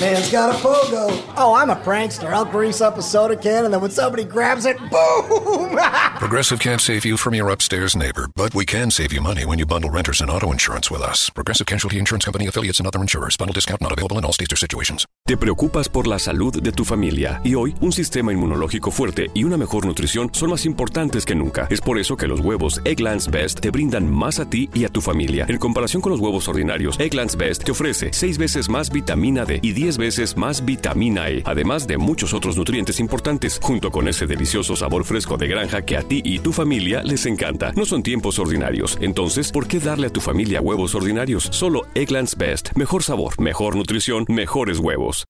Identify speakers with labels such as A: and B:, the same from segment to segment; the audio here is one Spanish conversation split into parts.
A: Man's got a pogo. Oh, I'm a prankster. I'll grease up a soda can and then when somebody grabs it, boom!
B: Progressive can't save you from your upstairs neighbor, but we can save you money when you bundle renters and auto insurance with us. Progressive Casualty Insurance Company affiliates and other insurers. Bundle discount not available in all states or situations.
C: Te preocupas por la salud de tu familia y hoy un sistema inmunológico fuerte y una mejor nutrición son más importantes que nunca. Es por eso que los huevos Egglands Best te brindan más a ti y a tu familia. En comparación con los huevos ordinarios, Egglands Best te ofrece 6 veces más vitamina D y 10 veces más vitamina E, además de muchos otros nutrientes importantes, junto con ese delicioso sabor fresco de granja que a ti y tu familia les encanta. No son tiempos ordinarios, entonces, ¿por qué darle a tu familia huevos ordinarios? Solo Egglands Best. Mejor sabor, mejor nutrición, mejores huevos.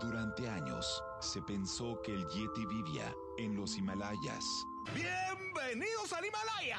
D: Durante años se pensó que el Yeti vivía en los Himalayas.
E: ¡Bienvenidos al Himalaya!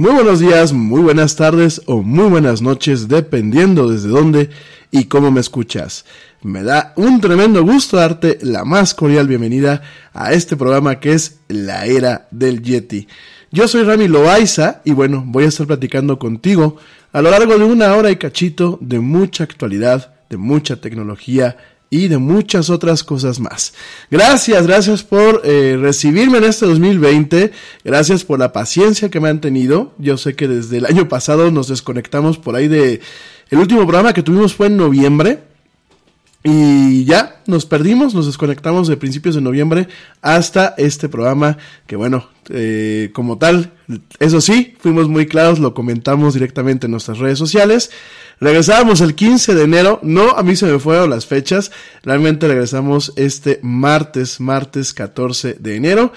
F: Muy buenos días, muy buenas tardes o muy buenas noches, dependiendo desde dónde y cómo me escuchas. Me da un tremendo gusto darte la más cordial bienvenida a este programa que es La Era del Yeti. Yo soy Rami Loaiza y bueno, voy a estar platicando contigo a lo largo de una hora y cachito de mucha actualidad, de mucha tecnología y de muchas otras cosas más. Gracias, gracias por eh, recibirme en este 2020, gracias por la paciencia que me han tenido. Yo sé que desde el año pasado nos desconectamos por ahí de... El último programa que tuvimos fue en noviembre, y ya nos perdimos, nos desconectamos de principios de noviembre hasta este programa que bueno, eh, como tal, eso sí, fuimos muy claros, lo comentamos directamente en nuestras redes sociales. Regresábamos el 15 de enero, no, a mí se me fueron las fechas, realmente regresamos este martes, martes 14 de enero.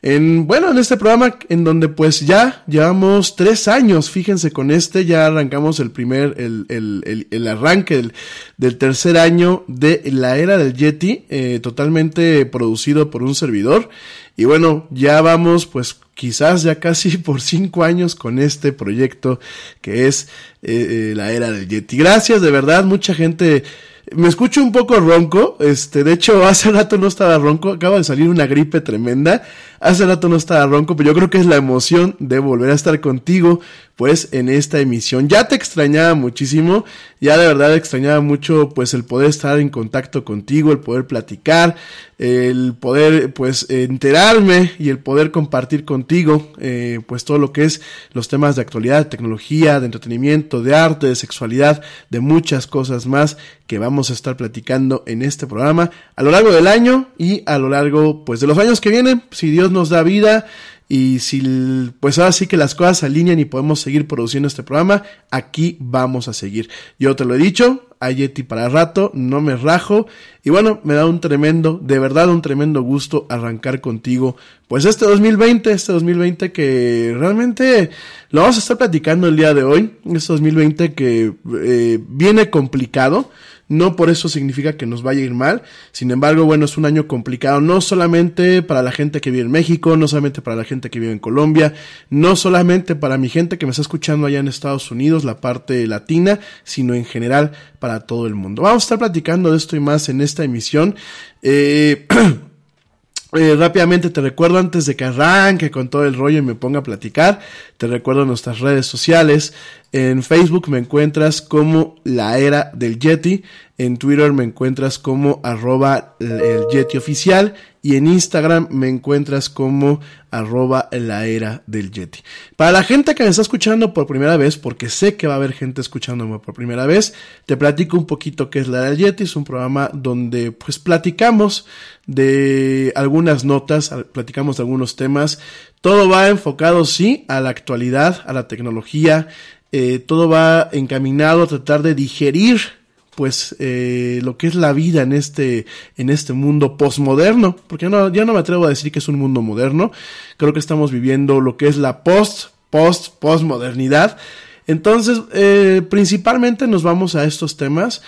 F: En, bueno, en este programa en donde pues ya llevamos tres años, fíjense con este, ya arrancamos el primer, el, el, el, arranque del, tercer año de la era del Yeti, eh, totalmente producido por un servidor. Y bueno, ya vamos pues quizás ya casi por cinco años con este proyecto que es eh, eh, la era del Yeti. Gracias, de verdad, mucha gente me escucho un poco ronco, este, de hecho hace rato no estaba ronco, acaba de salir una gripe tremenda, hace rato no estaba ronco, pero yo creo que es la emoción de volver a estar contigo, pues, en esta emisión. Ya te extrañaba muchísimo, ya de verdad extrañaba mucho, pues, el poder estar en contacto contigo, el poder platicar, el poder, pues, enterarme y el poder compartir contigo, eh, pues, todo lo que es los temas de actualidad, de tecnología, de entretenimiento, de arte, de sexualidad, de muchas cosas más que vamos a estar platicando en este programa a lo largo del año y a lo largo, pues, de los años que vienen, si Dios nos da vida y si pues ahora sí que las cosas se alinean y podemos seguir produciendo este programa, aquí vamos a seguir. Yo te lo he dicho, a Yeti para rato, no me rajo. Y bueno, me da un tremendo, de verdad un tremendo gusto arrancar contigo. Pues este 2020, este 2020 que realmente lo vamos a estar platicando el día de hoy. Este 2020 que eh, viene complicado. No por eso significa que nos vaya a ir mal. Sin embargo, bueno, es un año complicado, no solamente para la gente que vive en México, no solamente para la gente que vive en Colombia, no solamente para mi gente que me está escuchando allá en Estados Unidos, la parte latina, sino en general para todo el mundo. Vamos a estar platicando de esto y más en esta emisión. Eh, Eh, rápidamente te recuerdo antes de que arranque con todo el rollo y me ponga a platicar, te recuerdo nuestras redes sociales. En Facebook me encuentras como la era del Yeti, en Twitter me encuentras como arroba el Yeti oficial y en Instagram me encuentras como arroba la era del Yeti. Para la gente que me está escuchando por primera vez, porque sé que va a haber gente escuchándome por primera vez, te platico un poquito qué es la era del Yeti. Es un programa donde pues platicamos de algunas notas, platicamos de algunos temas. Todo va enfocado, sí, a la actualidad, a la tecnología. Eh, todo va encaminado a tratar de digerir pues eh, lo que es la vida en este en este mundo postmoderno porque no, ya no me atrevo a decir que es un mundo moderno. Creo que estamos viviendo lo que es la post post postmodernidad entonces eh, principalmente nos vamos a estos temas.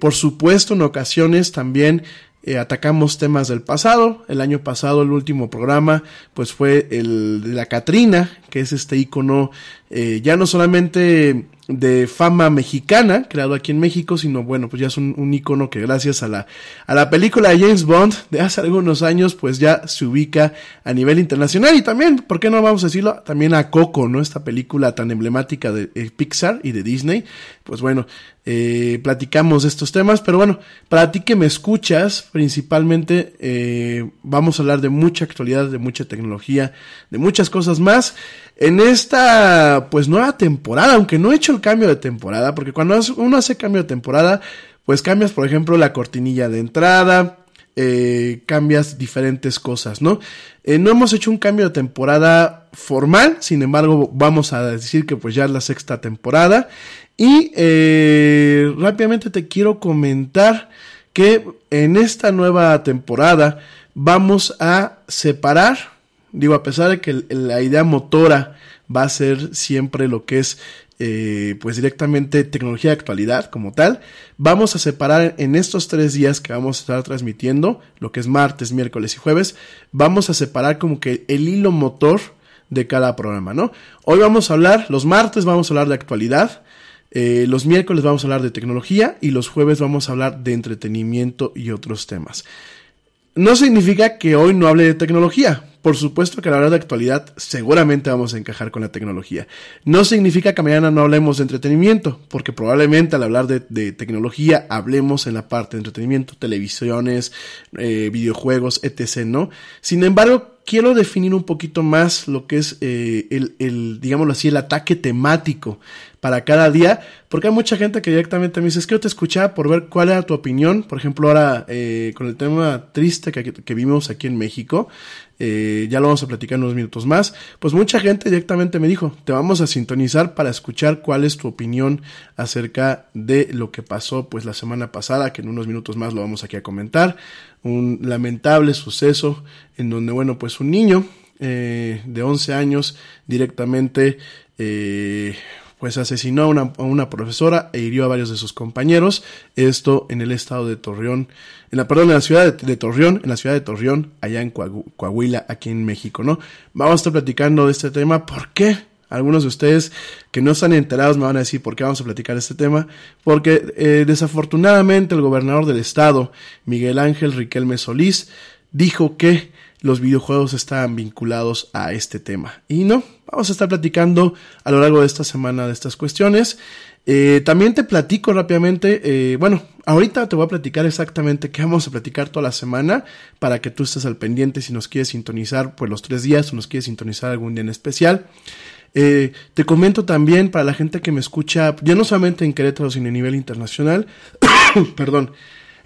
F: Por supuesto en ocasiones también eh, atacamos temas del pasado. El año pasado, el último programa, pues fue el de la Catrina, que es este icono eh, ya no solamente de fama mexicana, creado aquí en México, sino bueno, pues ya es un, icono que gracias a la, a la película de James Bond de hace algunos años, pues ya se ubica a nivel internacional y también, ¿por qué no vamos a decirlo? También a Coco, ¿no? Esta película tan emblemática de Pixar y de Disney. Pues bueno, eh, platicamos de estos temas, pero bueno, para ti que me escuchas, principalmente eh, vamos a hablar de mucha actualidad, de mucha tecnología, de muchas cosas más en esta pues nueva temporada, aunque no he hecho el cambio de temporada, porque cuando uno hace cambio de temporada, pues cambias, por ejemplo, la cortinilla de entrada, eh, cambias diferentes cosas, ¿no? Eh, no hemos hecho un cambio de temporada formal, sin embargo, vamos a decir que pues ya es la sexta temporada. Y eh, rápidamente te quiero comentar que en esta nueva temporada vamos a separar Digo, a pesar de que la idea motora va a ser siempre lo que es eh, pues directamente tecnología de actualidad como tal, vamos a separar en estos tres días que vamos a estar transmitiendo, lo que es martes, miércoles y jueves, vamos a separar como que el hilo motor de cada programa, ¿no? Hoy vamos a hablar, los martes vamos a hablar de actualidad, eh, los miércoles vamos a hablar de tecnología y los jueves vamos a hablar de entretenimiento y otros temas. No significa que hoy no hable de tecnología. Por supuesto que a la de actualidad seguramente vamos a encajar con la tecnología. No significa que mañana no hablemos de entretenimiento, porque probablemente al hablar de, tecnología hablemos en la parte de entretenimiento, televisiones, eh, videojuegos, etc. ¿no? Sin embargo, quiero definir un poquito más lo que es eh, el, el, digámoslo así, el ataque temático para cada día, porque hay mucha gente que directamente me dice, es que yo te escuchaba por ver cuál era tu opinión, por ejemplo, ahora eh, con el tema triste que, que vimos aquí en México, eh, ya lo vamos a platicar en unos minutos más, pues mucha gente directamente me dijo, te vamos a sintonizar para escuchar cuál es tu opinión acerca de lo que pasó pues la semana pasada, que en unos minutos más lo vamos aquí a comentar, un lamentable suceso en donde, bueno, pues un niño eh, de 11 años directamente eh, pues asesinó a una, a una, profesora e hirió a varios de sus compañeros. Esto en el estado de Torreón, en la, perdón, en la ciudad de, Torreón, en la ciudad de Torreón, allá en Coahuila, aquí en México, ¿no? Vamos a estar platicando de este tema. ¿Por qué? Algunos de ustedes que no están enterados me van a decir por qué vamos a platicar este tema. Porque eh, desafortunadamente el gobernador del estado, Miguel Ángel Riquelme Solís, dijo que los videojuegos estaban vinculados a este tema. Y no, vamos a estar platicando a lo largo de esta semana de estas cuestiones. Eh, también te platico rápidamente, eh, bueno, ahorita te voy a platicar exactamente qué vamos a platicar toda la semana para que tú estés al pendiente si nos quieres sintonizar pues los tres días o nos quieres sintonizar algún día en especial. Eh, te comento también para la gente que me escucha, ya no solamente en Querétaro, sino a nivel internacional, perdón,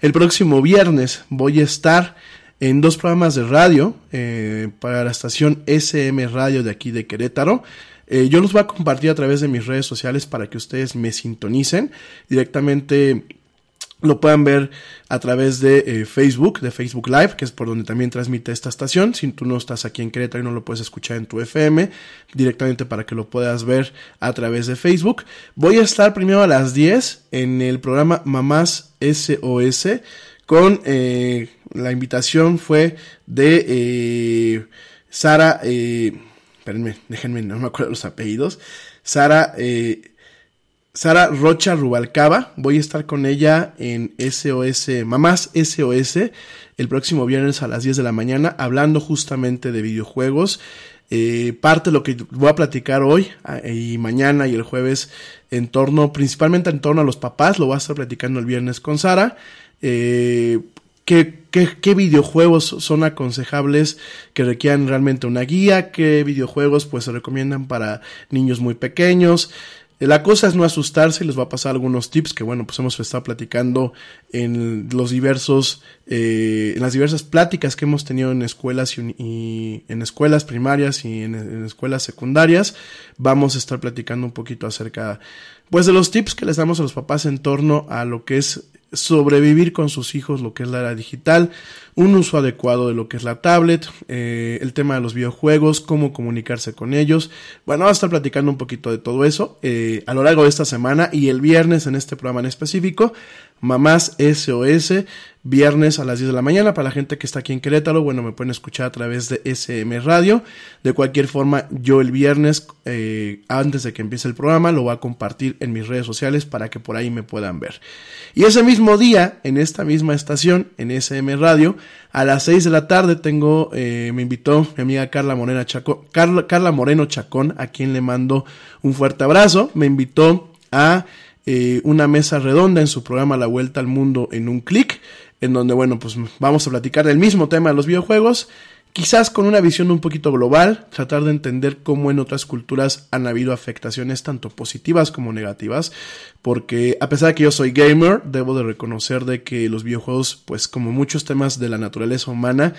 F: el próximo viernes voy a estar en dos programas de radio eh, para la estación SM Radio de aquí de Querétaro. Eh, yo los voy a compartir a través de mis redes sociales para que ustedes me sintonicen directamente. Lo puedan ver a través de eh, Facebook, de Facebook Live, que es por donde también transmite esta estación. Si tú no estás aquí en Querétaro y no lo puedes escuchar en tu FM, directamente para que lo puedas ver a través de Facebook. Voy a estar primero a las 10 en el programa Mamás SOS con eh, la invitación fue de eh, Sara, eh, espérenme, déjenme, no me acuerdo los apellidos, Sara, eh, Sara Rocha Rubalcaba, voy a estar con ella en SOS, Mamás SOS, el próximo viernes a las 10 de la mañana, hablando justamente de videojuegos. Parte de lo que voy a platicar hoy y mañana y el jueves en torno, principalmente en torno a los papás, lo voy a estar platicando el viernes con Sara eh, qué, qué, videojuegos son aconsejables que requieran realmente una guía, qué videojuegos pues se recomiendan para niños muy pequeños. La cosa es no asustarse y les va a pasar algunos tips que bueno pues hemos estado platicando en los diversos eh, en las diversas pláticas que hemos tenido en escuelas y, en escuelas primarias y en, escuelas secundarias vamos a estar platicando un poquito acerca pues de los tips que les damos a los papás en torno a lo que es sobrevivir con sus hijos lo que es la era digital, un uso adecuado de lo que es la tablet, eh, el tema de los videojuegos, cómo comunicarse con ellos. Bueno, vamos a estar platicando un poquito de todo eso eh, a lo largo de esta semana y el viernes en este programa en específico. Mamás SOS, viernes a las 10 de la mañana. Para la gente que está aquí en Querétaro, bueno, me pueden escuchar a través de SM Radio. De cualquier forma, yo el viernes, eh, antes de que empiece el programa, lo voy a compartir en mis redes sociales para que por ahí me puedan ver. Y ese mismo día, en esta misma estación, en SM Radio, a las 6 de la tarde tengo, eh, me invitó mi amiga Carla Morena Chacón, Carla, Carla Moreno Chacón, a quien le mando un fuerte abrazo. Me invitó a eh, una mesa redonda en su programa La Vuelta al Mundo en un clic, en donde, bueno, pues vamos a platicar del mismo tema de los videojuegos, quizás con una visión un poquito global, tratar de entender cómo en otras culturas han habido afectaciones tanto positivas como negativas, porque a pesar de que yo soy gamer, debo de reconocer de que los videojuegos, pues como muchos temas de la naturaleza humana,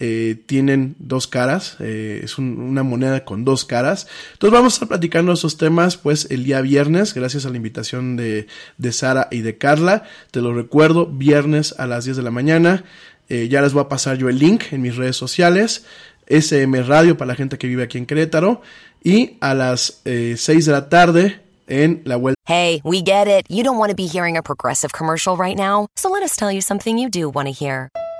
F: eh, tienen dos caras, eh, es una moneda con dos caras. Entonces vamos a estar platicando esos temas pues el día viernes, gracias a la invitación de, de Sara y de Carla. Te lo recuerdo, viernes a las 10 de la mañana. Eh, ya les voy a pasar yo el link en mis redes sociales. SM Radio para la gente que vive aquí en Querétaro. Y a las eh, 6 de la tarde en la vuelta.
G: Hey, we get it. You don't want to be hearing a progressive commercial right now. So let us tell you something you do want to hear.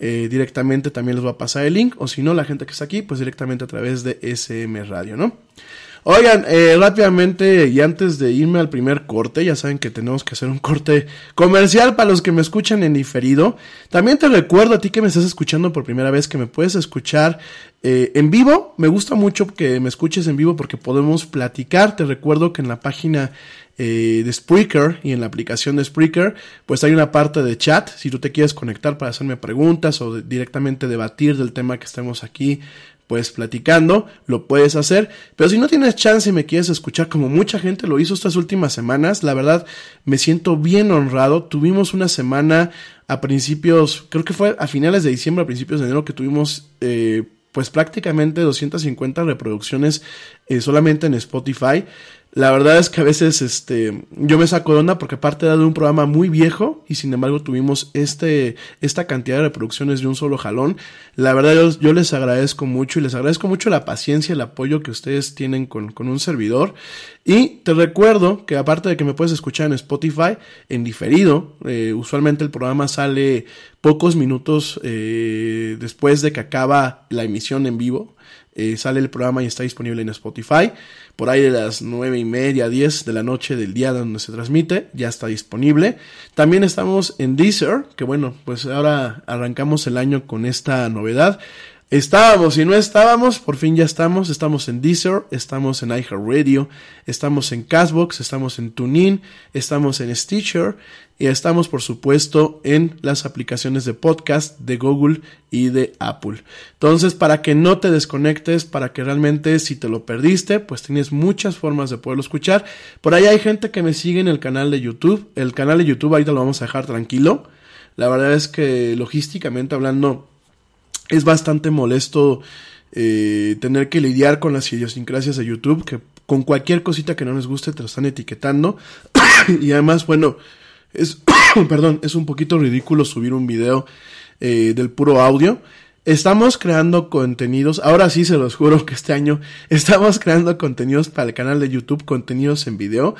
F: Eh, directamente también les va a pasar el link, o si no, la gente que está aquí, pues directamente a través de SM Radio, ¿no? Oigan, eh, rápidamente y antes de irme al primer corte, ya saben que tenemos que hacer un corte comercial para los que me escuchan en diferido. También te recuerdo a ti que me estás escuchando por primera vez que me puedes escuchar eh, en vivo. Me gusta mucho que me escuches en vivo porque podemos platicar. Te recuerdo que en la página eh, de Spreaker y en la aplicación de Spreaker, pues hay una parte de chat. Si tú te quieres conectar para hacerme preguntas o directamente debatir del tema que estemos aquí, pues platicando, lo puedes hacer. Pero si no tienes chance y me quieres escuchar como mucha gente lo hizo estas últimas semanas, la verdad me siento bien honrado. Tuvimos una semana a principios, creo que fue a finales de diciembre, a principios de enero, que tuvimos eh, pues prácticamente 250 reproducciones eh, solamente en Spotify. La verdad es que a veces este, yo me saco de onda porque aparte de un programa muy viejo y sin embargo tuvimos este, esta cantidad de reproducciones de un solo jalón. La verdad yo, yo les agradezco mucho y les agradezco mucho la paciencia, el apoyo que ustedes tienen con, con un servidor. Y te recuerdo que aparte de que me puedes escuchar en Spotify en diferido, eh, usualmente el programa sale pocos minutos eh, después de que acaba la emisión en vivo. Eh, sale el programa y está disponible en Spotify. Por ahí de las nueve y media, 10 de la noche del día donde se transmite, ya está disponible. También estamos en Deezer, que bueno, pues ahora arrancamos el año con esta novedad. Estábamos y no estábamos, por fin ya estamos. Estamos en Deezer, estamos en iHeartRadio, estamos en Castbox, estamos en TuneIn, estamos en Stitcher y estamos por supuesto en las aplicaciones de podcast de Google y de Apple. Entonces, para que no te desconectes, para que realmente si te lo perdiste, pues tienes muchas formas de poderlo escuchar. Por ahí hay gente que me sigue en el canal de YouTube. El canal de YouTube ahorita lo vamos a dejar tranquilo. La verdad es que logísticamente hablando es bastante molesto eh, tener que lidiar con las idiosincrasias de YouTube, que con cualquier cosita que no les guste te lo están etiquetando. y además, bueno, es, perdón, es un poquito ridículo subir un video eh, del puro audio. Estamos creando contenidos, ahora sí se los juro que este año estamos creando contenidos para el canal de YouTube, contenidos en video.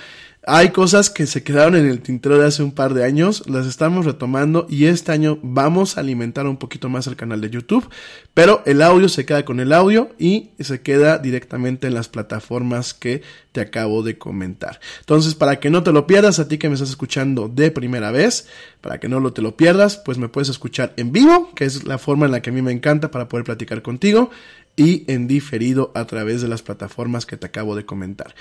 F: Hay cosas que se quedaron en el tintero de hace un par de años, las estamos retomando y este año vamos a alimentar un poquito más el canal de YouTube, pero el audio se queda con el audio y se queda directamente en las plataformas que te acabo de comentar. Entonces, para que no te lo pierdas, a ti que me estás escuchando de primera vez, para que no lo te lo pierdas, pues me puedes escuchar en vivo, que es la forma en la que a mí me encanta para poder platicar contigo, y en diferido a través de las plataformas que te acabo de comentar.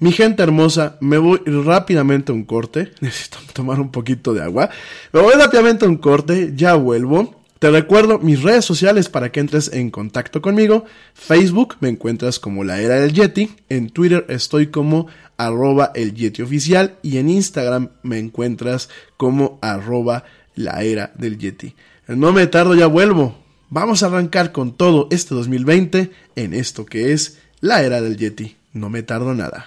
F: Mi gente hermosa, me voy rápidamente a un corte. Necesito tomar un poquito de agua. Me voy rápidamente a un corte, ya vuelvo. Te recuerdo mis redes sociales para que entres en contacto conmigo. Facebook me encuentras como la era del Yeti. En Twitter estoy como arroba el Yeti oficial. Y en Instagram me encuentras como arroba la era del Yeti. No me tardo, ya vuelvo. Vamos a arrancar con todo este 2020 en esto que es la era del Yeti. No me tardo nada.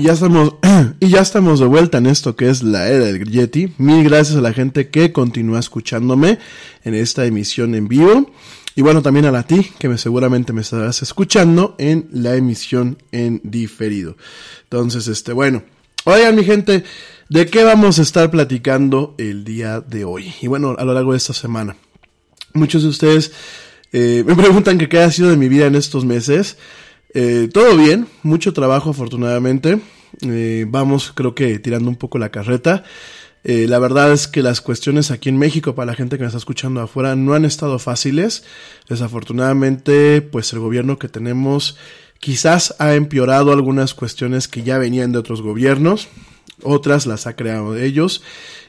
F: Y ya estamos, y ya estamos de vuelta en esto que es la era del Yeti. Mil gracias a la gente que continúa escuchándome en esta emisión en vivo. Y bueno, también a la ti, que me, seguramente me estarás escuchando en la emisión en diferido. Entonces, este, bueno. Oigan, mi gente, ¿de qué vamos a estar platicando el día de hoy? Y bueno, a lo largo de esta semana. Muchos de ustedes eh, me preguntan que qué ha sido de mi vida en estos meses. Eh, todo bien, mucho trabajo afortunadamente. Eh, vamos, creo que tirando un poco la carreta. Eh, la verdad es que las cuestiones aquí en México, para la gente que me está escuchando afuera, no han estado fáciles. Desafortunadamente, pues el gobierno que tenemos quizás ha empeorado algunas cuestiones que ya venían de otros gobiernos, otras las ha creado ellos.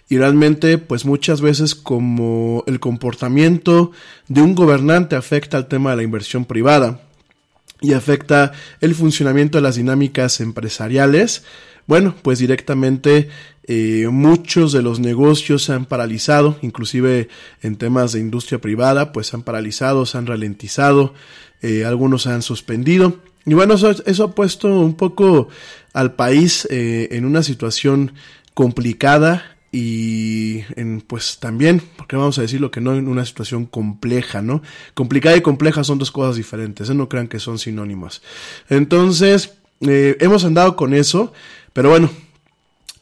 F: Y realmente, pues muchas veces como el comportamiento de un gobernante afecta al tema de la inversión privada y afecta el funcionamiento de las dinámicas empresariales, bueno, pues directamente eh, muchos de los negocios se han paralizado, inclusive en temas de industria privada, pues se han paralizado, se han ralentizado, eh, algunos se han suspendido. Y bueno, eso, eso, ha puesto un poco al país eh, en una situación complicada y en, pues también, porque vamos a decirlo que no en una situación compleja, ¿no? Complicada y compleja son dos cosas diferentes, ¿eh? no crean que son sinónimas. Entonces, eh, hemos andado con eso, pero bueno,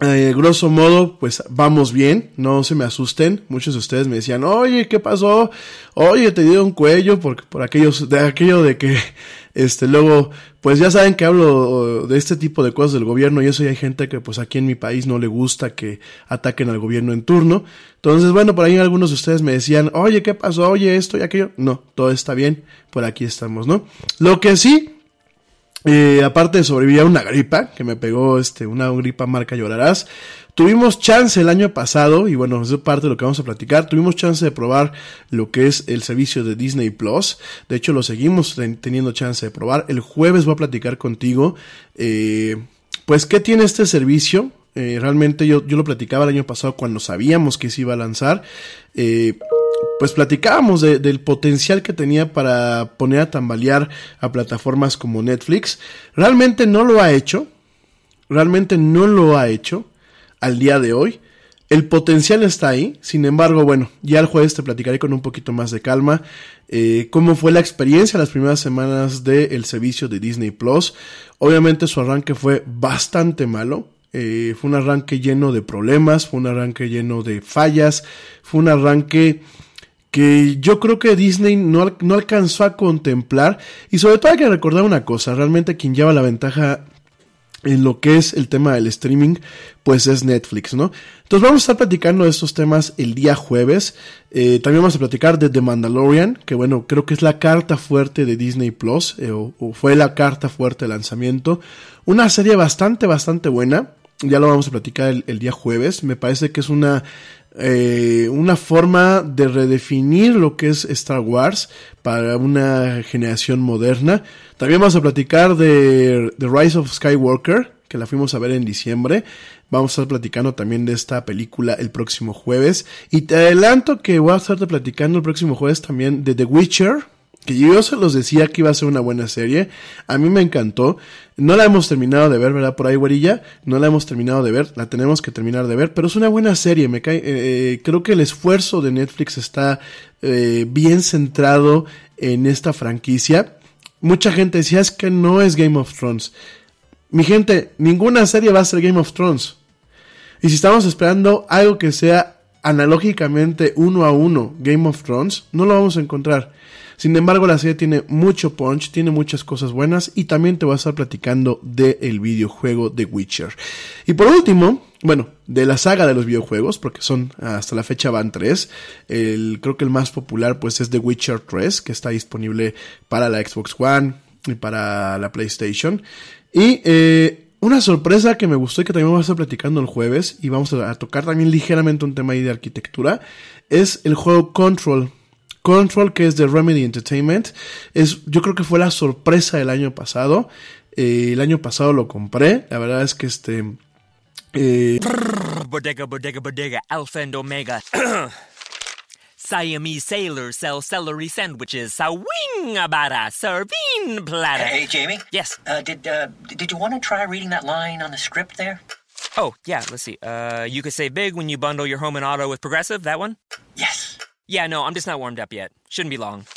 F: eh, grosso modo, pues vamos bien, no se me asusten. Muchos de ustedes me decían, oye, ¿qué pasó? Oye, te dio un cuello por, por aquellos, de aquello de que, este, luego, pues ya saben que hablo de este tipo de cosas del gobierno y eso y hay gente que pues aquí en mi país no le gusta que ataquen al gobierno en turno. Entonces, bueno, por ahí algunos de ustedes me decían, oye, ¿qué pasó? Oye, esto y aquello. No, todo está bien, por aquí estamos, ¿no? Lo que sí, eh, aparte de sobrevivir a una gripa, que me pegó este, una gripa marca llorarás, tuvimos chance el año pasado, y bueno, es parte de lo que vamos a platicar, tuvimos chance de probar lo que es el servicio de Disney Plus, de hecho lo seguimos teniendo chance de probar, el jueves voy a platicar contigo, eh, pues qué tiene este servicio, eh, realmente yo, yo lo platicaba el año pasado cuando sabíamos que se iba a lanzar, eh, pues platicábamos de, del potencial que tenía para poner a tambalear a plataformas como Netflix. Realmente no lo ha hecho. Realmente no lo ha hecho al día de hoy. El potencial está ahí, sin embargo, bueno, ya el jueves te platicaré con un poquito más de calma eh, cómo fue la experiencia las primeras semanas del servicio de Disney Plus. Obviamente su arranque fue bastante malo, eh, fue un arranque lleno de problemas, fue un arranque lleno de fallas, fue un arranque que yo creo que Disney no, no, alcanzó a contemplar y sobre todo hay que recordar una cosa, realmente quien lleva la ventaja en lo que es el tema del streaming, pues es Netflix, ¿no? Entonces vamos a estar platicando de estos temas el día jueves. Eh, también vamos a platicar de The Mandalorian, que bueno, creo que es la carta fuerte de Disney Plus, eh, o, fue la carta fuerte de lanzamiento. Una serie bastante, bastante buena. Ya lo vamos a platicar el día jueves. Me parece que es una eh, una forma de redefinir lo que es Star Wars para una generación moderna. También vamos a platicar de The Rise of Skywalker, que la fuimos a ver en diciembre. Vamos a estar platicando también de esta película el próximo jueves. Y te adelanto que voy a estar platicando el próximo jueves también de The Witcher, que yo se los decía que iba a ser una buena serie. A mí me encantó. No la hemos terminado de ver, ¿verdad? Por ahí, güerilla. No la hemos terminado de ver. La tenemos que terminar de ver. Pero es una buena serie. Me cae, eh, creo que el esfuerzo de Netflix está eh, bien centrado en esta franquicia. mucha gente decía es que no es Game of Thrones. Mi gente, ninguna serie va a ser Game of Thrones. Y si estamos esperando algo que sea analógicamente uno a uno Game of Thrones, no lo vamos a encontrar. Sin embargo, la serie tiene mucho punch, tiene muchas cosas buenas y también te voy a estar platicando del videojuego de Witcher. Y por último, bueno, de la saga de los videojuegos, porque son hasta la fecha van tres. El, creo que el más popular pues es The Witcher 3, que está disponible para la Xbox One y para la PlayStation. Y eh, una sorpresa que me gustó y que también vamos a estar platicando el jueves, y vamos a, tocar también ligeramente un tema ahí de arquitectura, es el juego Control. Control, que es de Remedy Entertainment, es, yo creo que fue la sorpresa del año pasado. Eh, el año pasado lo compré, la verdad es que este... Eh...
E: Bodega, bodega, bodega, alpha and omega. Siamese sailors sell celery sandwiches. Sawing about a serving platter.
H: Hey, Jamie.
E: Yes.
H: Uh, did uh, did you want to try reading that line on the script there?
E: Oh, yeah, let's see. Uh, you could save big when you bundle your home and auto with Progressive, that one?
H: Yes.
E: Yeah, no, I'm just not warmed up yet. Shouldn't be long.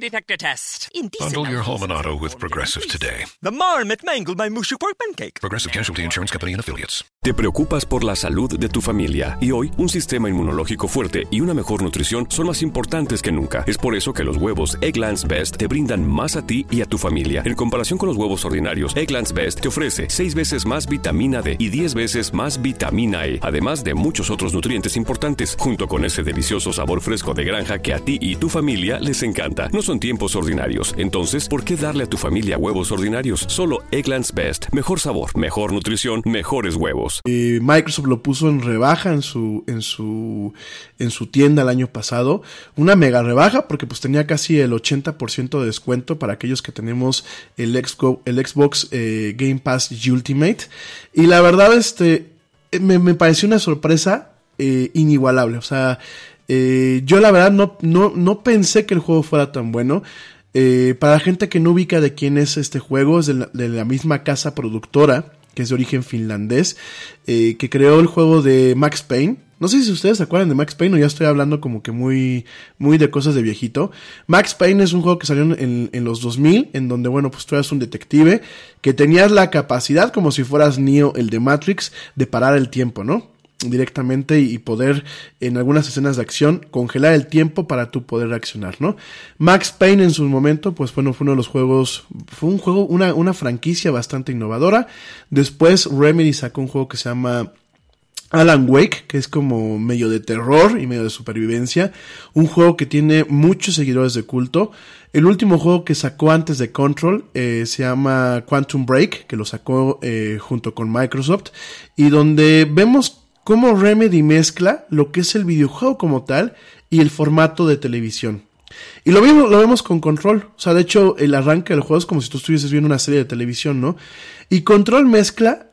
E: Detector test. Indecent
B: Bundle your home and auto with Progressive today.
E: The marmot mangled my mushy pork pancake.
B: Progressive Casualty Insurance Company and Affiliates.
C: Te preocupas por la salud de tu familia y hoy un sistema inmunológico fuerte y una mejor nutrición son más importantes que nunca. Es por eso que los huevos Egglands Best te brindan más a ti y a tu familia. En comparación con los huevos ordinarios, Egglands Best te ofrece 6 veces más vitamina D y 10 veces más vitamina E, además de muchos otros nutrientes importantes, junto con ese delicioso sabor fresco de granja que a ti y tu familia les encanta. No son tiempos ordinarios, entonces, ¿por qué darle a tu familia huevos ordinarios? Solo Egglands Best. Mejor sabor, mejor nutrición, mejores huevos.
F: Eh, Microsoft lo puso en rebaja en su, en su, en su tienda el año pasado. Una mega rebaja porque pues tenía casi el 80% de descuento para aquellos que tenemos el, Xbox, el Xbox eh, Game Pass Ultimate. Y la verdad, este, me, me pareció una sorpresa eh, inigualable. O sea, eh, yo la verdad no, no, no pensé que el juego fuera tan bueno. Eh, para la gente que no ubica de quién es este juego, es de la, misma casa productora que es de origen finlandés, eh, que creó el juego de Max Payne. No sé si ustedes se acuerdan de Max Payne o ya estoy hablando como que muy, muy de cosas de viejito. Max Payne es un juego que salió en, en los 2000, en donde, bueno, pues tú eras un detective que tenías la capacidad, como si fueras Neo, el de Matrix, de parar el tiempo, ¿no? Directamente y poder en algunas escenas de acción congelar el tiempo para tú poder reaccionar, ¿no? Max Payne en su momento, pues bueno, fue uno de los juegos, fue un juego, una, una franquicia bastante innovadora. Después Remedy sacó un juego que se llama Alan Wake, que es como medio de terror y medio de supervivencia, un juego que tiene muchos seguidores de culto. El último juego que sacó antes de Control eh, se llama Quantum Break, que lo sacó eh, junto con Microsoft, y donde vemos cómo Remedy mezcla lo que es el videojuego como tal y el formato de televisión. Y lo vemos, lo vemos con Control. O sea, de hecho, el arranque del juego es como si tú estuvieses viendo una serie de televisión, ¿no? Y Control mezcla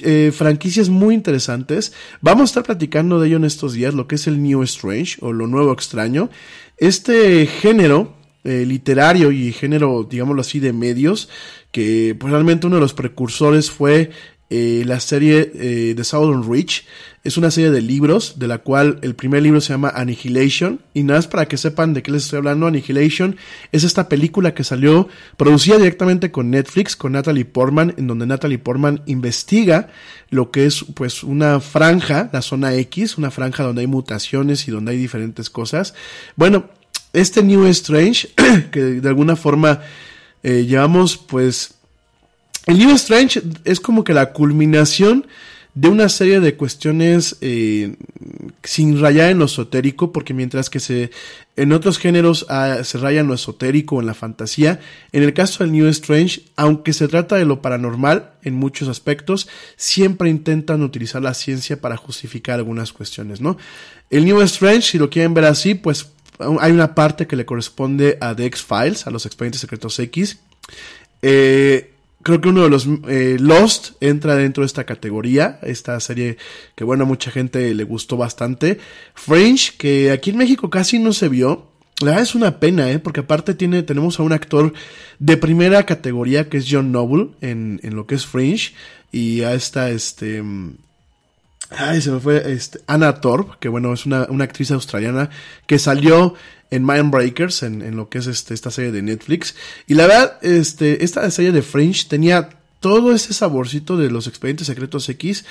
F: eh, franquicias muy interesantes. Vamos a estar platicando de ello en estos días, lo que es el New Strange o lo nuevo extraño. Este género eh, literario y género, digámoslo así, de medios, que pues, realmente uno de los precursores fue eh, la serie eh, de Southern Reach. Es una serie de libros, de la cual el primer libro se llama Annihilation. Y nada más para que sepan de qué les estoy hablando, Annihilation es esta película que salió producida directamente con Netflix, con Natalie Portman, en donde Natalie Portman investiga lo que es pues una franja, la zona X, una franja donde hay mutaciones y donde hay diferentes cosas. Bueno, este New Strange, que de alguna forma eh, llevamos pues el New Strange es como que la culminación de una serie de cuestiones eh, sin rayar en lo esotérico, porque mientras que se en otros géneros ah, se raya en lo esotérico, en la fantasía, en el caso del New Strange, aunque se trata de lo paranormal en muchos aspectos, siempre intentan utilizar la ciencia para justificar algunas cuestiones, ¿no? El New Strange, si lo quieren ver así, pues hay una parte que le corresponde a The X-Files, a los expedientes secretos X. Eh, creo que uno de los eh, Lost entra dentro de esta categoría, esta serie que bueno, a mucha gente le gustó bastante. Fringe, que aquí en México casi no se vio. La verdad es una pena, ¿eh? porque aparte tiene, tenemos a un actor de primera categoría que es John Noble en, en lo que es Fringe y a esta, este, Ay, se me fue este, Anna Thorpe, que bueno, es una, una actriz australiana que salió en Mindbreakers, en, en lo que es este, esta serie de Netflix. Y la verdad, este, esta serie de Fringe tenía todo ese saborcito de los expedientes secretos X,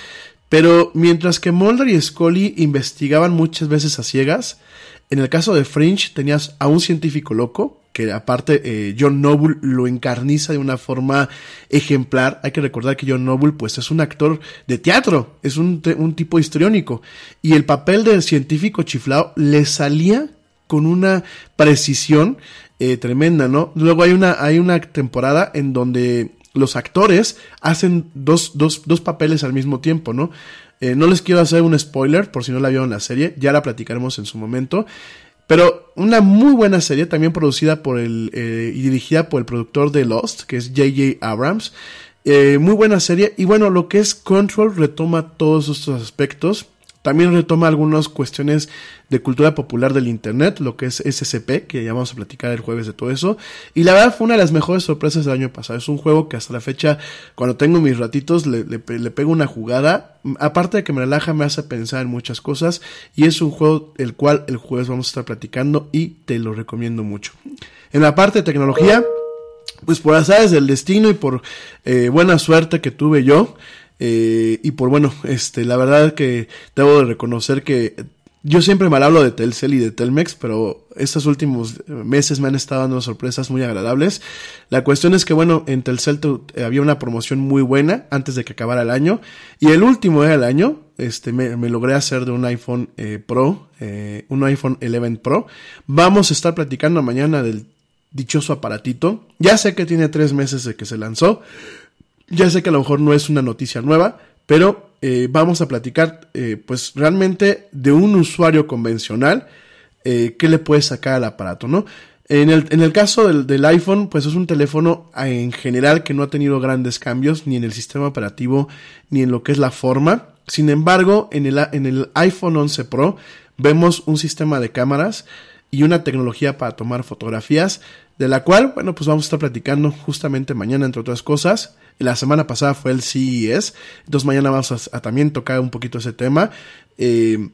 F: pero mientras que Mulder y Scully investigaban muchas veces a ciegas, en el caso de Fringe tenías a un científico loco, que aparte eh, John Noble lo encarniza de una forma ejemplar. Hay que recordar que John Noble pues es un actor de teatro, es un, un tipo histriónico. Y el papel del científico chiflado le salía con una precisión eh, tremenda, ¿no? Luego hay una, hay una temporada en donde los actores hacen dos, dos, dos papeles al mismo tiempo, ¿no? Eh, no les quiero hacer un spoiler por si no la vieron la serie, ya la platicaremos en su momento. Pero una muy buena serie, también producida por el eh, y dirigida por el productor de Lost, que es J.J. Abrams. Eh, muy buena serie. Y bueno, lo que es Control retoma todos estos aspectos. También retoma algunas cuestiones de cultura popular del Internet, lo que es SCP, que ya vamos a platicar el jueves de todo eso. Y la verdad fue una de las mejores sorpresas del año pasado. Es un juego que hasta la fecha, cuando tengo mis ratitos, le, le, pego una jugada. Aparte de que me relaja, me hace pensar en muchas cosas. Y es un juego el cual el jueves vamos a estar platicando y te lo recomiendo mucho. En la parte de tecnología, pues por azares del destino y por eh, buena suerte que tuve yo, eh, y por bueno, este, la verdad que debo de reconocer que yo siempre mal hablo de Telcel y de Telmex, pero estos últimos meses me han estado dando sorpresas muy agradables. La cuestión es que, bueno, en Telcel había una promoción muy buena antes de que acabara el año. Y el último del año, este, me, me, logré hacer de un iPhone eh, Pro, eh, un iPhone 11 Pro. Vamos a estar platicando mañana del dichoso aparatito. Ya sé que tiene tres meses de que se lanzó. Ya sé que a lo mejor no es una noticia nueva, pero eh, vamos a platicar eh, pues realmente de un usuario convencional eh, que le puede sacar al aparato, ¿no? En el, en el caso del, del, iPhone, pues es un teléfono en general que no ha tenido grandes cambios ni en el sistema operativo ni en lo que es la forma. Sin embargo, en el, en el iPhone 11 Pro vemos un sistema de cámaras y una tecnología para tomar fotografías, de la cual, bueno, pues vamos a estar platicando justamente mañana, entre otras cosas. La semana pasada fue el CES, entonces mañana vamos a, también tocar un poquito ese tema. Eh,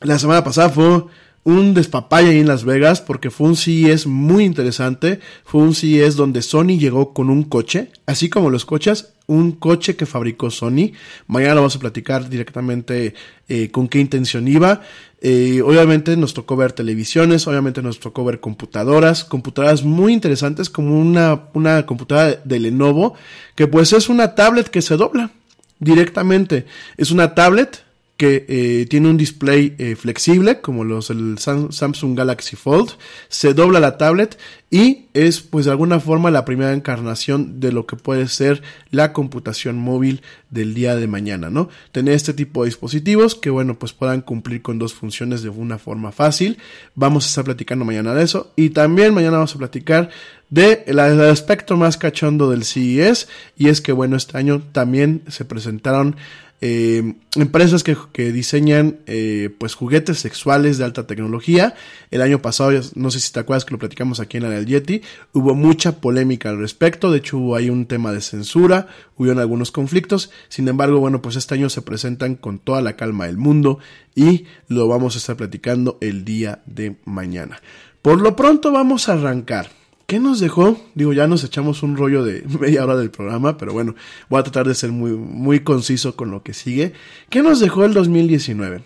F: la semana pasada fue un despapalle ahí en Las Vegas porque fue un CES muy interesante. Fue un CES donde Sony llegó con un coche, así como los coches, un coche que fabricó Sony. Mañana vamos a platicar directamente eh, con qué intención iba. Eh, obviamente nos tocó ver televisiones, obviamente nos tocó ver computadoras, computadoras muy interesantes como una, una computadora de Lenovo, que pues es una tablet que se dobla directamente. Es una tablet que eh, tiene un display eh, flexible como los el Samsung Galaxy Fold, se dobla la tablet y es pues de alguna forma la primera encarnación de lo que puede ser la computación móvil del día de mañana, ¿no? Tener este tipo de dispositivos que bueno pues puedan cumplir con dos funciones de una forma fácil. Vamos a estar platicando mañana de eso y también mañana vamos a platicar de el aspecto más cachondo del CES y es que bueno este año también se presentaron eh, empresas que, que diseñan eh, pues juguetes sexuales de alta tecnología. El año pasado, no sé si te acuerdas que lo platicamos aquí en la del Yeti, hubo mucha polémica al respecto, de hecho hubo ahí un tema de censura, hubo algunos conflictos, sin embargo, bueno, pues este año se presentan con toda la calma del mundo y lo vamos a estar platicando el día de mañana. Por lo pronto vamos a arrancar. ¿Qué nos dejó? Digo, ya nos echamos un rollo de media hora del programa, pero bueno, voy a tratar de ser muy, muy conciso con lo que sigue. ¿Qué nos dejó el 2019?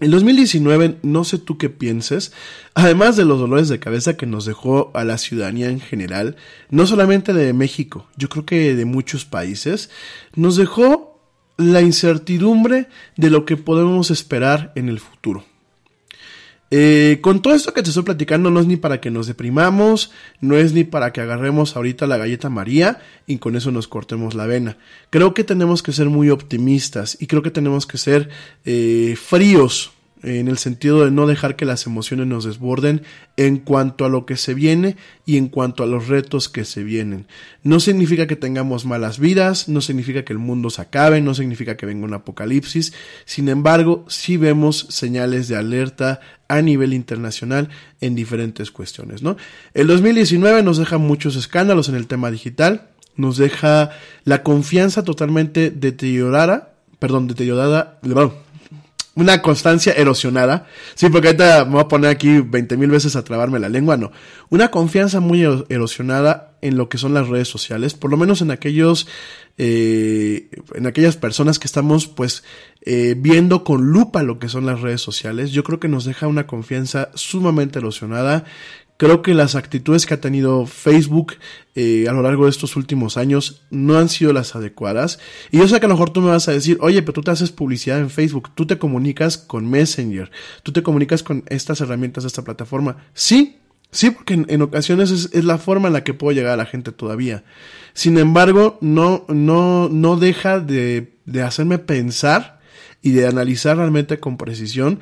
F: El 2019, no sé tú qué pienses, además de los dolores de cabeza que nos dejó a la ciudadanía en general, no solamente de México, yo creo que de muchos países, nos dejó la incertidumbre de lo que podemos esperar en el futuro. Eh, con todo esto que te estoy platicando no es ni para que nos deprimamos, no es ni para que agarremos ahorita la galleta María y con eso nos cortemos la vena. Creo que tenemos que ser muy optimistas y creo que tenemos que ser eh, fríos en el sentido de no dejar que las emociones nos desborden en cuanto a lo que se viene y en cuanto a los retos que se vienen. No significa que tengamos malas vidas, no significa que el mundo se acabe, no significa que venga un apocalipsis, sin embargo, sí vemos señales de alerta a nivel internacional en diferentes cuestiones, ¿no? El 2019 nos deja muchos escándalos en el tema digital, nos deja la confianza totalmente deteriorada perdón, deteriorada, una constancia erosionada. Sí, porque ahorita me voy a poner aquí 20 mil veces a trabarme la lengua, no. Una confianza muy erosionada en lo que son las redes sociales, por lo menos en aquellos, eh, en aquellas personas que estamos pues eh, viendo con lupa lo que son las redes sociales. Yo creo que nos deja una confianza sumamente erosionada Creo que las actitudes que ha tenido Facebook eh, a lo largo de estos últimos años no han sido las adecuadas. Y yo sé que a lo mejor tú me vas a decir, oye, pero tú te haces publicidad en Facebook, tú te comunicas con Messenger, tú te comunicas con estas herramientas de esta plataforma. Sí, sí, porque en, ocasiones es, la forma en la que puedo llegar a la gente todavía. Sin embargo, no, no, no deja de, de hacerme pensar y de analizar realmente con precisión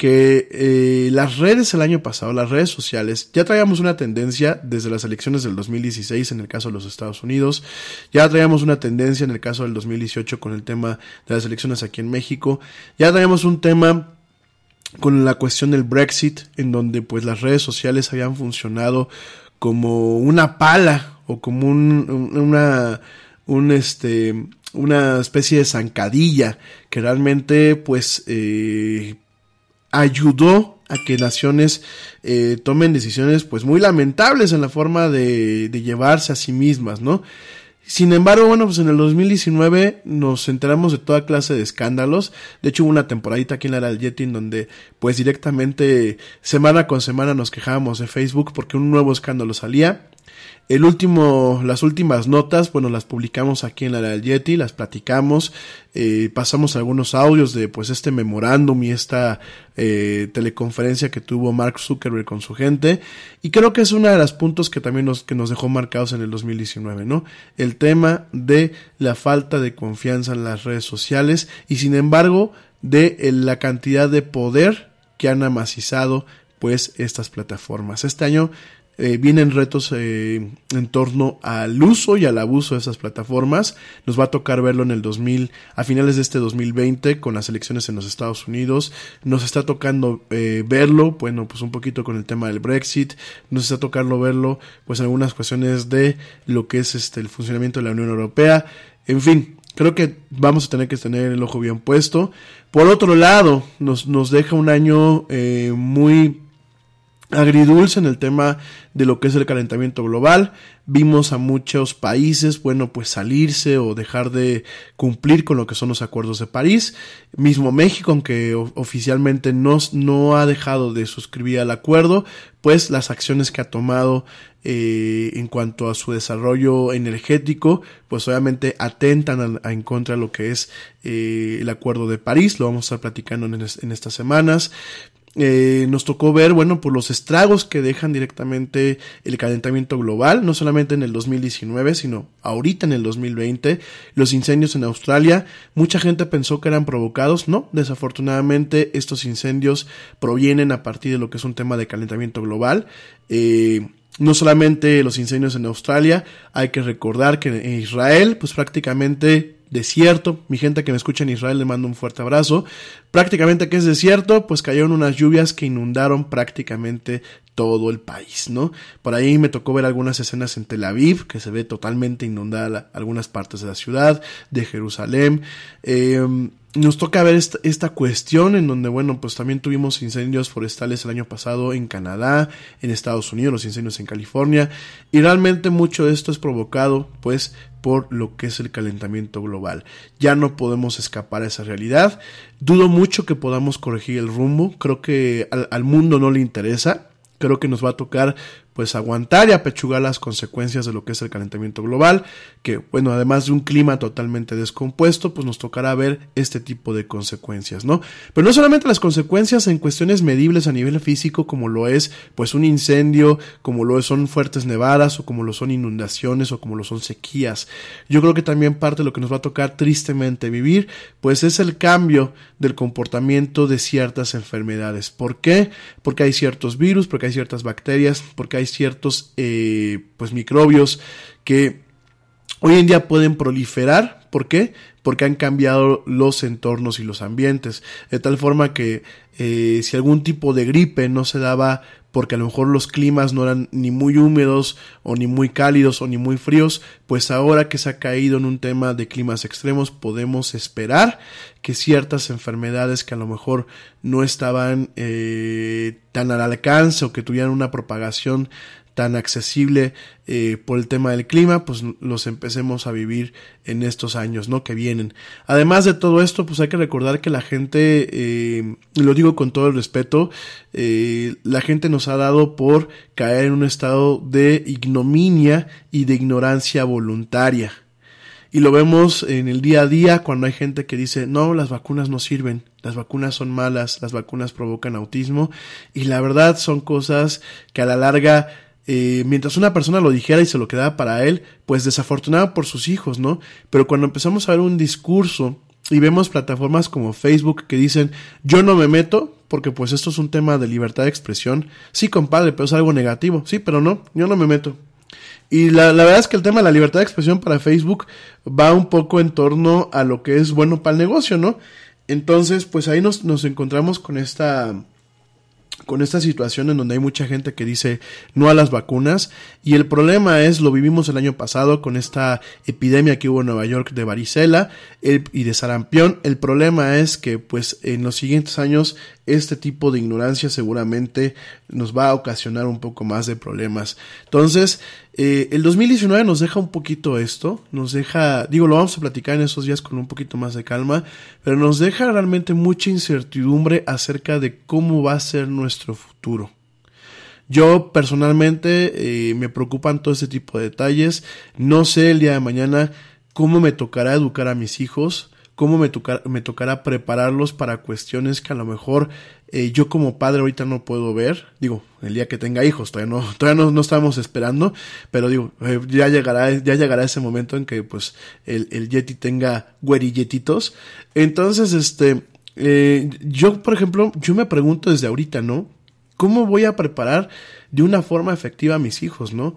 F: que eh, las redes el año pasado, las redes sociales, ya traíamos una tendencia desde las elecciones del 2016 en el caso de los Estados Unidos, ya traíamos una tendencia en el caso del 2018 con el tema de las elecciones aquí en México, ya traíamos un tema con la cuestión del Brexit, en donde pues las redes sociales habían funcionado como una pala o como un, una, un este, una especie de zancadilla que realmente pues eh, ayudó a que naciones eh, tomen decisiones pues muy lamentables en la forma de, de, llevarse a sí mismas, ¿no? Sin embargo, bueno, pues en el 2019 nos enteramos de toda clase de escándalos. De hecho, hubo una temporadita aquí en la era del en donde pues directamente semana con semana nos quejábamos de Facebook porque un nuevo escándalo salía. El último, las últimas notas, bueno, las publicamos aquí en la del Yeti, las platicamos, eh, pasamos algunos audios de pues este memorándum y esta eh, teleconferencia que tuvo Mark Zuckerberg con su gente y creo que es uno de los puntos que también nos, que nos dejó marcados en el 2019, ¿no? El tema de la falta de confianza en las redes sociales y sin embargo de eh, la cantidad de poder que han amacizado pues estas plataformas. Este año eh, vienen retos eh, en torno al uso y al abuso de esas plataformas. Nos va a tocar verlo en el 2000, a finales de este 2020 con las elecciones en los Estados Unidos. Nos está tocando eh, verlo, bueno, pues un poquito con el tema del Brexit. Nos está tocando verlo, pues en algunas cuestiones de lo que es este el funcionamiento de la Unión Europea. En fin, creo que vamos a tener que tener el ojo bien puesto. Por otro lado, nos, nos deja un año muy agridulce en el tema de lo que es el calentamiento global. Vimos a muchos países, bueno, pues salirse o dejar de cumplir con lo que son los acuerdos de París. Mismo México, aunque oficialmente no, no ha dejado de suscribir al acuerdo, pues las acciones que ha tomado eh, en cuanto a su desarrollo energético, pues obviamente atentan a, en contra de lo que es eh, el acuerdo de París. Lo vamos a estar platicando en estas semanas. Eh, nos tocó ver, bueno, por los estragos que dejan directamente el calentamiento global, no solamente en el 2019, sino ahorita en el 2020, los incendios en Australia, mucha gente pensó que eran provocados, no, desafortunadamente estos incendios provienen a partir de lo que es un tema de calentamiento global, eh, no solamente los incendios en Australia, hay que recordar que en Israel, pues prácticamente desierto. Mi gente que me escucha en Israel le mando un fuerte abrazo. Prácticamente que es desierto, pues cayeron unas lluvias que inundaron prácticamente todo el país, ¿no? Por ahí me tocó ver algunas escenas en Tel Aviv, que se ve totalmente inundada algunas partes de la ciudad, de Jerusalén. Eh, nos toca ver esta, cuestión en donde, bueno, pues también tuvimos incendios forestales el año pasado en Canadá, en Estados Unidos, los incendios en California, y realmente mucho de esto es provocado, pues, por lo que es el calentamiento global. Ya no podemos escapar a esa realidad. Dudo mucho que podamos corregir el rumbo. Creo que al mundo no le interesa. Creo que nos va a tocar pues aguantar y apechugar las consecuencias de lo que es el calentamiento global, que bueno, además de un clima totalmente descompuesto, pues nos tocará ver este tipo de consecuencias, ¿no? Pero no solamente las consecuencias en cuestiones medibles a nivel físico, como lo es pues un incendio, como lo son fuertes nevadas, o como lo son inundaciones, o como lo son sequías. Yo creo que también parte de lo que nos va a tocar tristemente vivir, pues es el cambio del comportamiento de ciertas enfermedades. ¿Por qué? Porque hay ciertos virus, porque hay ciertas bacterias, porque hay ciertos eh, pues microbios que hoy en día pueden proliferar. ¿Por qué? porque han cambiado los entornos y los ambientes, de tal forma que eh, si algún tipo de gripe no se daba porque a lo mejor los climas no eran ni muy húmedos o ni muy cálidos o ni muy fríos, pues ahora que se ha caído en un tema de climas extremos podemos esperar que ciertas enfermedades que a lo mejor no estaban eh, tan al alcance o que tuvieran una propagación tan accesible eh, por el tema del clima, pues los empecemos a vivir en estos años, ¿no? Que vienen. Además de todo esto, pues hay que recordar que la gente, eh, lo digo con todo el respeto, eh, la gente nos ha dado por caer en un estado de ignominia y de ignorancia voluntaria. Y lo vemos en el día a día cuando hay gente que dice, no, las vacunas no sirven, las vacunas son malas, las vacunas provocan autismo. Y la verdad son cosas que a la larga eh, mientras una persona lo dijera y se lo quedaba para él, pues desafortunado por sus hijos, ¿no? Pero cuando empezamos a ver un discurso y vemos plataformas como Facebook que dicen yo no me meto porque pues esto es un tema de libertad de expresión, sí compadre, pero es algo negativo, sí, pero no, yo no me meto. Y la, la, verdad es que el tema de la libertad de expresión para Facebook va un poco en torno a lo que es bueno para el negocio, ¿no? Entonces, pues ahí nos, nos encontramos con esta con esta situación en donde hay mucha gente que dice no a las vacunas y el problema es, lo vivimos el año pasado con esta epidemia que hubo en Nueva York de varicela y de sarampión, el problema es que pues en los siguientes años este tipo de ignorancia seguramente nos va a ocasionar un poco más de problemas. Entonces, eh, el 2019 nos deja un poquito esto, nos deja, digo, lo vamos a platicar en esos días con un poquito más de calma, pero nos deja realmente mucha incertidumbre acerca de cómo va a ser nuestro futuro. Yo personalmente eh, me preocupan todo ese tipo de detalles. No sé el día de mañana cómo me tocará educar a mis hijos cómo me, me tocará prepararlos para cuestiones que a lo mejor eh, yo como padre ahorita no puedo ver. Digo, el día que tenga hijos, todavía no, todavía no, no estamos esperando, pero digo, eh, ya llegará, ya llegará ese momento en que pues el, el Yeti tenga güerilletitos. Entonces, este, eh, yo, por ejemplo, yo me pregunto desde ahorita, ¿no? ¿Cómo voy a preparar de una forma efectiva a mis hijos, ¿no?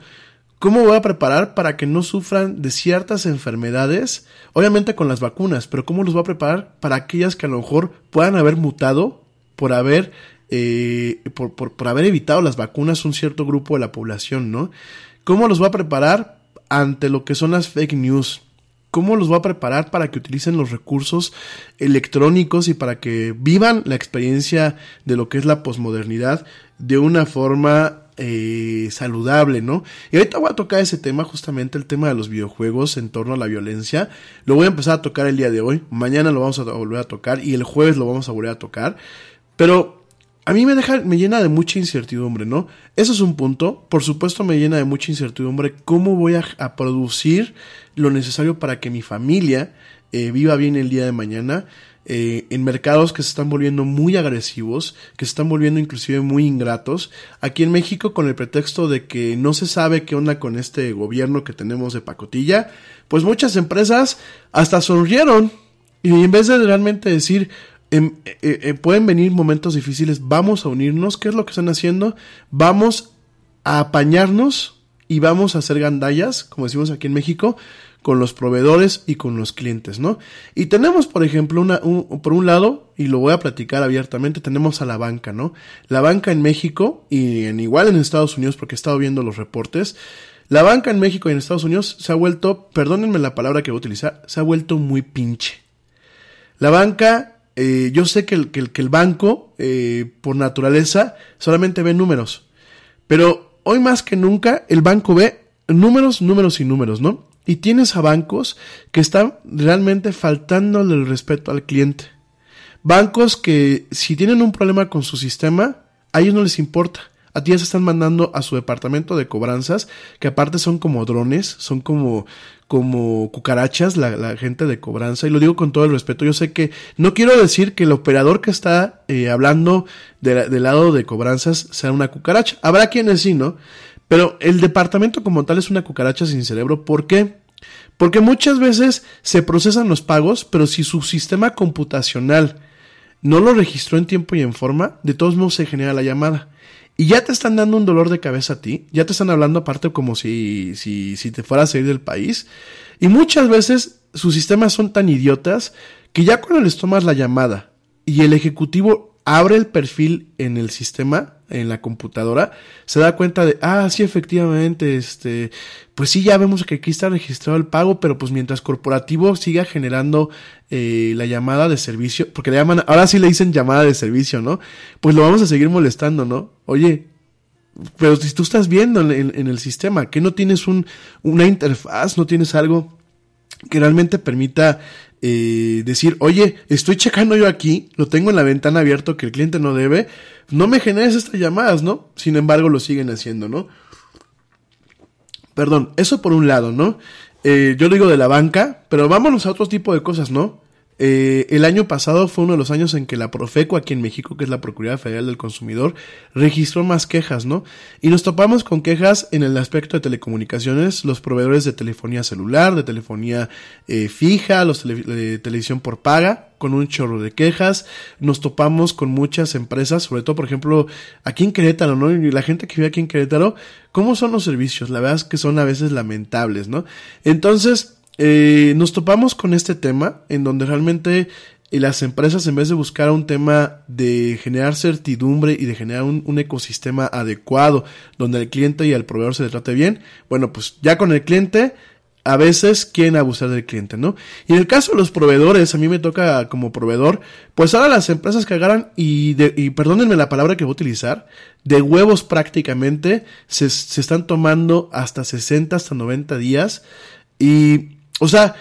F: ¿Cómo voy a preparar para que no sufran de ciertas enfermedades? Obviamente con las vacunas, pero ¿cómo los voy a preparar para aquellas que a lo mejor puedan haber mutado por haber, eh, por, por, por haber evitado las vacunas un cierto grupo de la población, ¿no? ¿Cómo los voy a preparar ante lo que son las fake news? ¿Cómo los voy a preparar para que utilicen los recursos electrónicos y para que vivan la experiencia de lo que es la posmodernidad de una forma eh, saludable, ¿no? Y ahorita voy a tocar ese tema, justamente el tema de los videojuegos en torno a la violencia. Lo voy a empezar a tocar el día de hoy, mañana lo vamos a volver a tocar y el jueves lo vamos a volver a tocar. Pero a mí me deja, me llena de mucha incertidumbre, ¿no? Eso es un punto. Por supuesto me llena de mucha incertidumbre cómo voy a, producir lo necesario para que mi familia eh, viva bien el día de mañana. Eh, en mercados que se están volviendo muy agresivos, que se están volviendo inclusive muy ingratos. Aquí en México, con el pretexto de que no se sabe qué onda con este gobierno que tenemos de pacotilla, pues muchas empresas hasta sonrieron. Y en vez de realmente decir, em, eh, eh, pueden venir momentos difíciles, vamos a unirnos, ¿qué es lo que están haciendo? Vamos a apañarnos y vamos a hacer gandallas, como decimos aquí en México, con los proveedores y con los clientes, ¿no? Y tenemos, por ejemplo, una, por un lado, y lo voy a platicar abiertamente, tenemos a la banca, ¿no? La banca en México y en igual en Estados Unidos, porque he estado viendo los reportes, la banca en México y en Estados Unidos se ha vuelto, perdónenme la palabra que voy a utilizar, se ha vuelto muy pinche. La banca, eh, yo sé que el, que el, que el banco, eh, por naturaleza, solamente ve números, pero hoy más que nunca el banco ve números, números y números, ¿no? Y tienes a bancos que están realmente faltándole el respeto al cliente. Bancos que si tienen un problema con su sistema, a ellos no les importa. A ti ya se están mandando a su departamento de cobranzas, que aparte son como drones, son como, como cucarachas la, la gente de cobranza. Y lo digo con todo el respeto. Yo sé que no quiero decir que el operador que está eh, hablando de, del lado de cobranzas sea una cucaracha. Habrá quienes sí, ¿no? Pero el departamento como tal es una cucaracha sin cerebro. ¿Por qué? Porque muchas veces se procesan los pagos, pero si su sistema computacional no lo registró en tiempo y en forma, de todos modos se genera la llamada. y ya te están dando un dolor de cabeza a ti, ya te están hablando aparte como si, si, si te fueras a salir del país. Y muchas veces sus sistemas son tan idiotas que ya cuando les tomas la llamada y el ejecutivo abre el perfil en el sistema, en la computadora, se da cuenta de, ah, sí, efectivamente, este, pues sí, ya vemos que aquí está registrado el pago, pero pues mientras corporativo siga generando eh, la llamada de servicio, porque le llaman, ahora sí le dicen llamada de servicio, ¿no? Pues lo vamos a seguir molestando, ¿no? Oye, pero si tú estás viendo en, el sistema, que no tienes un, una interfaz, no tienes algo que realmente permita eh, decir, oye, estoy checando yo aquí, lo tengo en la ventana abierto que el cliente no debe, no me generes estas llamadas, ¿no? Sin embargo, lo siguen haciendo, ¿no? Perdón, eso por un lado, ¿no? Eh, yo digo de la banca, pero vámonos a otro tipo de cosas, ¿no? Eh, el año pasado fue uno de los años en que la Profeco aquí en México, que es la Procuraduría Federal del Consumidor, registró más quejas, ¿no? Y nos topamos con quejas en el aspecto de telecomunicaciones, los proveedores de telefonía celular, de telefonía eh, fija, los de televisión por paga, con un chorro de quejas. Nos topamos con muchas empresas, sobre todo, por ejemplo, aquí en Querétaro, ¿no? Y la gente que vive aquí en Querétaro, ¿cómo son los servicios? La verdad es que son a veces lamentables, ¿no? Entonces, eh, nos topamos con este tema en donde realmente eh, las empresas en vez de buscar un tema de generar certidumbre y de generar un, ecosistema adecuado donde el cliente y el proveedor se le trate bien, bueno, pues ya con el cliente a veces quieren abusar del cliente, ¿no? Y en el caso de los proveedores, a mí me toca como proveedor, pues ahora las empresas que agarran y, y perdónenme la palabra que voy a utilizar, de huevos prácticamente, se, se están tomando hasta 60, hasta 90 días y o sea,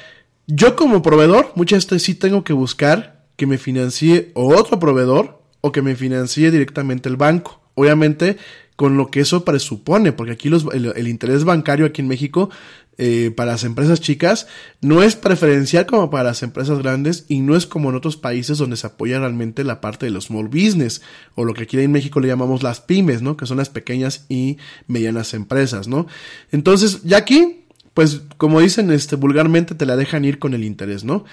F: yo como proveedor muchas veces sí tengo que buscar que me financie otro proveedor o que me financie directamente el banco. Obviamente con lo que eso presupone, porque aquí los, el, interés bancario aquí en México eh, para las empresas chicas no es preferencial como para las empresas grandes y no es como en otros países donde se apoya realmente la parte de los small business o lo que aquí en México le llamamos las pymes, ¿no? Que son las pequeñas y medianas empresas, ¿no? Entonces, ya aquí pues como dicen este vulgarmente te la dejan ir con el interés, ¿no?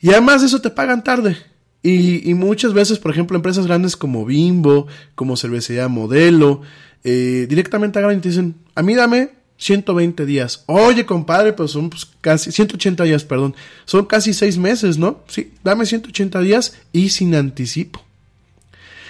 F: Y además de eso te pagan tarde. Y, muchas veces, por ejemplo, empresas grandes como Bimbo, como Cervecería Modelo, eh, directamente agarran y te dicen, a mí dame 120 días. Oye, compadre, pues son pues, casi 180 días, perdón. Son casi 6 meses, ¿no? Sí, dame 180 días y sin anticipo.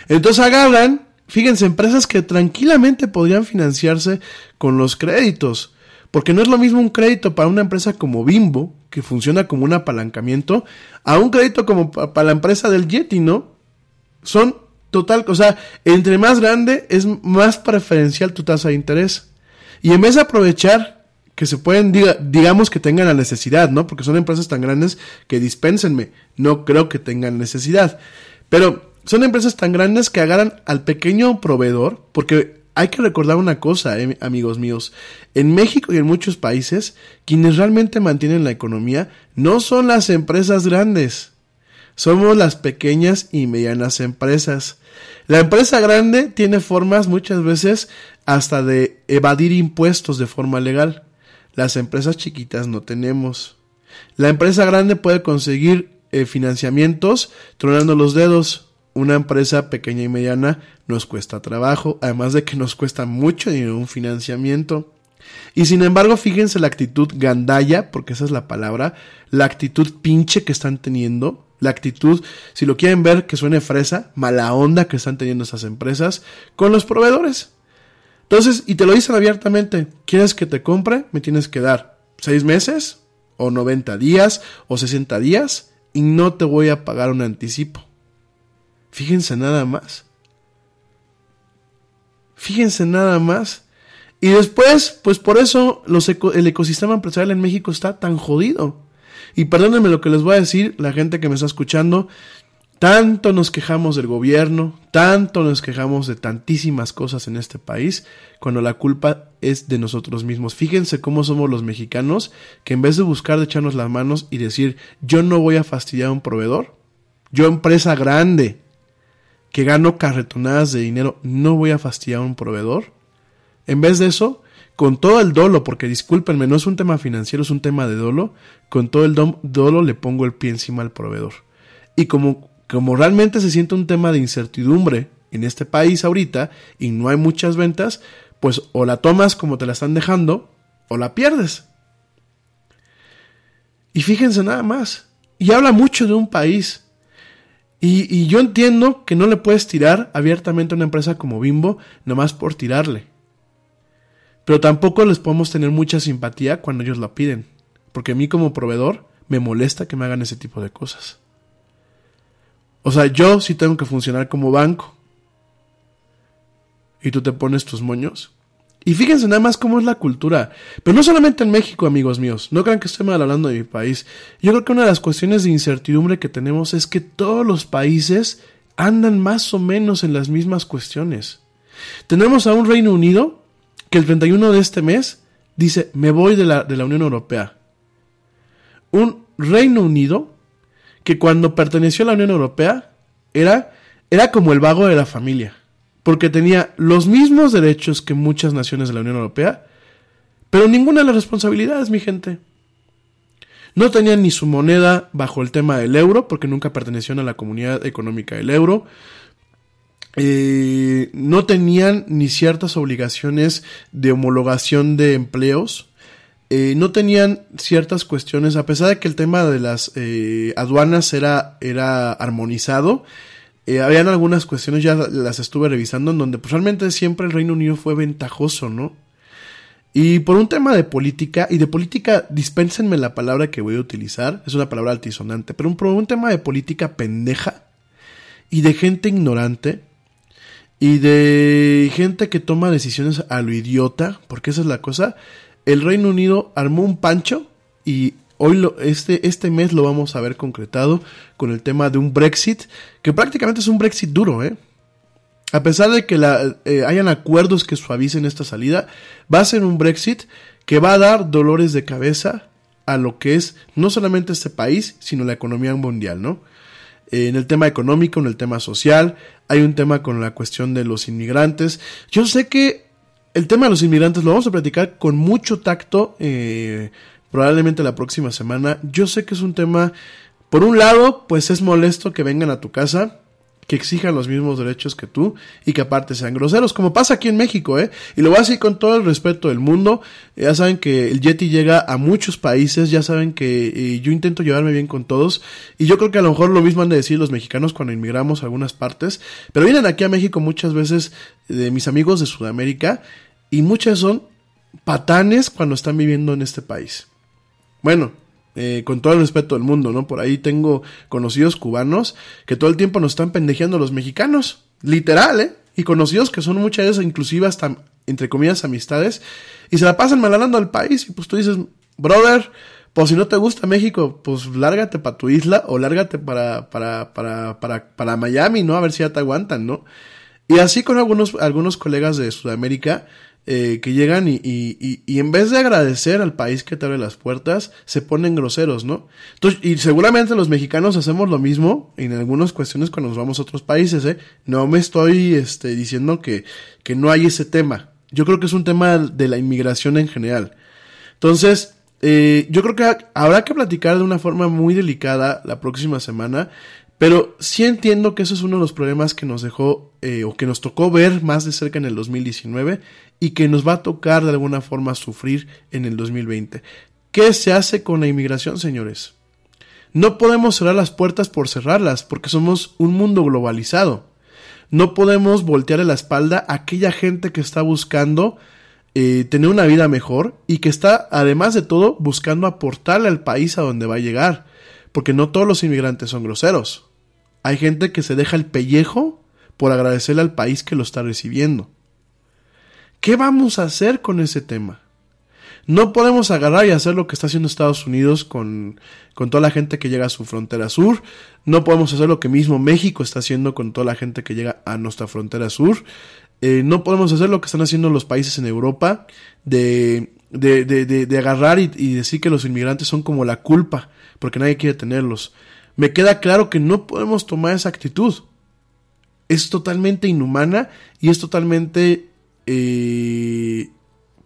F: Entonces agarran, fíjense, empresas que tranquilamente podrían financiarse con los créditos. Porque no es lo mismo un crédito para una empresa como Bimbo, que funciona como un apalancamiento, a un crédito como para la empresa del Yeti, ¿no? Son total, o sea, entre más grande es más preferencial tu tasa de interés. Y en vez de aprovechar que se pueden, digamos que tengan la necesidad, ¿no? Porque son empresas tan grandes que dispénsenme, no creo que tengan necesidad. Pero son empresas tan grandes que agarran al pequeño proveedor, porque hay que recordar una cosa, eh, amigos míos. En México y en muchos países, quienes realmente mantienen la economía no son las empresas grandes, somos las pequeñas y medianas empresas. La empresa grande tiene formas muchas veces hasta de evadir impuestos de forma legal. Las empresas chiquitas no tenemos. La empresa grande puede conseguir eh, financiamientos tronando los dedos una empresa pequeña y mediana nos cuesta trabajo, además de que nos cuesta mucho dinero un financiamiento. Y sin embargo, fíjense la actitud gandaya, porque esa es la palabra, la actitud pinche que están teniendo, la actitud, si lo quieren ver, que suene fresa, mala onda que están teniendo esas empresas con los proveedores. Entonces, y te lo dicen abiertamente, ¿quieres que te compre? Me tienes que dar seis meses, o 90 días, o 60 días, y no te voy a pagar un anticipo. Fíjense nada más. Fíjense nada más. Y después, pues por eso el ecosistema empresarial en México está tan jodido. Y perdónenme lo que les voy a decir, la gente que me está escuchando, tanto nos quejamos del gobierno, tanto nos quejamos de tantísimas cosas en este país, cuando la culpa es de nosotros mismos. Fíjense cómo somos los mexicanos, que en vez de buscar de echarnos las manos y decir, yo no voy a fastidiar a un proveedor, yo empresa grande, que gano carretonadas de dinero, no voy a fastidiar a un proveedor. En vez de eso, con todo el dolo, porque discúlpenme, no es un tema financiero, es un tema de dolo, con todo el dolo le pongo el pie encima al proveedor. Y como, como realmente se siente un tema de incertidumbre en este país ahorita y no hay muchas ventas, pues o la tomas como te la están dejando o la pierdes. Y fíjense nada más. Y habla mucho de un país. Y, yo entiendo que no le puedes tirar abiertamente a una empresa como Bimbo nomás por tirarle. Pero tampoco les podemos tener mucha simpatía cuando ellos la piden. Porque a mí como proveedor me molesta que me hagan ese tipo de cosas. O sea, yo sí tengo que funcionar como banco. Y tú te pones tus moños. Y fíjense nada más cómo es la cultura. Pero no solamente en México, amigos míos. No crean que estoy mal hablando de mi país. Yo creo que una de las cuestiones de incertidumbre que tenemos es que todos los países andan más o menos en las mismas cuestiones. Tenemos a un Reino Unido que el 31 de este mes dice, me voy de la, de la Unión Europea. Un Reino Unido que cuando perteneció a la Unión Europea era, era como el vago de la familia porque tenía los mismos derechos que muchas naciones de la Unión Europea, pero ninguna de las responsabilidades, mi gente. No tenían ni su moneda bajo el tema del euro, porque nunca pertenecían a la comunidad económica del euro. Eh, no tenían ni ciertas obligaciones de homologación de empleos. Eh, no tenían ciertas cuestiones, a pesar de que el tema de las eh, aduanas era, era armonizado, eh, habían algunas cuestiones, ya las estuve revisando, en donde pues, realmente siempre el Reino Unido fue ventajoso, ¿no? Y por un tema de política, y de política, dispénsenme la palabra que voy a utilizar, es una palabra altisonante, pero un, por un tema de política pendeja y de gente ignorante y de gente que toma decisiones a lo idiota, porque esa es la cosa, el Reino Unido armó un pancho y Hoy lo, este, este mes lo vamos a ver concretado con el tema de un Brexit, que prácticamente es un Brexit duro, ¿eh? A pesar de que la, eh, hayan acuerdos que suavicen esta salida, va a ser un Brexit que va a dar dolores de cabeza a lo que es no solamente este país, sino la economía mundial, ¿no? En el tema económico, en el tema social, hay un tema con la cuestión de los inmigrantes. Yo sé que el tema de los inmigrantes lo vamos a platicar con mucho tacto eh, probablemente la próxima semana. Yo sé que es un tema, por un lado, pues es molesto que vengan a tu casa, que exijan los mismos derechos que tú y que aparte sean groseros, como pasa aquí en México, ¿eh? Y lo voy a decir con todo el respeto del mundo. Ya saben que el Yeti llega a muchos países, ya saben que eh, yo intento llevarme bien con todos y yo creo que a lo mejor lo mismo han de decir los mexicanos cuando inmigramos a algunas partes, pero vienen aquí a México muchas veces de mis amigos de Sudamérica y muchas son patanes cuando están viviendo en este país. Bueno, eh, con todo el respeto del mundo, ¿no? Por ahí tengo conocidos cubanos que todo el tiempo nos están pendejeando los mexicanos. Literal, ¿eh? Y conocidos que son muchas veces inclusive hasta, entre comillas, amistades. Y se la pasan malalando al país. Y pues tú dices, brother, pues si no te gusta México, pues lárgate para tu isla o lárgate para, para, para, para, para Miami, ¿no? A ver si ya te aguantan, ¿no? Y así con algunos, algunos colegas de Sudamérica eh, que llegan y, y, y, en vez de agradecer al país que te abre las puertas, se ponen groseros, ¿no? Entonces, y seguramente los mexicanos hacemos lo mismo en algunas cuestiones cuando nos vamos a otros países, ¿eh? No me estoy este, diciendo que, que no hay ese tema. Yo creo que es un tema de la inmigración en general. Entonces, eh, yo creo que habrá que platicar de una forma muy delicada la próxima semana pero sí entiendo que eso es uno de los problemas que nos dejó eh, o que nos tocó ver más de cerca en el 2019 y que nos va a tocar de alguna forma sufrir en el 2020. ¿Qué se hace con la inmigración, señores? No podemos cerrar las puertas por cerrarlas porque somos un mundo globalizado. No podemos voltearle la espalda a aquella gente que está buscando eh, tener una vida mejor y que está, además de todo, buscando aportarle al país a donde va a llegar. Porque no todos los inmigrantes son groseros. Hay gente que se deja el pellejo por agradecerle al país que lo está recibiendo. ¿Qué vamos a hacer con ese tema? No podemos agarrar y hacer lo que está haciendo Estados Unidos con, con toda la gente que llega a su frontera sur. No podemos hacer lo que mismo México está haciendo con toda la gente que llega a nuestra frontera sur. Eh, no podemos hacer lo que están haciendo los países en Europa de, de, de, de agarrar y, y decir que los inmigrantes son como la culpa, porque nadie quiere tenerlos me queda claro que no podemos tomar esa actitud. Es totalmente inhumana y es totalmente,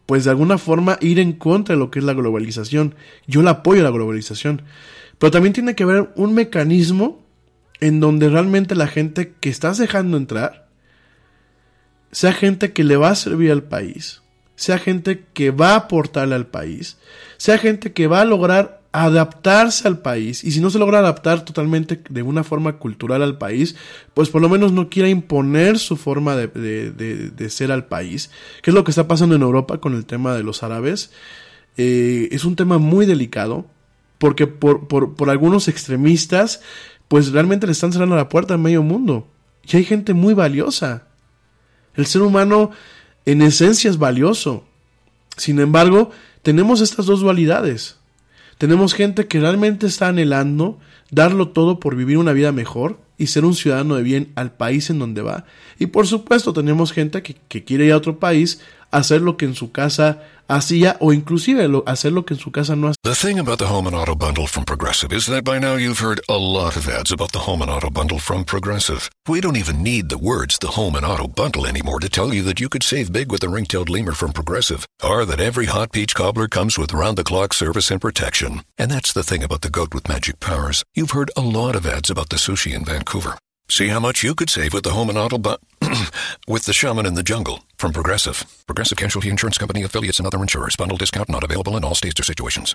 F: pues de alguna forma, ir en contra de lo que es la globalización. Yo la apoyo a la globalización. Pero también tiene que haber un mecanismo en donde realmente la gente que estás dejando entrar sea gente que le va a servir al país, sea gente que va a aportarle al país, sea gente que va a lograr adaptarse al país y si no se logra adaptar totalmente de una forma cultural al país, pues por lo menos no quiera imponer su forma de, de, de, ser al país, que es lo que está pasando en Europa con el tema de los árabes. Eh, es un tema muy delicado porque por, por, por algunos extremistas pues realmente le están cerrando la puerta a medio mundo y hay gente muy valiosa. El ser humano en esencia es valioso. Sin embargo, tenemos estas dos dualidades tenemos gente que realmente está anhelando darlo todo por vivir una vida mejor y ser un ciudadano de bien al país en donde va. Y por supuesto tenemos gente que, que quiere ir a otro país hacer lo que en su casa hacía o inclusive lo, hacer lo que en su casa no hacía.
B: The thing about the home and auto bundle from Progressive is that by now you've heard a lot of ads about the home and auto bundle from Progressive. We don't even need the words the home and auto bundle anymore to tell you that you could save big with the ring-tailed lemur from Progressive or that every hot peach cobbler comes with round-the-clock service and protection. And that's the thing about the goat with magic powers. You've heard a lot of ads about the sushi in Vancouver. See how much you could save with the home and auto bu- with the shaman in the jungle from Progressive. Progressive Casualty Insurance Company affiliates and other insurers. Bundle discount not available in all states or situations.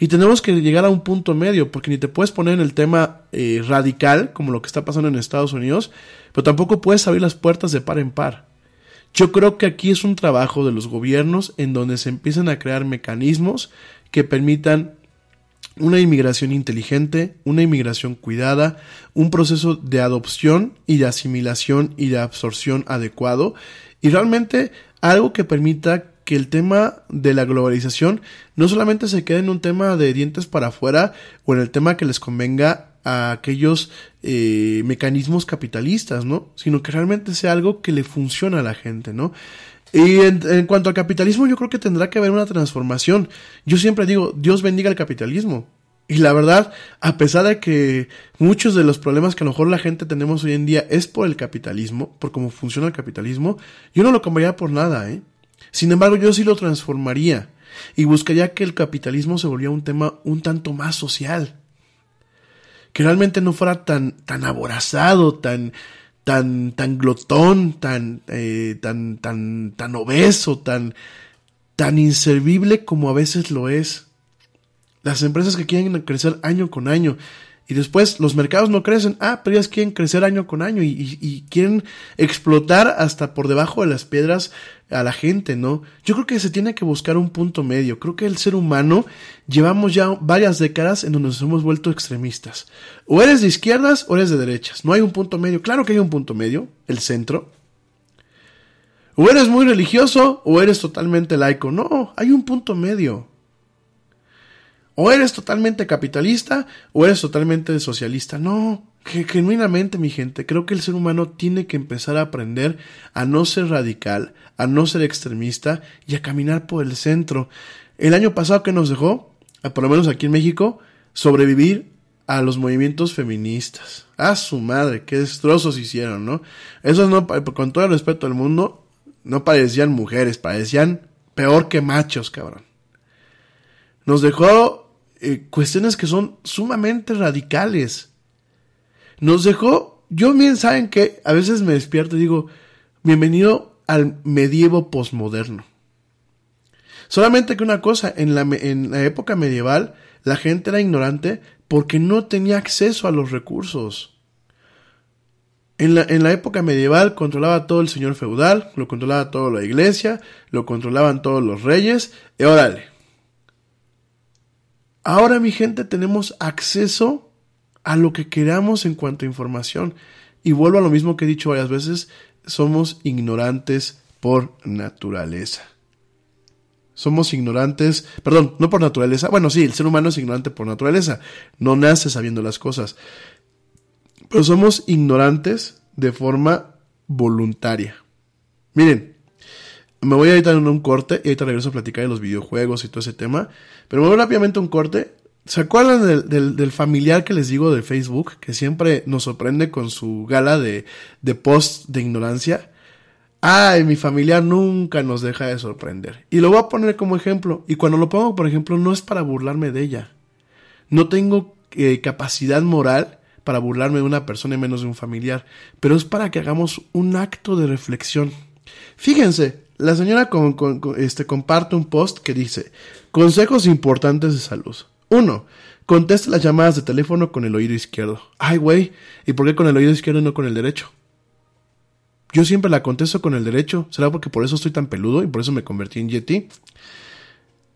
F: Y tenemos que llegar a un punto medio, porque ni te puedes poner en el tema eh, radical, como lo que está pasando en Estados Unidos, pero tampoco puedes abrir las puertas de par en par. Yo creo que aquí es un trabajo de los gobiernos en donde se empiezan a crear mecanismos que permitan una inmigración inteligente, una inmigración cuidada, un proceso de adopción y de asimilación y de absorción adecuado. Y realmente algo que permita que el tema de la globalización no solamente se quede en un tema de dientes para afuera o en el tema que les convenga a aquellos eh, mecanismos capitalistas, ¿no? Sino que realmente sea algo que le funciona a la gente, ¿no? Y en, en, cuanto al capitalismo, yo creo que tendrá que haber una transformación. Yo siempre digo, Dios bendiga el capitalismo. Y la verdad, a pesar de que muchos de los problemas que a lo mejor la gente tenemos hoy en día es por el capitalismo, por cómo funciona el capitalismo, yo no lo cambiaría por nada, ¿eh? Sin embargo, yo sí lo transformaría y buscaría que el capitalismo se volviera un tema un tanto más social. Que realmente no fuera tan, tan aborazado, tan, tan, tan glotón, tan, eh, tan, tan, tan obeso, tan, tan inservible como a veces lo es. Las empresas que quieren crecer año con año y después los mercados no crecen, ah, pero ellas quieren crecer año con año y, y, quieren explotar hasta por debajo de las piedras a la gente, ¿no? Yo creo que se tiene que buscar un punto medio. Creo que el ser humano llevamos ya varias décadas en donde nos hemos vuelto extremistas. O eres de izquierdas o eres de derechas. No hay un punto medio. Claro que hay un punto medio, el centro. O eres muy religioso o eres totalmente laico. No, hay un punto medio. O eres totalmente capitalista o eres totalmente socialista. No, genuinamente mi gente, creo que el ser humano tiene que empezar a aprender a no ser radical, a no ser extremista y a caminar por el centro. El año pasado que nos dejó, por lo menos aquí en México, sobrevivir a los movimientos feministas. A su madre, qué destrozos hicieron, ¿no? Esos no, con todo el respeto del mundo, no parecían mujeres, parecían peor que machos, cabrón. Nos dejó eh, cuestiones que son sumamente radicales. Nos dejó, yo bien saben que a veces me despierto y digo, bienvenido al medievo posmoderno. Solamente que una cosa, en la, en la época medieval la gente era ignorante porque no tenía acceso a los recursos. En la, en la, época medieval controlaba todo el señor feudal, lo controlaba toda la iglesia, lo controlaban todos los reyes, y órale, Ahora, mi gente, tenemos acceso a lo que queramos en cuanto a información. Y vuelvo a lo mismo que he dicho varias veces, somos ignorantes por naturaleza. Somos ignorantes, perdón, no por naturaleza. Bueno, sí, el ser humano es ignorante por naturaleza. No nace sabiendo las cosas. Pero somos ignorantes de forma voluntaria. Miren, me voy a en un corte y ahorita regreso a platicar de los videojuegos y todo ese tema. Pero me voy rápidamente a un corte. ¿Se acuerdan del, familiar que les digo de Facebook? Que siempre nos sorprende con su gala de, de post de ignorancia. Ay, mi familiar nunca nos deja de sorprender. Y lo voy a poner como ejemplo. Y cuando lo pongo, por ejemplo, no es para burlarme de ella. No tengo eh, capacidad moral para burlarme de una persona y menos de un familiar. Pero es para que hagamos un acto de reflexión. Fíjense, la señora con, con, este, comparte un post que dice, consejos importantes de salud. Uno, conteste las llamadas de teléfono con el oído izquierdo. Ay, güey, ¿y por qué con el oído izquierdo y no con el derecho? Yo siempre la contesto con el derecho. ¿Será porque por eso estoy tan peludo y por eso me convertí en Yeti?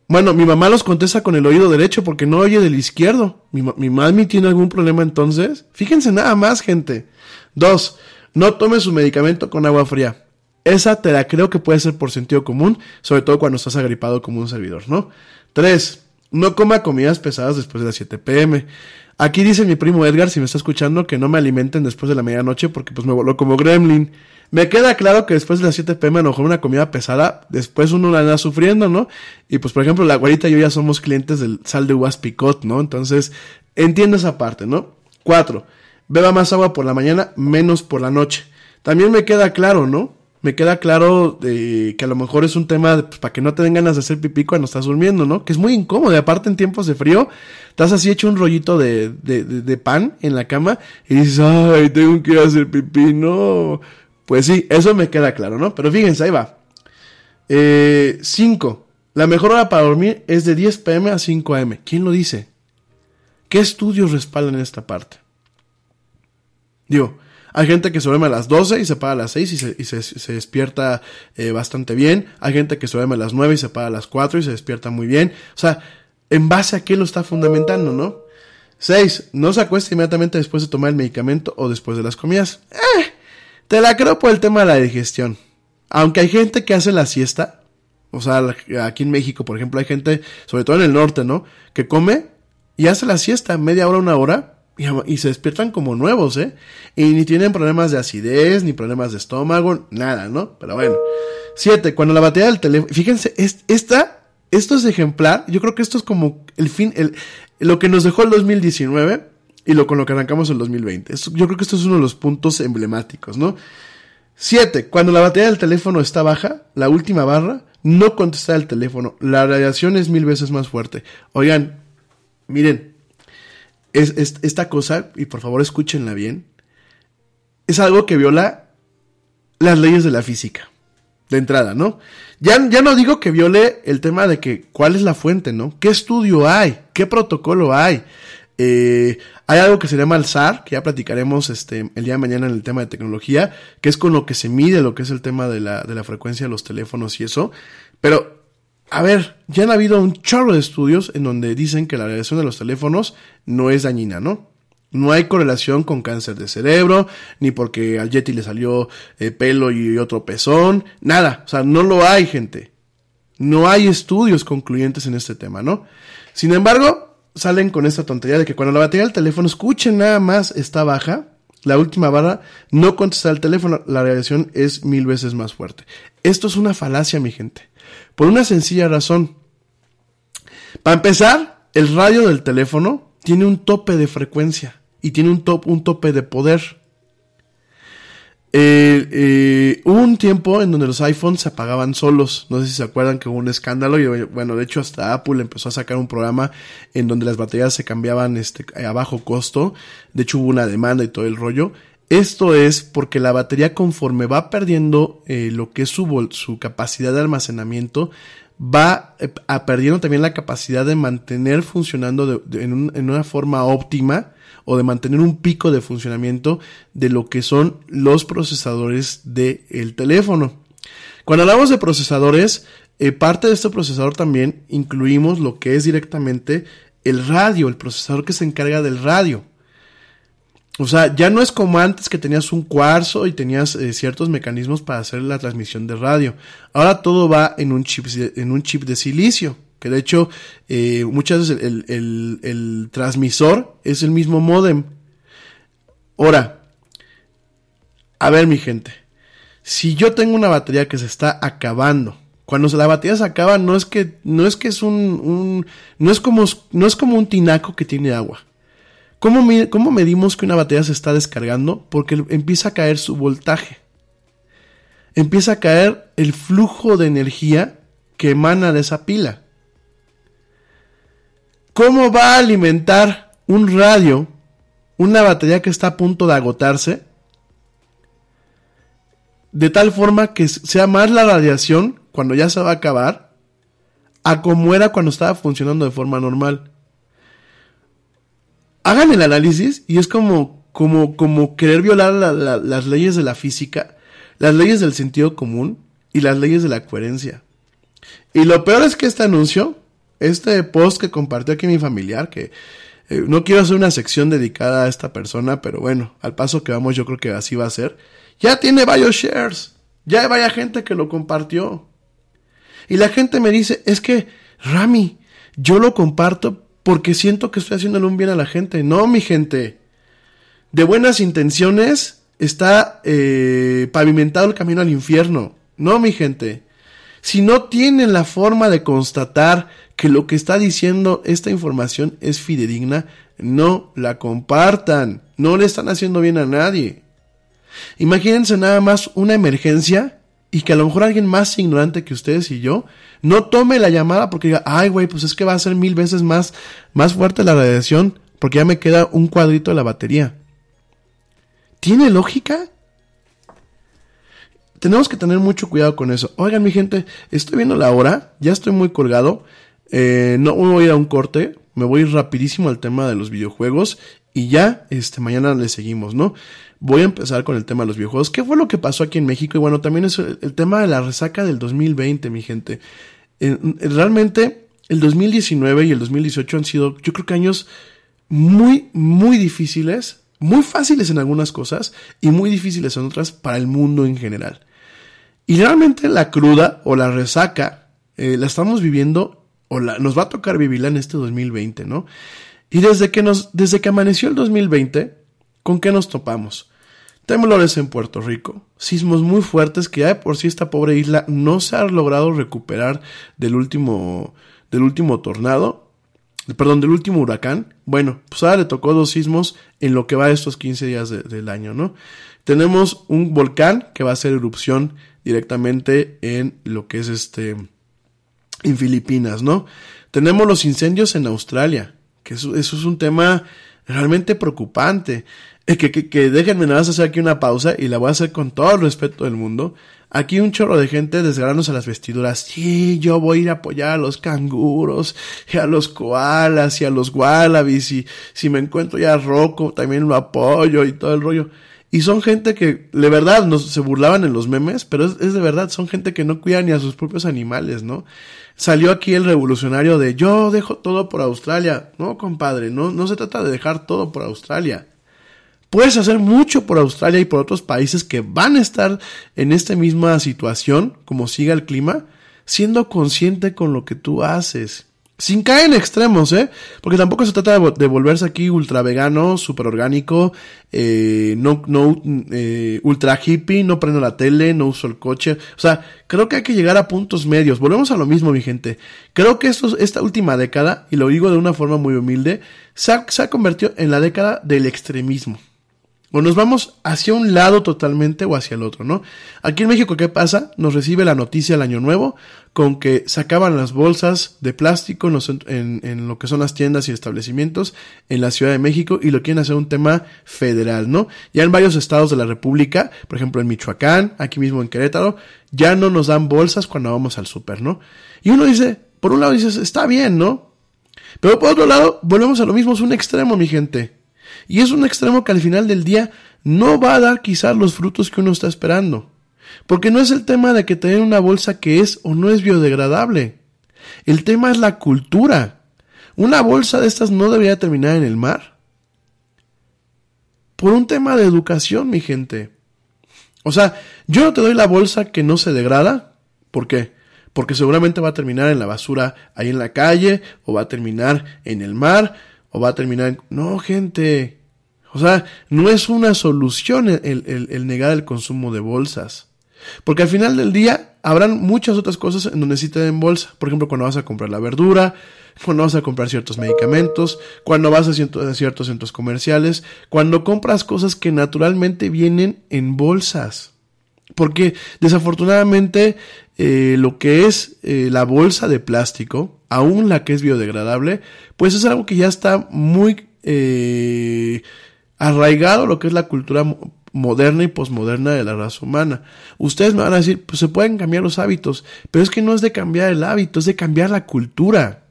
F: Bueno, mi mamá los contesta con el oído derecho porque no oye del izquierdo. Mi, mi mami tiene algún problema entonces. Fíjense nada más, gente. Dos, no tome su medicamento con agua fría. Esa te la creo que puede ser por sentido común, sobre todo cuando estás agripado como un servidor, ¿no? Tres, no coma comidas pesadas después de las 7 pm. Aquí dice mi primo Edgar, si me está escuchando, que no me alimenten después de la medianoche porque pues me voló como gremlin. Me queda claro que después de las 7 pm a lo mejor una comida pesada, después uno la anda sufriendo, ¿no? Y pues por ejemplo la guarita y yo ya somos clientes del sal de uvas picot, ¿no? Entonces entiendo esa parte, ¿no? Cuatro, beba más agua por la mañana, menos por la noche. También me queda claro, ¿no? Me queda claro que a lo mejor es un tema de, pues, para que no te den ganas de hacer pipí cuando estás durmiendo, ¿no? Que es muy incómodo. Y aparte en tiempos de frío, estás así hecho un rollito de, de, de, de, pan en la cama y dices, ay, tengo que ir a hacer pipí, no. Pues sí, eso me queda claro, ¿no? Pero fíjense, ahí va. 5. Eh, la mejor hora para dormir es de 10 pm a 5 am. ¿Quién lo dice? ¿Qué estudios respaldan esta parte? Digo, hay gente que se duerme a las 12 y se para a las 6 y se, y se, se despierta eh, bastante bien. Hay gente que se duerme a las 9 y se para a las 4 y se despierta muy bien. O sea, ¿en base a qué lo está fundamentando, no? 6. No se acuesta inmediatamente después de tomar el medicamento o después de las comidas. Eh, te la creo por el tema de la digestión. Aunque hay gente que hace la siesta. O sea, aquí en México, por ejemplo, hay gente, sobre todo en el norte, ¿no? Que come y hace la siesta media hora, una hora y, se despiertan como nuevos, ¿eh? Y ni tienen problemas de acidez, ni problemas de estómago, nada, ¿no? Pero bueno. Siete, cuando la batería del teléfono, fíjense, esta, esto es ejemplar, yo creo que esto es como el fin, el, lo que nos dejó el 2019 y lo con lo que arrancamos el 2020. Esto, yo creo que esto es uno de los puntos emblemáticos, ¿no? Siete, cuando la batería del teléfono está baja, la última barra, no contestar el teléfono. La radiación es mil veces más fuerte. Oigan, miren, es, es, esta cosa, y por favor escúchenla bien, es algo que viola las leyes de la física. De entrada, ¿no? Ya, ya no digo que viole el tema de que cuál es la fuente, ¿no? ¿Qué estudio hay? ¿Qué protocolo hay? Eh, hay algo que se llama el SAR, que ya platicaremos este, el día de mañana en el tema de tecnología, que es con lo que se mide lo que es el tema de la, de la frecuencia de los teléfonos y eso. Pero a ver, ya han habido un chorro de estudios en donde dicen que la radiación de los teléfonos no es dañina, ¿no? No hay correlación con cáncer de cerebro, ni porque al Yeti le salió eh, pelo y otro pezón, nada. O sea, no lo hay, gente. No hay estudios concluyentes en este tema, ¿no? Sin embargo, salen con esta tontería de que cuando la batería del teléfono, escuchen nada más, está baja, la última barra, no contestar el teléfono, la radiación es mil veces más fuerte. Esto es una falacia, mi gente. Por una sencilla razón. Para empezar, el radio del teléfono tiene un tope de frecuencia y tiene un, top, un tope de poder. Eh, eh, hubo un tiempo en donde los iPhones se apagaban solos. No sé si se acuerdan que hubo un escándalo. Y bueno, de hecho, hasta Apple empezó a sacar un programa en donde las baterías se cambiaban este, a bajo costo. De hecho, hubo una demanda y todo el rollo. Esto es porque la batería conforme va perdiendo eh, lo que es su, su, capacidad de almacenamiento, va eh, a perdiendo también la capacidad de mantener funcionando en, un, en, una forma óptima o de mantener un pico de funcionamiento de lo que son los procesadores del el teléfono. Cuando hablamos de procesadores, eh, parte de este procesador también incluimos lo que es directamente el radio, el procesador que se encarga del radio. O sea, ya no es como antes que tenías un cuarzo y tenías eh, ciertos mecanismos para hacer la transmisión de radio. Ahora todo va en un chip, en un chip de silicio. Que de hecho, eh, muchas veces el, el, el, transmisor es el mismo modem. Ahora, a ver mi gente, si yo tengo una batería que se está acabando, cuando la batería se acaba no es que no es que es un, un no es como no es como un tinaco que tiene agua. ¿Cómo, ¿Cómo medimos que una batería se está descargando? Porque empieza a caer su voltaje. Empieza a caer el flujo de energía que emana de esa pila. ¿Cómo va a alimentar un radio una batería que está a punto de agotarse? De tal forma que sea más la radiación cuando ya se va a acabar a como era cuando estaba funcionando de forma normal. Hagan el análisis y es como, como, como querer violar las leyes de la física, las leyes del sentido común y las leyes de la coherencia. Y lo peor es que este anuncio, este post que compartió aquí mi familiar, que eh, no quiero hacer una sección dedicada a esta persona, pero bueno, al paso que vamos yo creo que así va a ser, ya tiene varios shares, ya hay varias gente que lo compartió. Y la gente me dice, es que, Rami, yo lo comparto porque siento que estoy haciéndole un bien a la gente. No, mi gente. De buenas intenciones está eh, pavimentado el camino al infierno. No, mi gente. Si no tienen la forma de constatar que lo que está diciendo esta información es fidedigna, no la compartan. No le están haciendo bien a nadie. Imagínense nada más una emergencia y que a lo mejor alguien más ignorante que ustedes y yo no tome la llamada porque diga, ay, güey, pues es que va a ser mil veces más, más fuerte la radiación porque ya me queda un cuadrito de la batería. ¿Tiene lógica? Tenemos que tener mucho cuidado con eso. Oigan, mi gente, estoy viendo la hora, ya estoy muy colgado. Eh, no voy a ir a un corte, me voy rapidísimo al tema de los videojuegos y ya, este, mañana le seguimos, ¿no? Voy a empezar con el tema de los videojuegos. ¿Qué fue lo que pasó aquí en México? Y bueno, también es el, tema de la resaca del 2020, mi gente. realmente, el 2019 y el 2018 han sido, yo creo que años muy, muy difíciles, muy fáciles en algunas cosas y muy difíciles en otras para el mundo en general. Y realmente la cruda o la resaca eh, la estamos viviendo o la, nos va a tocar vivirla en este 2020, ¿no? Y desde que nos, desde que amaneció el 2020, ¿con qué nos topamos? Temblores en Puerto Rico, sismos muy fuertes que ya de por sí esta pobre isla no se ha logrado recuperar del último, del último tornado, perdón, del último huracán. Bueno, pues ahora le tocó dos sismos en lo que va estos 15 días del año, ¿no? Tenemos un volcán que va a hacer erupción directamente en lo que es este, en Filipinas, ¿no? Tenemos los incendios en Australia, que eso, eso es un tema realmente preocupante. Que, que, que, déjenme nada más hacer aquí una pausa y la voy a hacer con todo el respeto del mundo. Aquí un chorro de gente desgranándose las vestiduras. Sí, yo voy a ir a apoyar a los canguros, y a los koalas, y a los wallabies, y si me encuentro ya roco, también lo apoyo y todo el rollo. Y son gente que, de verdad, nos, se burlaban en los memes, pero es, es de verdad, son gente que no cuida ni a sus propios animales, ¿no? Salió aquí el revolucionario de yo dejo todo por Australia. No, compadre, no, no se trata de dejar todo por Australia Puedes hacer mucho por Australia y por otros países que van a estar en esta misma situación, como siga el clima, siendo consciente con lo que tú haces. Sin caer en extremos, ¿eh? Porque tampoco se trata de, volverse aquí ultra vegano, super orgánico, eh, no, no, eh, ultra hippie, no prendo la tele, no uso el coche. O sea, creo que hay que llegar a puntos medios. Volvemos a lo mismo, mi gente. Creo que esto, esta última década, y lo digo de una forma muy humilde, se ha convertido en la década del extremismo. O nos vamos hacia un lado totalmente o hacia el otro, ¿no? Aquí en México, ¿qué pasa? Nos recibe la noticia el año nuevo con que sacaban las bolsas de plástico en, en, lo que son las tiendas y establecimientos en la Ciudad de México y lo quieren hacer un tema federal, ¿no? Ya en varios estados de la República, por ejemplo en Michoacán, aquí mismo en Querétaro, ya no nos dan bolsas cuando vamos al súper, ¿no? Y uno dice, por un lado dices, está bien, ¿no? Pero por otro lado, volvemos a lo mismo, es un extremo, mi gente. Y es un extremo que al final del día no va a dar quizás los frutos que uno está esperando. Porque no es el tema de que tener una bolsa que es o no es biodegradable. El tema es la cultura. Una bolsa de estas no debería terminar en el mar. Por un tema de educación, mi gente. O sea, yo no te doy la bolsa que no se degrada. ¿Por qué? Porque seguramente va a terminar en la basura ahí en la calle o va a terminar en el mar o va a terminar. No, gente. O sea, no es una solución el, el, negar el consumo de bolsas. Porque al final del día habrán muchas otras cosas en donde sí te den bolsa. Por ejemplo, cuando vas a comprar la verdura, cuando vas a comprar ciertos medicamentos, cuando vas a ciertos centros comerciales, cuando compras cosas que naturalmente vienen en bolsas. Porque desafortunadamente eh, lo que es eh, la bolsa de plástico, aún la que es biodegradable, pues es algo que ya está muy eh, arraigado lo que es la cultura moderna y posmoderna de la raza humana. Ustedes me van a decir, pues se pueden cambiar los hábitos, pero es que no es de cambiar el hábito, es de cambiar la cultura.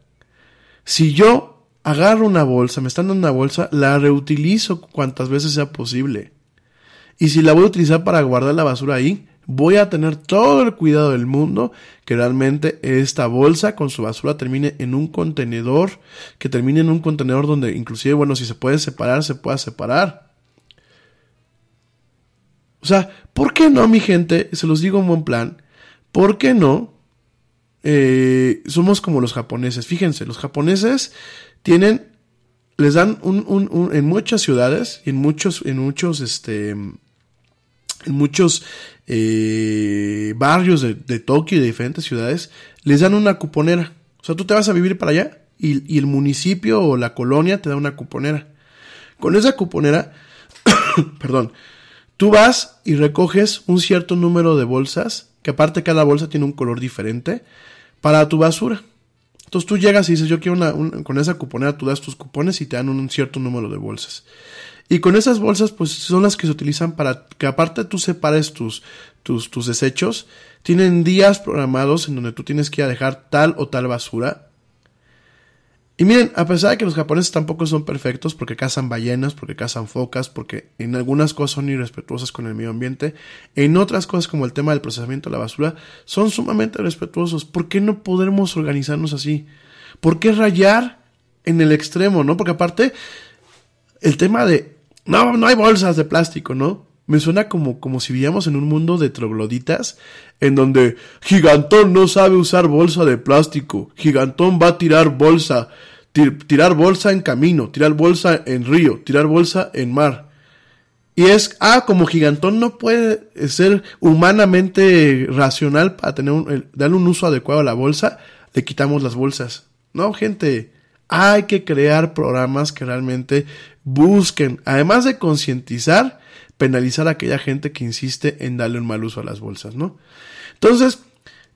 F: Si yo agarro una bolsa, me están dando una bolsa, la reutilizo cuantas veces sea posible. Y si la voy a utilizar para guardar la basura ahí, voy a tener todo el cuidado del mundo que realmente esta bolsa con su basura termine en un contenedor, que termine en un contenedor donde inclusive, bueno, si se puede separar, se pueda separar. O sea, ¿por qué no, mi gente? Se los digo en buen plan. ¿Por qué no? Eh, somos como los japoneses. Fíjense, los japoneses tienen, les dan un, un, en muchas ciudades, en muchos, en muchos, este, en muchos eh, barrios de, de, Tokio y de diferentes ciudades, les dan una cuponera. O sea, tú te vas a vivir para allá y, y el municipio o la colonia te da una cuponera. Con esa cuponera, perdón, Tú vas y recoges un cierto número de bolsas, que aparte cada bolsa tiene un color diferente, para tu basura. Entonces tú llegas y dices, yo quiero una, con esa cuponera, tú das tus cupones y te dan un, cierto número de bolsas. Y con esas bolsas, pues son las que se utilizan para que aparte tú separes tus, tus, tus desechos, tienen días programados en donde tú tienes que ir a dejar tal o tal basura y miren, a pesar de que los japoneses tampoco son perfectos porque cazan ballenas, porque cazan focas, porque en algunas cosas son irrespetuosas con el medio ambiente, en otras cosas como el tema del procesamiento de la basura, son sumamente respetuosos. ¿Por qué no podemos organizarnos así? ¿Por qué rayar en el extremo, no? Porque aparte, el tema de, no, no hay bolsas de plástico, ¿no? Me suena como, como si vivíamos en un mundo de trogloditas, en donde Gigantón no sabe usar bolsa de plástico, Gigantón va a tirar bolsa, tirar bolsa en camino, tirar bolsa en río, tirar bolsa en mar. Y es, ah, como Gigantón no puede ser humanamente racional para tener un, darle un uso adecuado a la bolsa, le quitamos las bolsas. No, gente, hay que crear programas que realmente busquen, además de concientizar, penalizar a aquella gente que insiste en darle un mal uso a las bolsas, ¿no? Entonces,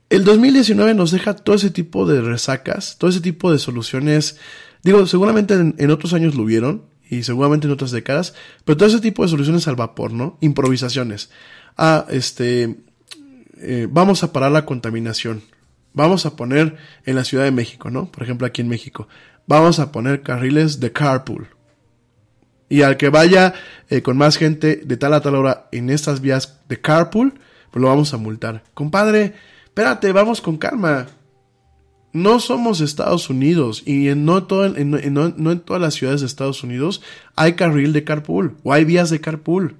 F: el 2019 nos deja todo ese tipo de resacas, todo ese tipo de soluciones. Digo, seguramente en, otros años lo hubieron y seguramente en otras décadas, pero todo ese tipo de soluciones al vapor, ¿no? Improvisaciones. Ah, este, eh, vamos a parar la contaminación. Vamos a poner en la Ciudad de México, ¿no? Por ejemplo, aquí en México. Vamos a poner carriles de carpool. Y al que vaya eh, con más gente de tal a tal hora en estas vías de carpool, pues lo vamos a multar. Compadre, espérate, vamos con calma. No somos Estados Unidos y en no, todo, no, en todas las ciudades de Estados Unidos hay carril de carpool o hay vías de carpool.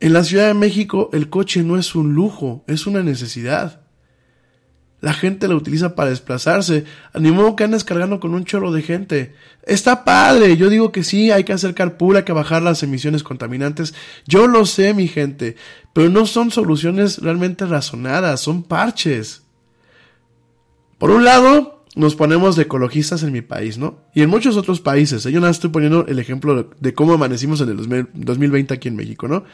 F: En la Ciudad de México el coche no es un lujo, es una necesidad. La gente la utiliza para desplazarse. Ni modo que andes cargando con un chorro de gente. Está padre. Yo digo que sí, hay que hacer carpool, hay que bajar las emisiones contaminantes. Yo lo sé, mi gente. Pero no son soluciones realmente razonadas, son parches. Por un lado, nos ponemos de ecologistas en mi país, ¿no? Y en muchos otros países. Yo nada estoy poniendo el ejemplo de cómo amanecimos en el 2020 aquí en México, ¿no?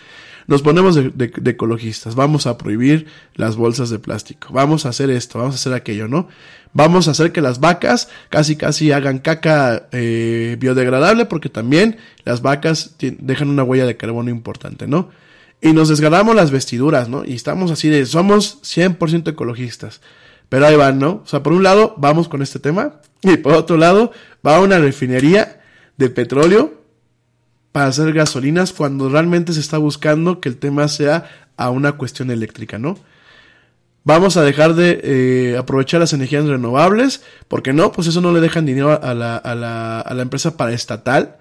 F: Nos ponemos de, ecologistas, vamos a prohibir las bolsas de plástico, vamos a hacer esto, vamos a hacer aquello, ¿no? Vamos a hacer que las vacas casi casi hagan caca eh, biodegradable porque también las vacas dejan una huella de carbono importante, ¿no? Y nos desgarramos las vestiduras, ¿no? Y estamos así de, somos 100% ecologistas. Pero ahí van, ¿no? O sea, por un lado vamos con este tema y por otro lado va a una refinería de petróleo para hacer gasolinas cuando realmente se está buscando que el tema sea a una cuestión eléctrica, ¿no? Vamos a dejar de eh, aprovechar las energías renovables, porque no, pues eso no le dejan dinero a la, a la, a la empresa paraestatal.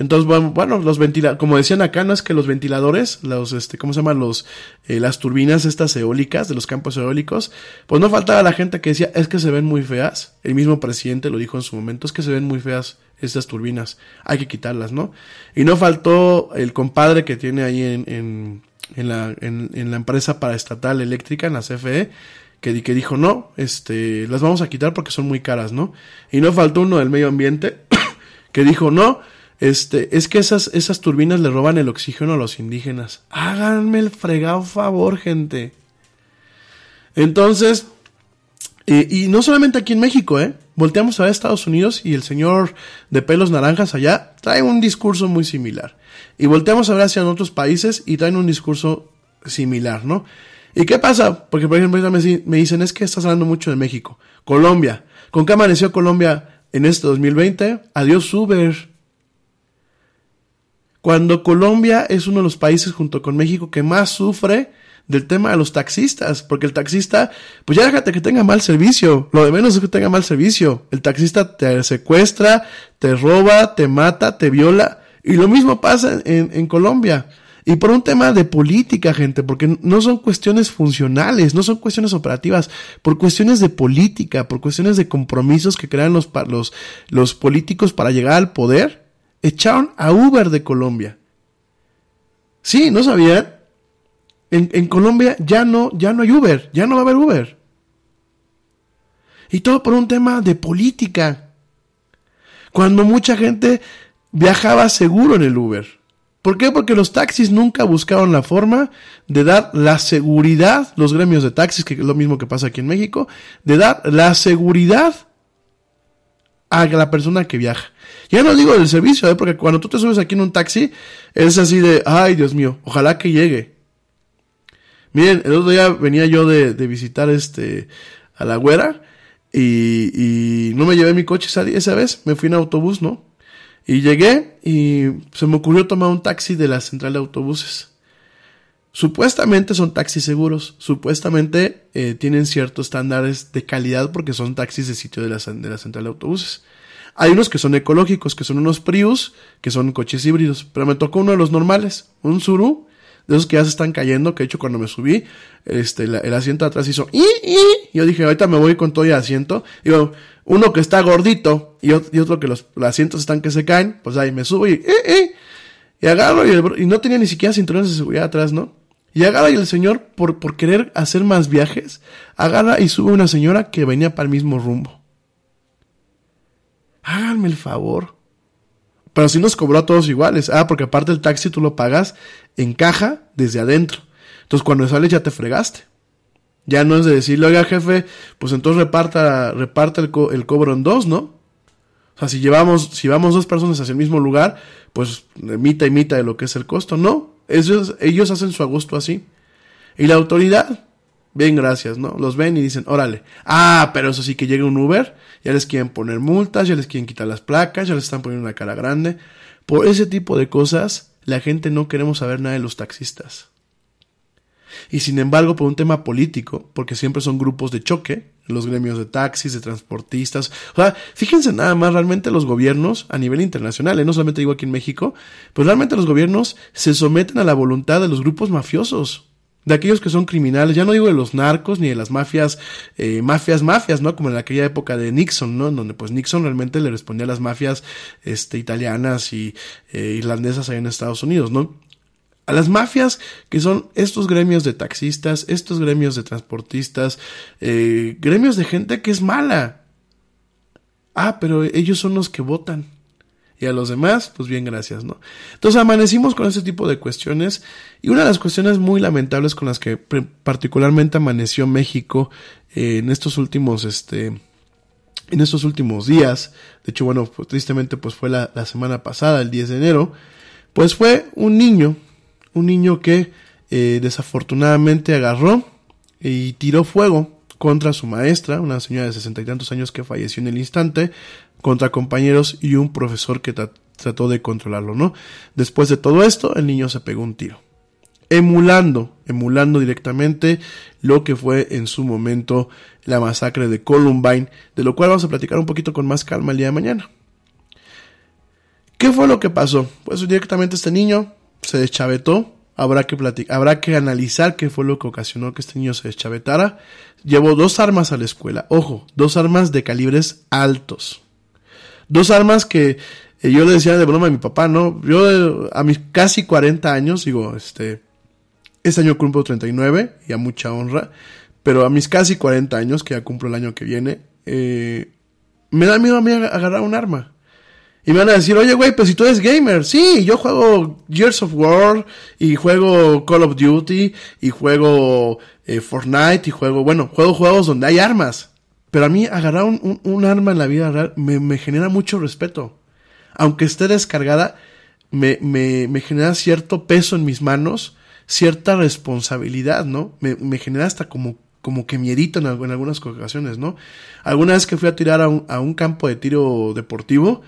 F: Entonces, bueno, los ventiladores, como decían acá, no es que los ventiladores, los, este, ¿cómo se llaman? Los, eh, las turbinas estas eólicas de los campos eólicos, pues no faltaba la gente que decía, es que se ven muy feas. El mismo presidente lo dijo en su momento, es que se ven muy feas estas turbinas, hay que quitarlas, ¿no? Y no faltó el compadre que tiene ahí en, en la, en, la empresa paraestatal eléctrica, en la CFE, que, que dijo, no, este, las vamos a quitar porque son muy caras, ¿no? Y no faltó uno del medio ambiente que dijo, no, este, es que esas, esas turbinas le roban el oxígeno a los indígenas. Háganme el fregado favor, gente. Entonces, y no solamente aquí en México, ¿eh? Volteamos a Estados Unidos y el señor de pelos naranjas allá trae un discurso muy similar. Y volteamos a ver hacia otros países y traen un discurso similar, ¿no? ¿Y qué pasa? Porque, por ejemplo, me dicen, es que estás hablando mucho de México. Colombia. ¿Con qué amaneció Colombia en este 2020? Adiós Uber. Cuando Colombia es uno de los países junto con México que más sufre del tema de los taxistas, porque el taxista, pues ya déjate que tenga mal servicio, lo de menos es que tenga mal servicio. El taxista te secuestra, te roba, te mata, te viola, y lo mismo pasa en, en Colombia. Y por un tema de política, gente, porque no son cuestiones funcionales, no son cuestiones operativas, por cuestiones de política, por cuestiones de compromisos que crean los, los, los políticos para llegar al poder, echaron a Uber de Colombia. Sí, ¿no sabían? En, Colombia ya no, ya no hay Uber, ya no va a haber Uber. Y todo por un tema de política. Cuando mucha gente viajaba seguro en el Uber. ¿Por qué? Porque los taxis nunca buscaron la forma de dar la seguridad, los gremios de taxis, que es lo mismo que pasa aquí en México, de dar la seguridad a la persona que viaja. Ya no digo del servicio, ¿eh? porque cuando tú te subes aquí en un taxi, es así de, ay Dios mío, ojalá que llegue. Miren, el otro día venía yo de, visitar este a la güera y, y, no me llevé mi coche esa, esa vez, me fui en autobús, ¿no? Y llegué y se me ocurrió tomar un taxi de la central de autobuses. Supuestamente son taxis seguros, supuestamente eh, tienen ciertos estándares de calidad porque son taxis de sitio de la, de la central de autobuses. Hay unos que son ecológicos, que son unos Prius, que son coches híbridos, pero me tocó uno de los normales, un Suru, de esos que ya se están cayendo, que de hecho cuando me subí, este, el asiento de atrás hizo, y, y, yo dije, ahorita me voy con todo el asiento, digo, uno que está gordito y, otro que los, asientos están que se caen, pues ahí me subo y, eh, eh, y agarro y, y, no tenía ni siquiera cinturones de seguridad atrás, ¿no? Y agarra y el señor, por, por querer hacer más viajes, agarra y sube una señora que venía para el mismo rumbo. Háganme el favor. Pero si nos cobró a todos iguales. Ah, porque aparte el taxi tú lo pagas en caja desde adentro. Entonces cuando sales ya te fregaste. Ya no es de decirle, oiga jefe, pues entonces reparta, reparta el, el cobro en dos, ¿no? O sea, si llevamos, si vamos dos personas hacia el mismo lugar, pues mitad y mitad de lo que es el costo. No, ellos, ellos hacen su agosto así. Y la autoridad, bien gracias, ¿no? Los ven y dicen, órale. Ah, pero eso sí que llega un Uber, ya les quieren poner multas, ya les quieren quitar las placas, ya les están poniendo una cara grande. Por ese tipo de cosas, la gente no queremos saber nada de los taxistas. Y sin embargo, por un tema político, porque siempre son grupos de choque, los gremios de taxis, de transportistas. O sea, fíjense nada más, realmente los gobiernos a nivel internacional, ¿eh? no solamente digo aquí en México, pues realmente los gobiernos se someten a la voluntad de los grupos mafiosos de aquellos que son criminales, ya no digo de los narcos ni de las mafias, eh, mafias, mafias, ¿no? Como en aquella época de Nixon, ¿no? En donde pues Nixon realmente le respondía a las mafias, este, italianas y eh, irlandesas ahí en Estados Unidos, ¿no? a las mafias que son estos gremios de taxistas, estos gremios de transportistas, eh, gremios de gente que es mala. Ah, pero ellos son los que votan. Y a los demás, pues bien, gracias, ¿no? Entonces amanecimos con este tipo de cuestiones y una de las cuestiones muy lamentables con las que particularmente amaneció México eh, en estos últimos, este, en estos últimos días, de hecho, bueno, pues, tristemente pues fue la, la semana pasada, el 10 de enero, pues fue un niño un niño que eh, desafortunadamente agarró y tiró fuego contra su maestra, una señora de sesenta y tantos años que falleció en el instante, contra compañeros y un profesor que trató de controlarlo, ¿no? Después de todo esto, el niño se pegó un tiro. Emulando, emulando directamente lo que fue en su momento la masacre de Columbine, de lo cual vamos a platicar un poquito con más calma el día de mañana. ¿Qué fue lo que pasó? Pues directamente este niño se deschavetó. Habrá que platicar, habrá que analizar qué fue lo que ocasionó que este niño se deschavetara. Llevó dos armas a la escuela. Ojo, dos armas de calibres altos. Dos armas que eh, yo le decía de broma a mi papá, ¿no? Yo a mis casi 40 años, digo, este, Este año cumplo 39 y a mucha honra, pero a mis casi 40 años, que ya cumplo el año que viene, eh, me da miedo a mí agarrar un arma. Y me van a decir, oye, güey, pues si tú eres gamer, sí, yo juego Gears of War, y juego Call of Duty, y juego eh, Fortnite, y juego, bueno, juego juegos donde hay armas. Pero a mí agarrar un, un, arma en la vida real me, me, genera mucho respeto. Aunque esté descargada, me, me, me, genera cierto peso en mis manos, cierta responsabilidad, ¿no? Me, genera hasta como, como que miedito en, en, algunas ocasiones, ¿no? Alguna vez que fui a tirar a un, a un campo de tiro deportivo,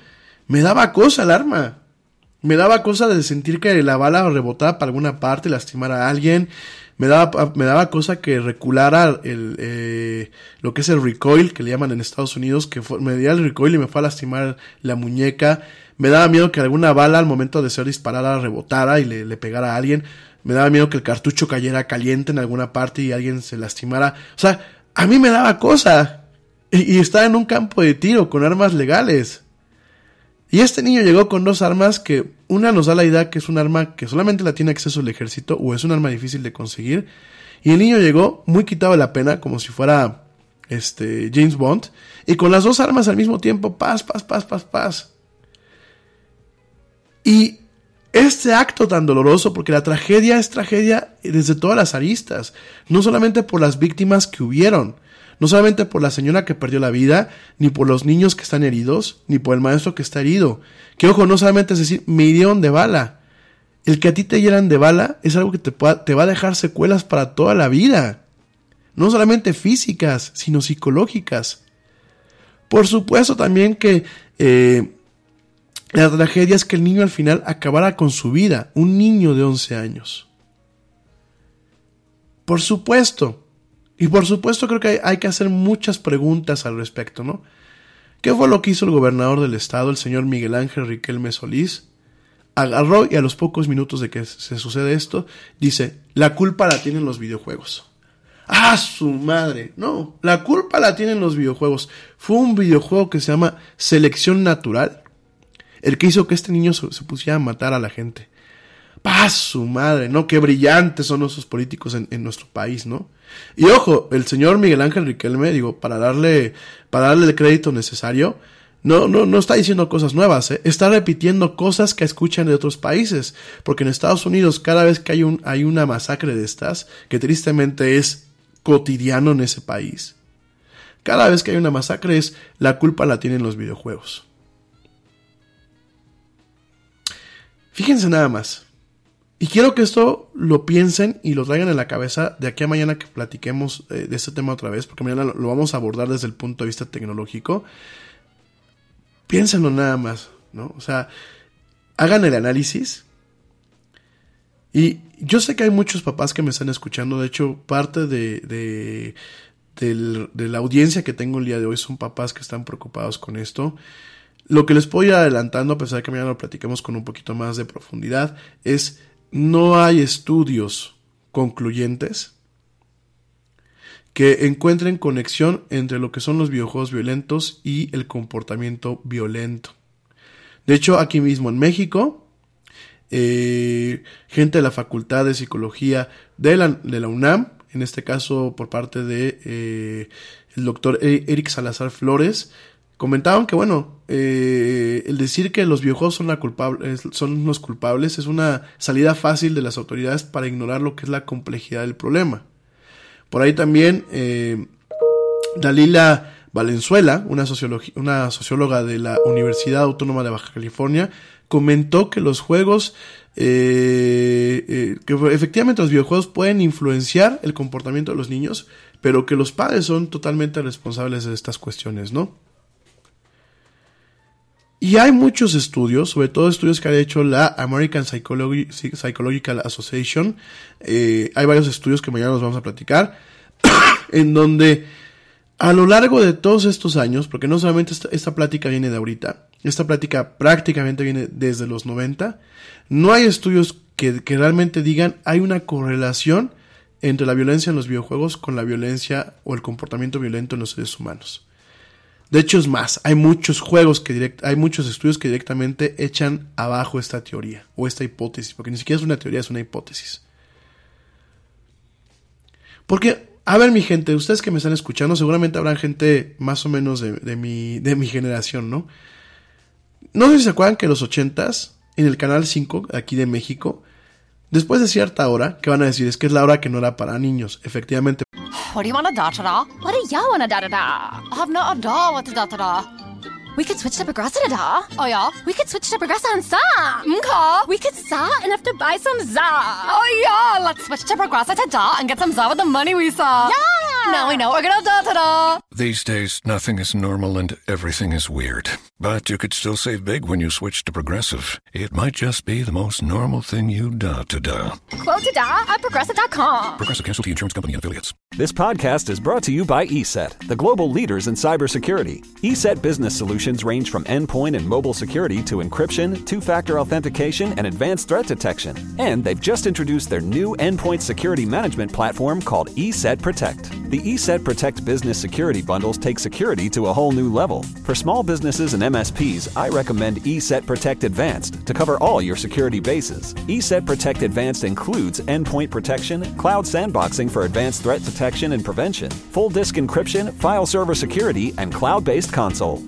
F: me daba cosa el arma. Me daba cosa de sentir que la bala rebotaba para alguna parte, lastimara a alguien. Me daba, me daba cosa que reculara el, eh, lo que es el recoil, que le llaman en Estados Unidos, que me dio el recoil y me fue a lastimar la muñeca. Me daba miedo que alguna bala al momento de ser disparada rebotara y le, le pegara a alguien. Me daba miedo que el cartucho cayera caliente en alguna parte y alguien se lastimara. O sea, a mí me daba cosa. Y, y estaba en un campo de tiro con armas legales. Y este niño llegó con dos armas que una nos da la idea que es un arma que solamente la tiene acceso el ejército o es un arma difícil de conseguir. Y el niño llegó muy quitado de la pena, como si fuera este James Bond, y con las dos armas al mismo tiempo, paz, paz, paz, paz, paz. Y este acto tan doloroso, porque la tragedia es tragedia desde todas las aristas, no solamente por las víctimas que hubieron, no solamente por la señora que perdió la vida, ni por los niños que están heridos, ni por el maestro que está herido. Que ojo, no solamente es decir, me hirieron de bala. El que a ti te hieran de bala es algo que te, va a dejar secuelas para toda la vida. No solamente físicas, sino psicológicas. Por supuesto también que eh, la tragedia es que el niño al final acabara con su vida, un niño de 11 años. Por supuesto, y por supuesto creo que hay, que hacer muchas preguntas al respecto, ¿no? ¿Qué fue lo que hizo el gobernador del estado, el señor Miguel Ángel Riquelme Solís? Agarró y a los pocos minutos de que se sucede esto, dice, la culpa la tienen los videojuegos. ¡Ah, su madre! No, la culpa la tienen los videojuegos. Fue un videojuego que se llama Selección Natural, el que hizo que este niño se pusiera a matar a la gente. ¡Ah, su madre! ¿No? Qué brillantes son esos políticos en, en nuestro país, ¿no? Y ojo, el señor Miguel Ángel Riquelme, digo, para darle, para darle el crédito necesario, no, no, no está diciendo cosas nuevas, ¿eh? está repitiendo cosas que escuchan de otros países, porque en Estados Unidos cada vez que hay, un, hay una masacre de estas, que tristemente es cotidiano en ese país, cada vez que hay una masacre es la culpa la tienen los videojuegos. Fíjense nada más. Y quiero que esto lo piensen y lo traigan en la cabeza de aquí a mañana que platiquemos eh, de este tema otra vez, porque mañana lo, vamos a abordar desde el punto de vista tecnológico. Piénsenlo nada más, ¿no? O sea, hagan el análisis. Y yo sé que hay muchos papás que me están escuchando, de hecho, parte de, de, de, de la audiencia que tengo el día de hoy son papás que están preocupados con esto. Lo que les puedo ir adelantando, a pesar de que mañana lo platiquemos con un poquito más de profundidad, es no hay estudios concluyentes que encuentren conexión entre lo que son los videojuegos violentos y el comportamiento violento. De hecho, aquí mismo en México, eh, gente de la Facultad de Psicología de la, UNAM, en este caso por parte de eh, el doctor Eric Salazar Flores, comentaban que, bueno, eh, el decir que los videojuegos son, los culpables es una salida fácil de las autoridades para ignorar lo que es la complejidad del problema. Por ahí también eh, Dalila Valenzuela, una, una socióloga de la Universidad Autónoma de Baja California, comentó que los juegos, eh, eh, que efectivamente los videojuegos pueden influenciar el comportamiento de los niños, pero que los padres son totalmente responsables de estas cuestiones, ¿no? Y hay muchos estudios, sobre todo estudios que ha hecho la American Psychological Association. Eh, hay varios estudios que mañana nos vamos a platicar, en donde a lo largo de todos estos años, porque no solamente esta, plática viene de ahorita, esta plática prácticamente viene desde los 90, no hay estudios que realmente digan hay una correlación entre la violencia en los videojuegos con la violencia o el comportamiento violento en los seres humanos. De hecho, es más, hay muchos juegos que direct, hay muchos estudios que directamente echan abajo esta teoría o esta hipótesis, porque ni siquiera es una teoría, es una hipótesis. Porque, a ver mi gente, ustedes que me están escuchando, seguramente habrán gente más o menos de, mi, de mi generación, ¿no? No sé si se acuerdan que en los ochentas, en el canal 5 aquí de México, después de cierta hora, que van a decir es que es la hora que no era para niños, efectivamente.
I: What do you want a da da da? What do you want a da da da? I have not a da what a da da da. We could switch to Progressa da. Oh yeah. We could switch to Progressa and sa. Mka. Mm-hmm. We could sa and have to buy some za. Oh yeah. Let's switch to Progressa to da and get some za with the money we saw. Yeah. Now we know we're gonna da da da.
B: These days, nothing is normal and everything is weird. But you could still save big when you switch to Progressive. It might just be the most normal thing you da to da.
I: Quote to da at Progressive.com.
B: Progressive Casualty Insurance Company and affiliates.
J: This podcast is brought to you by ESET, the global leaders in cybersecurity. ESET business solutions range from endpoint and mobile security to encryption, two factor authentication, and advanced threat detection. And they've just introduced their new endpoint security management platform called ESET Protect. The ESET Protect business security bundles take security to a whole new level. For small businesses and MSPs, I recommend ESET Protect Advanced to cover all your security bases. ESET Protect Advanced includes endpoint protection, cloud sandboxing for advanced threat detection and prevention, full disk encryption, file server security, and cloud based console.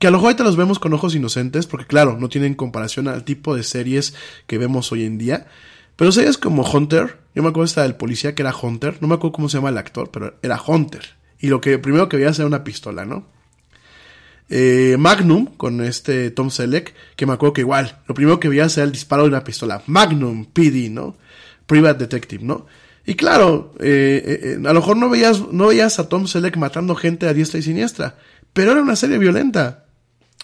F: que a lo mejor ahorita los vemos con ojos inocentes, porque claro, no tienen comparación al tipo de series que vemos hoy en día. Pero series como Hunter, yo me acuerdo esta del policía que era Hunter, no me acuerdo cómo se llama el actor, pero era Hunter. Y lo que primero que veía era una pistola, ¿no? Eh, Magnum, con este Tom Selleck, que me acuerdo que igual, lo primero que veía era el disparo de una pistola. Magnum, PD, ¿no? Private Detective, ¿no? Y claro, eh, eh, a lo mejor no veías, no veías a Tom Selleck matando gente a diestra y siniestra, pero era una serie violenta.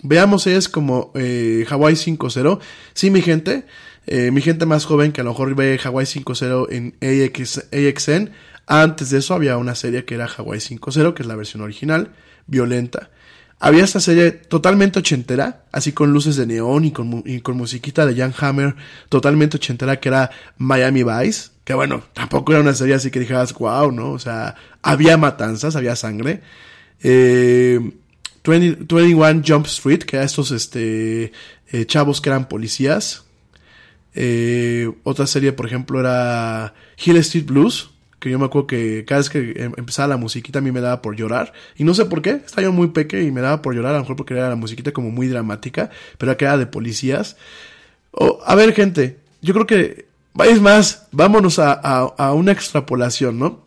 F: Veamos es como eh, Hawaii 5.0. Sí, mi gente, eh, mi gente más joven que a lo mejor ve Hawaii 5.0 en AX, AXN. Antes de eso había una serie que era Hawaii 5.0, que es la versión original, violenta. Había esta serie totalmente ochentera, así con luces de neón y con, y con musiquita de Jan Hammer, totalmente ochentera, que era Miami Vice. Que bueno, tampoco era una serie así que dijeras, wow, ¿no? O sea, había matanzas, había sangre. Eh, 20, 21 Jump Street, que eran estos este, eh, chavos que eran policías. Eh, otra serie, por ejemplo, era Hill Street Blues, que yo me acuerdo que cada vez que em, empezaba la musiquita a mí me daba por llorar. Y no sé por qué, estaba yo muy peque y me daba por llorar, a lo mejor porque era la musiquita como muy dramática, pero que era de policías. A ver, gente, yo creo que, es más, vámonos a, a, a una extrapolación, ¿no?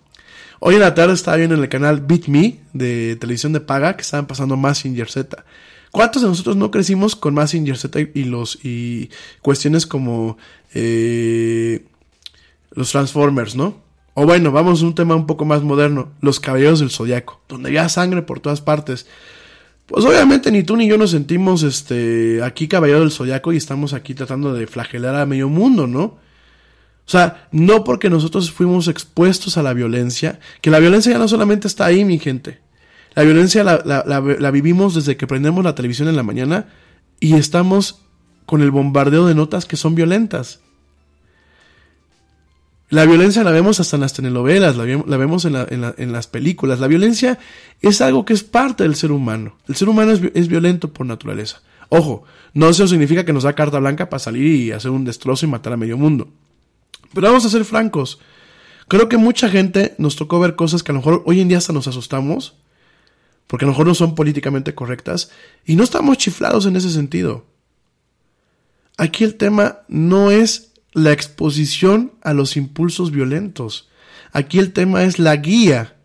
F: Hoy en la tarde estaba viendo en el canal Beat Me de televisión de paga que estaban pasando Massinger Z. ¿Cuántos de nosotros no crecimos con Massinger Z y los y cuestiones como eh, los Transformers, no? O bueno, vamos a un tema un poco más moderno, los Caballeros del Zodiaco, donde había sangre por todas partes. Pues obviamente ni tú ni yo nos sentimos este aquí Caballero del Zodiaco y estamos aquí tratando de flagelar a medio mundo, ¿no? O sea, no porque nosotros fuimos expuestos a la violencia, que la violencia ya no solamente está ahí, mi gente. La violencia la, vivimos desde que prendemos la televisión en la mañana y estamos con el bombardeo de notas que son violentas. La violencia la vemos hasta en las telenovelas, la, vemos en, las películas. La violencia es algo que es parte del ser humano. El ser humano es, es violento por naturaleza. Ojo, no eso significa que nos da carta blanca para salir y hacer un destrozo y matar a medio mundo. Pero vamos a ser francos. Creo que mucha gente nos tocó ver cosas que a lo mejor hoy en día hasta nos asustamos, porque a lo mejor no son políticamente correctas, y no estamos chiflados en ese sentido. Aquí el tema no es la exposición a los impulsos violentos. Aquí el tema es la guía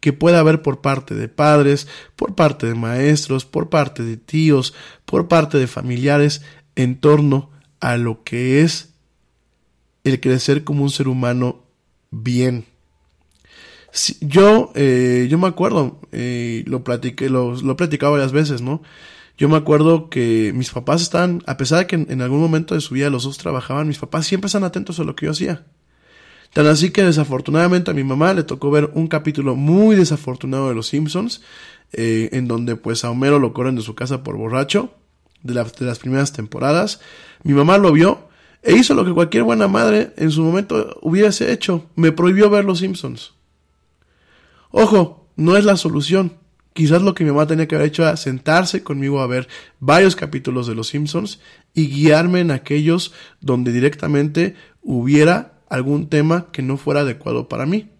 F: que pueda haber por parte de padres, por parte de maestros, por parte de tíos, por parte de familiares en torno a lo que es el crecer como un ser humano bien. Si, yo, eh, yo me acuerdo, eh, lo platiqué, lo, lo he platicado varias veces, ¿no? Yo me acuerdo que mis papás están, a pesar de que en, algún momento de su vida los dos trabajaban, mis papás siempre están atentos a lo que yo hacía. Tan así que desafortunadamente a mi mamá le tocó ver un capítulo muy desafortunado de Los Simpsons, eh, en donde pues a Homero lo corren de su casa por borracho, de las primeras temporadas. Mi mamá lo vio e hizo lo que cualquier buena madre en su momento hubiese hecho, me prohibió ver Los Simpsons. Ojo, no es la solución. Quizás lo que mi mamá tenía que haber hecho era sentarse conmigo a ver varios capítulos de Los Simpsons y guiarme en aquellos donde directamente hubiera algún tema que no fuera adecuado para mí.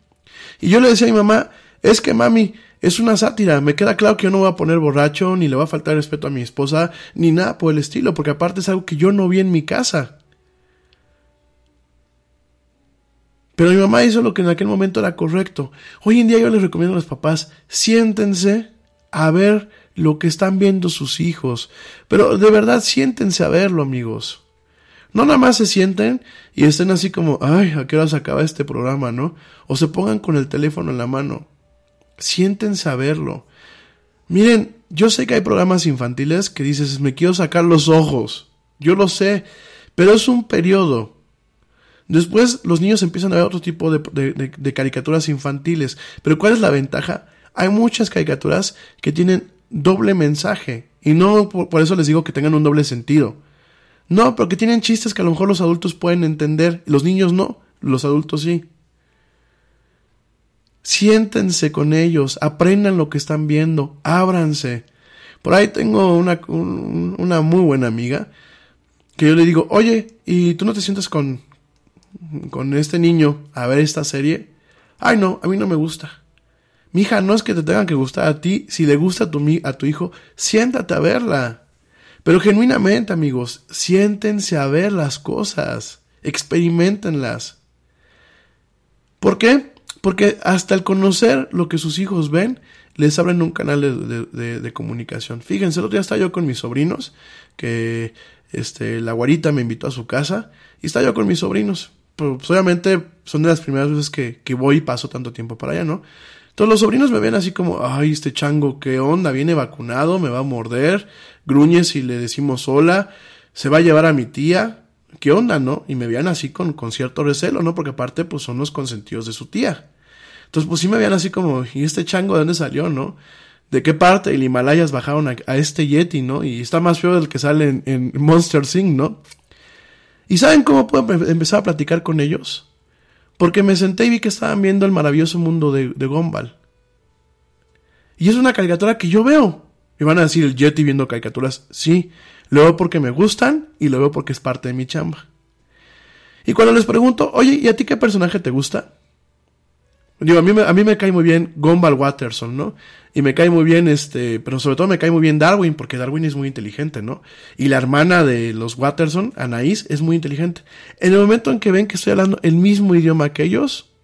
F: Y yo le decía a mi mamá, es que mami, es una sátira, me queda claro que yo no voy a poner borracho, ni le voy a faltar respeto a mi esposa, ni nada por el estilo, porque aparte es algo que yo no vi en mi casa. Pero mi mamá hizo lo que en aquel momento era correcto. Hoy en día yo les recomiendo a los papás, siéntense a ver lo que están viendo sus hijos. Pero de verdad siéntense a verlo, amigos. No nada más se sienten y estén así como, ay, ¿a qué hora se acaba este programa, no? O se pongan con el teléfono en la mano. Siéntense a verlo. Miren, yo sé que hay programas infantiles que dices, me quiero sacar los ojos. Yo lo sé, pero es un periodo. Después los niños empiezan a ver otro tipo de, caricaturas infantiles. Pero ¿cuál es la ventaja? Hay muchas caricaturas que tienen doble mensaje. Y no por, eso les digo que tengan un doble sentido. No, porque tienen chistes que a lo mejor los adultos pueden entender. Los niños no, los adultos sí. Siéntense con ellos, aprendan lo que están viendo, ábranse. Por ahí tengo una, una muy buena amiga que yo le digo, oye, ¿y tú no te sientes con, con este niño a ver esta serie, ay no, a mí no me gusta. Mi hija, no es que te tengan que gustar a ti, si le gusta a tu, a tu hijo, siéntate a verla. Pero genuinamente, amigos, siéntense a ver las cosas, experimentenlas. ¿Por qué? Porque hasta el conocer lo que sus hijos ven, les abren un canal de, de, comunicación. Fíjense, el otro día estaba yo con mis sobrinos, que este, la guarita me invitó a su casa, y estaba yo con mis sobrinos pues obviamente son de las primeras veces que, voy y paso tanto tiempo para allá, ¿no? Entonces los sobrinos me ven así como, ay, este chango, ¿qué onda? Viene vacunado, me va a morder, gruñe si le decimos hola, se va a llevar a mi tía, ¿qué onda, no? Y me veían así con, con cierto recelo, ¿no? Porque aparte, pues son los consentidos de su tía. Entonces, pues sí me veían así como, ¿y este chango de dónde salió, no? ¿De qué parte del Himalayas bajaron a, este Yeti, no? Y está más feo del que sale en, en Monster Sing, ¿no? ¿Y saben cómo puedo empezar a platicar con ellos? Porque me senté y vi que estaban viendo el maravilloso mundo de, de. Y es una caricatura que yo veo. Y van a decir el Yeti viendo caricaturas. Sí, lo veo porque me gustan y lo veo porque es parte de mi chamba. Y cuando les pregunto, oye, ¿y a ti qué personaje te gusta? Digo, a mí, me, a mí me cae muy bien Gumball Watterson, ¿no? Y me cae muy bien, este, pero sobre todo me cae muy bien Darwin, porque Darwin es muy inteligente, ¿no? Y la hermana de los Watterson, Anaís, es muy inteligente. En el momento en que ven que estoy hablando el mismo idioma que ellos,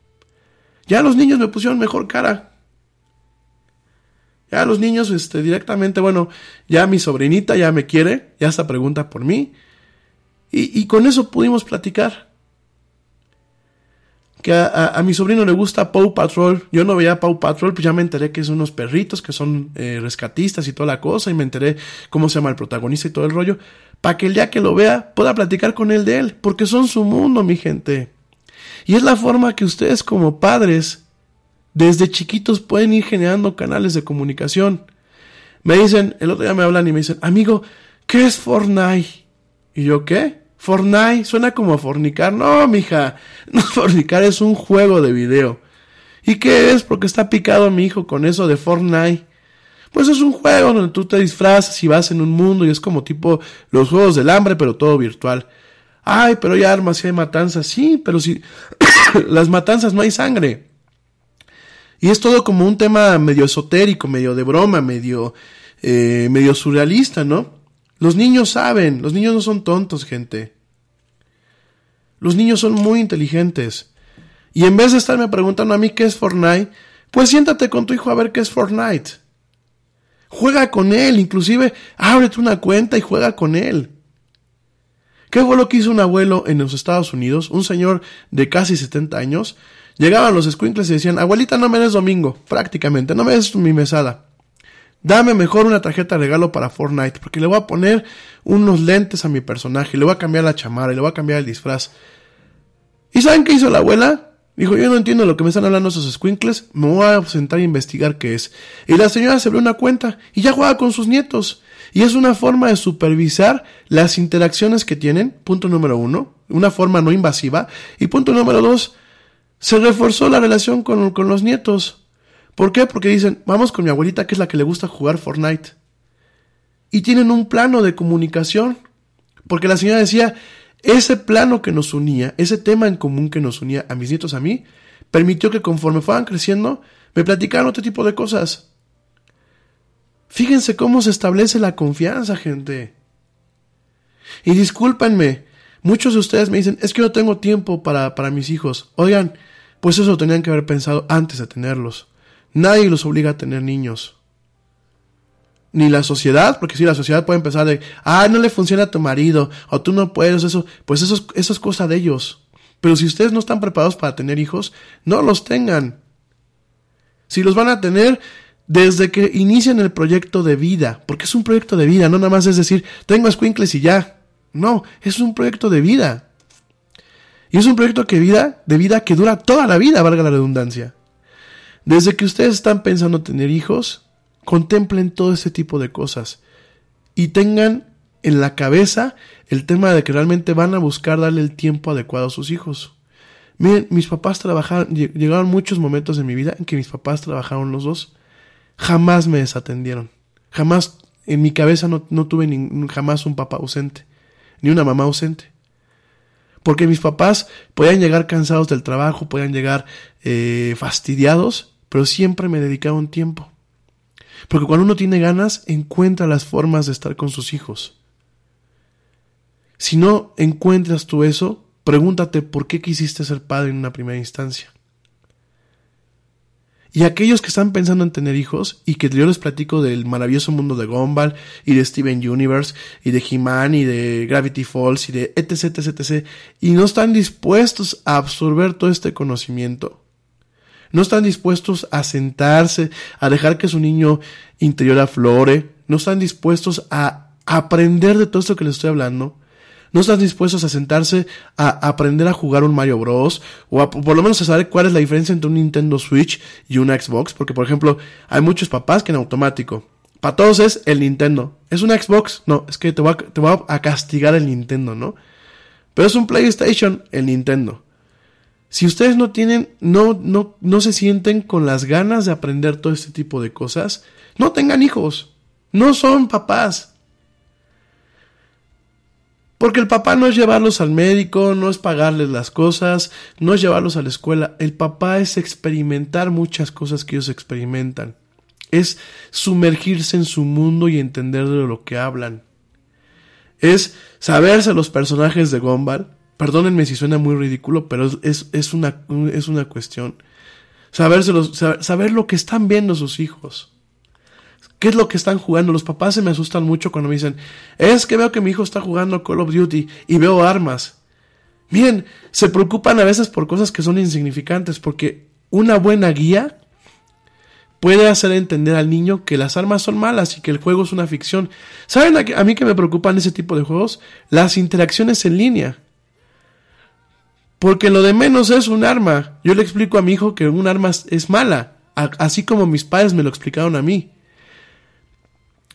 F: ya los niños me pusieron mejor cara. Ya los niños, este, directamente, bueno, ya mi sobrinita ya me quiere, ya se pregunta por mí. Y, y con eso pudimos platicar que a, mi sobrino le gusta Paw Patrol. Yo no veía Paw Patrol, pues ya me enteré que son unos perritos que son eh, rescatistas y toda la cosa, y me enteré cómo se llama el protagonista y todo el rollo, para que el día que lo vea pueda platicar con él de él, porque son su mundo, mi gente. Y es la forma que ustedes como padres, desde chiquitos, pueden ir generando canales de comunicación. Me dicen, el otro día me hablan y me dicen, amigo, ¿qué es Fortnite? Y yo, ¿qué? Fortnite, suena como fornicar. No, mija, no fornicar es un juego de video. ¿Y qué es? Porque está picado mi hijo con eso de Fortnite. Pues es un juego donde tú te disfrazas y vas en un mundo y es como tipo los juegos del hambre, pero todo virtual. Ay, pero hay armas y hay matanzas. Sí, pero si las matanzas no hay sangre. Y es todo como un tema medio esotérico, medio de broma, medio, eh, medio surrealista, ¿no? Los niños saben, los niños no son tontos, gente. Los niños son muy inteligentes. Y en vez de estarme preguntando a mí qué es Fortnite, pues siéntate con tu hijo a ver qué es Fortnite. Juega con él, inclusive ábrete una cuenta y juega con él. ¿Qué fue lo que hizo un abuelo en los Estados Unidos? Un señor de casi 70 años. Llegaban los squinkles y decían, abuelita, no me des domingo, prácticamente, no me des mi mesada. Dame mejor una tarjeta de regalo para Fortnite, porque le voy a poner unos lentes a mi personaje, le voy a cambiar la chamara, le voy a cambiar el disfraz. ¿Y saben qué hizo la abuela? Dijo, yo no entiendo lo que me están hablando esos squinkles, me voy a sentar a investigar qué es. Y la señora se abrió una cuenta y ya juega con sus nietos. Y es una forma de supervisar las interacciones que tienen, punto número uno, una forma no invasiva. Y punto número dos, se reforzó la relación con, con los nietos. ¿Por qué? Porque dicen, vamos con mi abuelita que es la que le gusta jugar Fortnite. Y tienen un plano de comunicación. Porque la señora decía, ese plano que nos unía, ese tema en común que nos unía a mis nietos a mí, permitió que conforme fueran creciendo, me platicaran otro tipo de cosas. Fíjense cómo se establece la confianza, gente. Y discúlpenme, muchos de ustedes me dicen, es que no tengo tiempo para, para mis hijos. Oigan, pues eso lo tenían que haber pensado antes de tenerlos. Nadie los obliga a tener niños ni la sociedad, porque si la sociedad puede empezar de, ah, no le funciona a tu marido, o tú no puedes, eso, pues eso es, cosa de ellos. Pero si ustedes no están preparados para tener hijos, no los tengan. Si los van a tener desde que inician el proyecto de vida, porque es un proyecto de vida, no nada más es decir, tengo squinkles y ya. No, es un proyecto de vida. Y es un proyecto de vida, de vida que dura toda la vida, valga la redundancia. Desde que ustedes están pensando tener hijos, contemplen todo ese tipo de cosas y tengan en la cabeza el tema de que realmente van a buscar darle el tiempo adecuado a sus hijos. Miren, mis papás trabajaron, llegaron muchos momentos en mi vida en que mis papás trabajaron los dos. Jamás me desatendieron. Jamás en mi cabeza no, tuve jamás un papá ausente, ni una mamá ausente. Porque mis papás podían llegar cansados del trabajo, podían llegar eh, fastidiados, pero siempre me dedicaron tiempo. Porque cuando uno tiene ganas, encuentra las formas de estar con sus hijos. Si no encuentras tú eso, pregúntate por qué quisiste ser padre en una primera instancia. Y aquellos que están pensando en tener hijos y que yo les platico del maravilloso mundo de Gumball y de Steven Universe y de He-Man y de Gravity Falls y de etc, etc, y no están dispuestos a absorber todo este conocimiento, no están dispuestos a sentarse, a dejar que su niño interior aflore, no están dispuestos a aprender de todo esto que les estoy hablando, no están dispuestos a sentarse a aprender a jugar un Mario Bros. o a, por lo menos a saber cuál es la diferencia entre un Nintendo Switch y un Xbox, porque por ejemplo hay muchos papás que en automático, para todos es el Nintendo, es un Xbox, no, es que te va a castigar el Nintendo, ¿no? Pero es un PlayStation, el Nintendo. Si ustedes no tienen, no, no, no se sienten con las ganas de aprender todo este tipo de cosas, no tengan hijos. No son papás. Porque el papá no es llevarlos al médico, no es pagarles las cosas, no es llevarlos a la escuela. El papá es experimentar muchas cosas que ellos experimentan. Es sumergirse en su mundo y entender de lo que hablan. Es saberse los personajes de Gumball, Perdónenme si suena muy ridículo, pero es, es, una, es una cuestión. saber, saber lo que están viendo sus hijos. ¿Qué es lo que están jugando? Los papás se me asustan mucho cuando me dicen, es que veo que mi hijo está jugando Call of Duty y veo armas. Miren, se preocupan a veces por cosas que son insignificantes, porque una buena guía puede hacer entender al niño que las armas son malas y que el juego es una ficción. ¿Saben a, a mí que me preocupan ese tipo de juegos? Las interacciones en línea. Porque lo de menos es un arma. Yo le explico a mi hijo que un arma es mala, así como mis padres me lo explicaron a mí.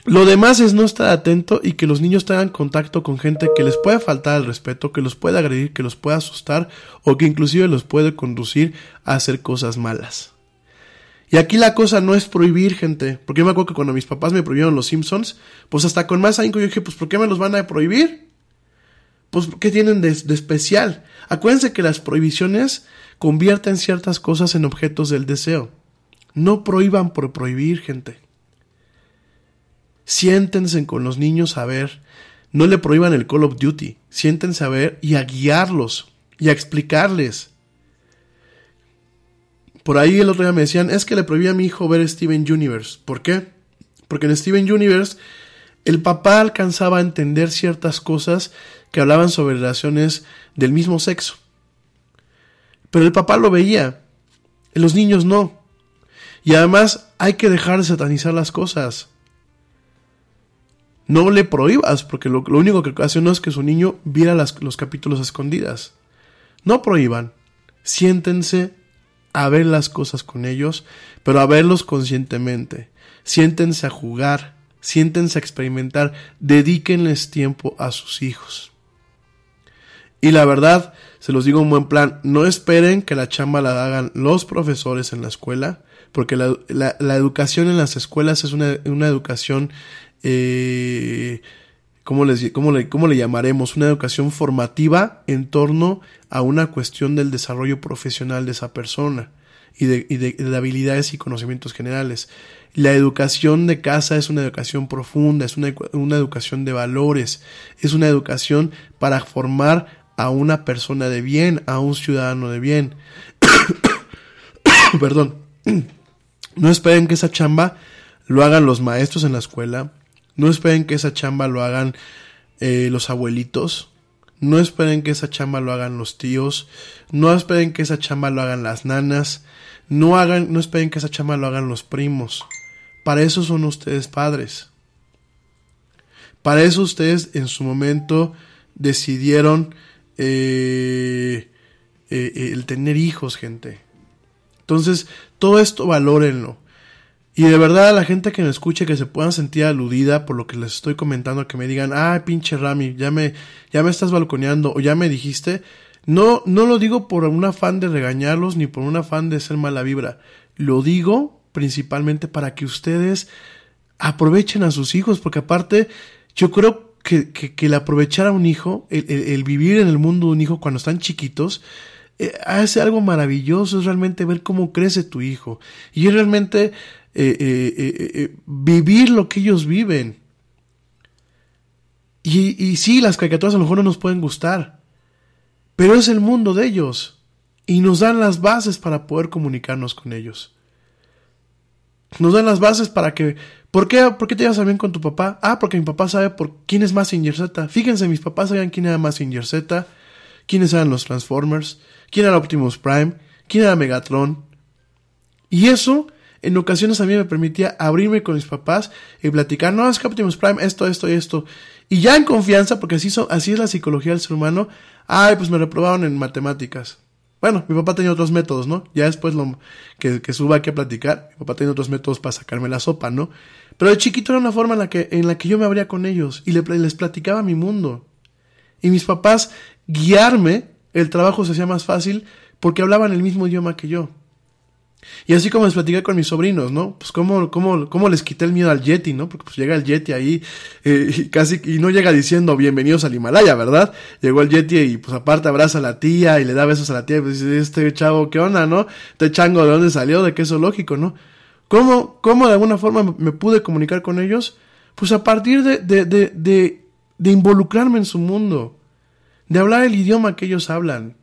F: Lo demás es no estar atento y que los niños tengan contacto con gente que les pueda faltar el respeto, que los pueda agredir, que los pueda asustar o que inclusive los puede conducir a hacer cosas malas. Y aquí la cosa no es prohibir, gente. Porque yo me acuerdo que cuando mis papás me prohibieron los Simpsons, pues hasta con más ahínco yo dije, pues ¿por qué me los van a prohibir? Pues ¿qué tienen de especial? Acuérdense que las prohibiciones convierten ciertas cosas en objetos del deseo. No prohíban por prohibir, gente. Siéntense con los niños a ver. No le prohíban el Call of Duty. Siéntense a ver y a guiarlos y a explicarles. Por ahí el otro día me decían, es que le prohibí a mi hijo ver Steven Universe. ¿Por qué? Porque en Steven Universe el papá alcanzaba a entender ciertas cosas que hablaban sobre relaciones del mismo sexo. Pero el papá lo veía, los niños no. Y además hay que dejar de satanizar las cosas. No le prohíbas, porque lo, único que hace no es que su niño viera los capítulos escondidas. No prohíban. siéntense a ver las cosas con ellos, pero a verlos conscientemente. Siéntense a jugar, siéntense a experimentar, dedíquenles tiempo a sus hijos. Y la verdad, se los digo en buen plan, no esperen que la chamba la hagan los profesores en la escuela, porque la, la, educación en las escuelas es una, una educación, eh, ¿cómo, les, cómo, le, ¿cómo le llamaremos? Una educación formativa en torno a una cuestión del desarrollo profesional de esa persona y de, y de, de habilidades y conocimientos generales. La educación de casa es una educación profunda, es una, una educación de valores, es una educación para formar a una persona de bien, a un ciudadano de bien. Perdón. No esperen que esa chamba lo hagan los maestros en la escuela. No esperen que esa chamba lo hagan eh, los abuelitos. No esperen que esa chamba lo hagan los tíos. No esperen que esa chamba lo hagan las nanas. No hagan, no esperen que esa chamba lo hagan los primos. Para eso son ustedes padres. Para eso ustedes en su momento decidieron eh, eh, el tener hijos, gente. Entonces, todo esto valórenlo. Y de verdad a la gente que me escuche que se puedan sentir aludida por lo que les estoy comentando, que me digan, ah, pinche Rami, ya me, ya me estás balconeando o ya me dijiste, no, no lo digo por un afán de regañarlos ni por un afán de ser mala vibra. Lo digo principalmente para que ustedes aprovechen a sus hijos, porque aparte yo creo que, que, el aprovechar a un hijo, el, vivir en el mundo de un hijo cuando están chiquitos, eh, hace algo maravilloso, es realmente ver cómo crece tu hijo. Y es realmente eh, eh, vivir lo que ellos viven. Y, y sí, las caricaturas a lo mejor no nos pueden gustar, pero es el mundo de ellos. Y nos dan las bases para poder comunicarnos con ellos. Nos dan las bases para que ¿Por qué, ¿Por qué te llevas bien con tu papá? Ah, porque mi papá sabe por quién es más Z. Fíjense, mis papás sabían quién era más Z, quiénes eran los Transformers, quién era Optimus Prime, quién era Megatron. Y eso, en ocasiones a mí me permitía abrirme con mis papás y platicar, no, es que Optimus Prime, esto, esto y esto. Y ya en confianza, porque así, así es la psicología del ser humano, ay, pues me reprobaron en matemáticas. Bueno, mi papá tenía otros métodos, ¿no? Ya después lo, que, que suba aquí a platicar, mi papá tenía otros métodos para sacarme la sopa, ¿no? Pero de chiquito era una forma en la que, en la que yo me abría con ellos y les platicaba mi mundo. Y mis papás, guiarme, el trabajo se hacía más fácil porque hablaban el mismo idioma que yo. Y así como les platicé con mis sobrinos, ¿no? Pues cómo, cómo, cómo les quité el miedo al Yeti, ¿no? Porque pues llega el Yeti ahí eh, y casi, y no llega diciendo bienvenidos al Himalaya, ¿verdad? Llegó el Yeti y pues aparte abraza a la tía y le da besos a la tía y pues dice, este chavo, ¿qué onda, no? Este chango, ¿de dónde salió? ¿De qué es lógico, no? ¿Cómo, cómo de alguna forma me pude comunicar con ellos? Pues a partir de, de, de, de, de involucrarme en su mundo, de hablar el idioma que ellos hablan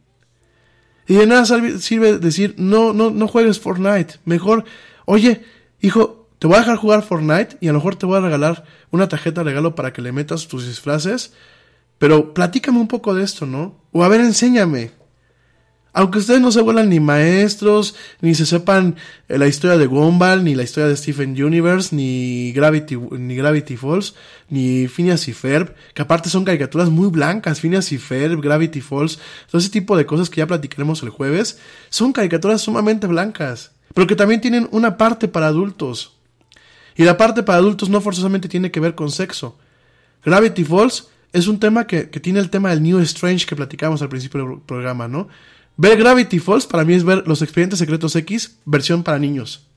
F: y de nada sirve decir, no, no, no juegues Fortnite. Mejor, oye, hijo, te voy a dejar jugar Fortnite y a lo mejor te voy a regalar una tarjeta de regalo para que le metas tus disfraces. Pero platícame un poco de esto, ¿no? O a ver, enséñame. Aunque ustedes no se vuelan ni maestros, ni se sepan eh, la historia de Gumball, ni la historia de Stephen Universe, ni Gravity, ni Gravity Falls, ni Phineas y Ferb, que aparte son caricaturas muy blancas, Phineas y Ferb, Gravity Falls, todo ese tipo de cosas que ya platicaremos el jueves, son caricaturas sumamente blancas, pero que también tienen una parte para adultos. Y la parte para adultos no forzosamente tiene que ver con sexo. Gravity Falls es un tema que, que tiene el tema del New Strange que platicamos al principio del programa, ¿no? Ver Gravity Falls para mí es ver Los Expedientes Secretos X, versión para niños.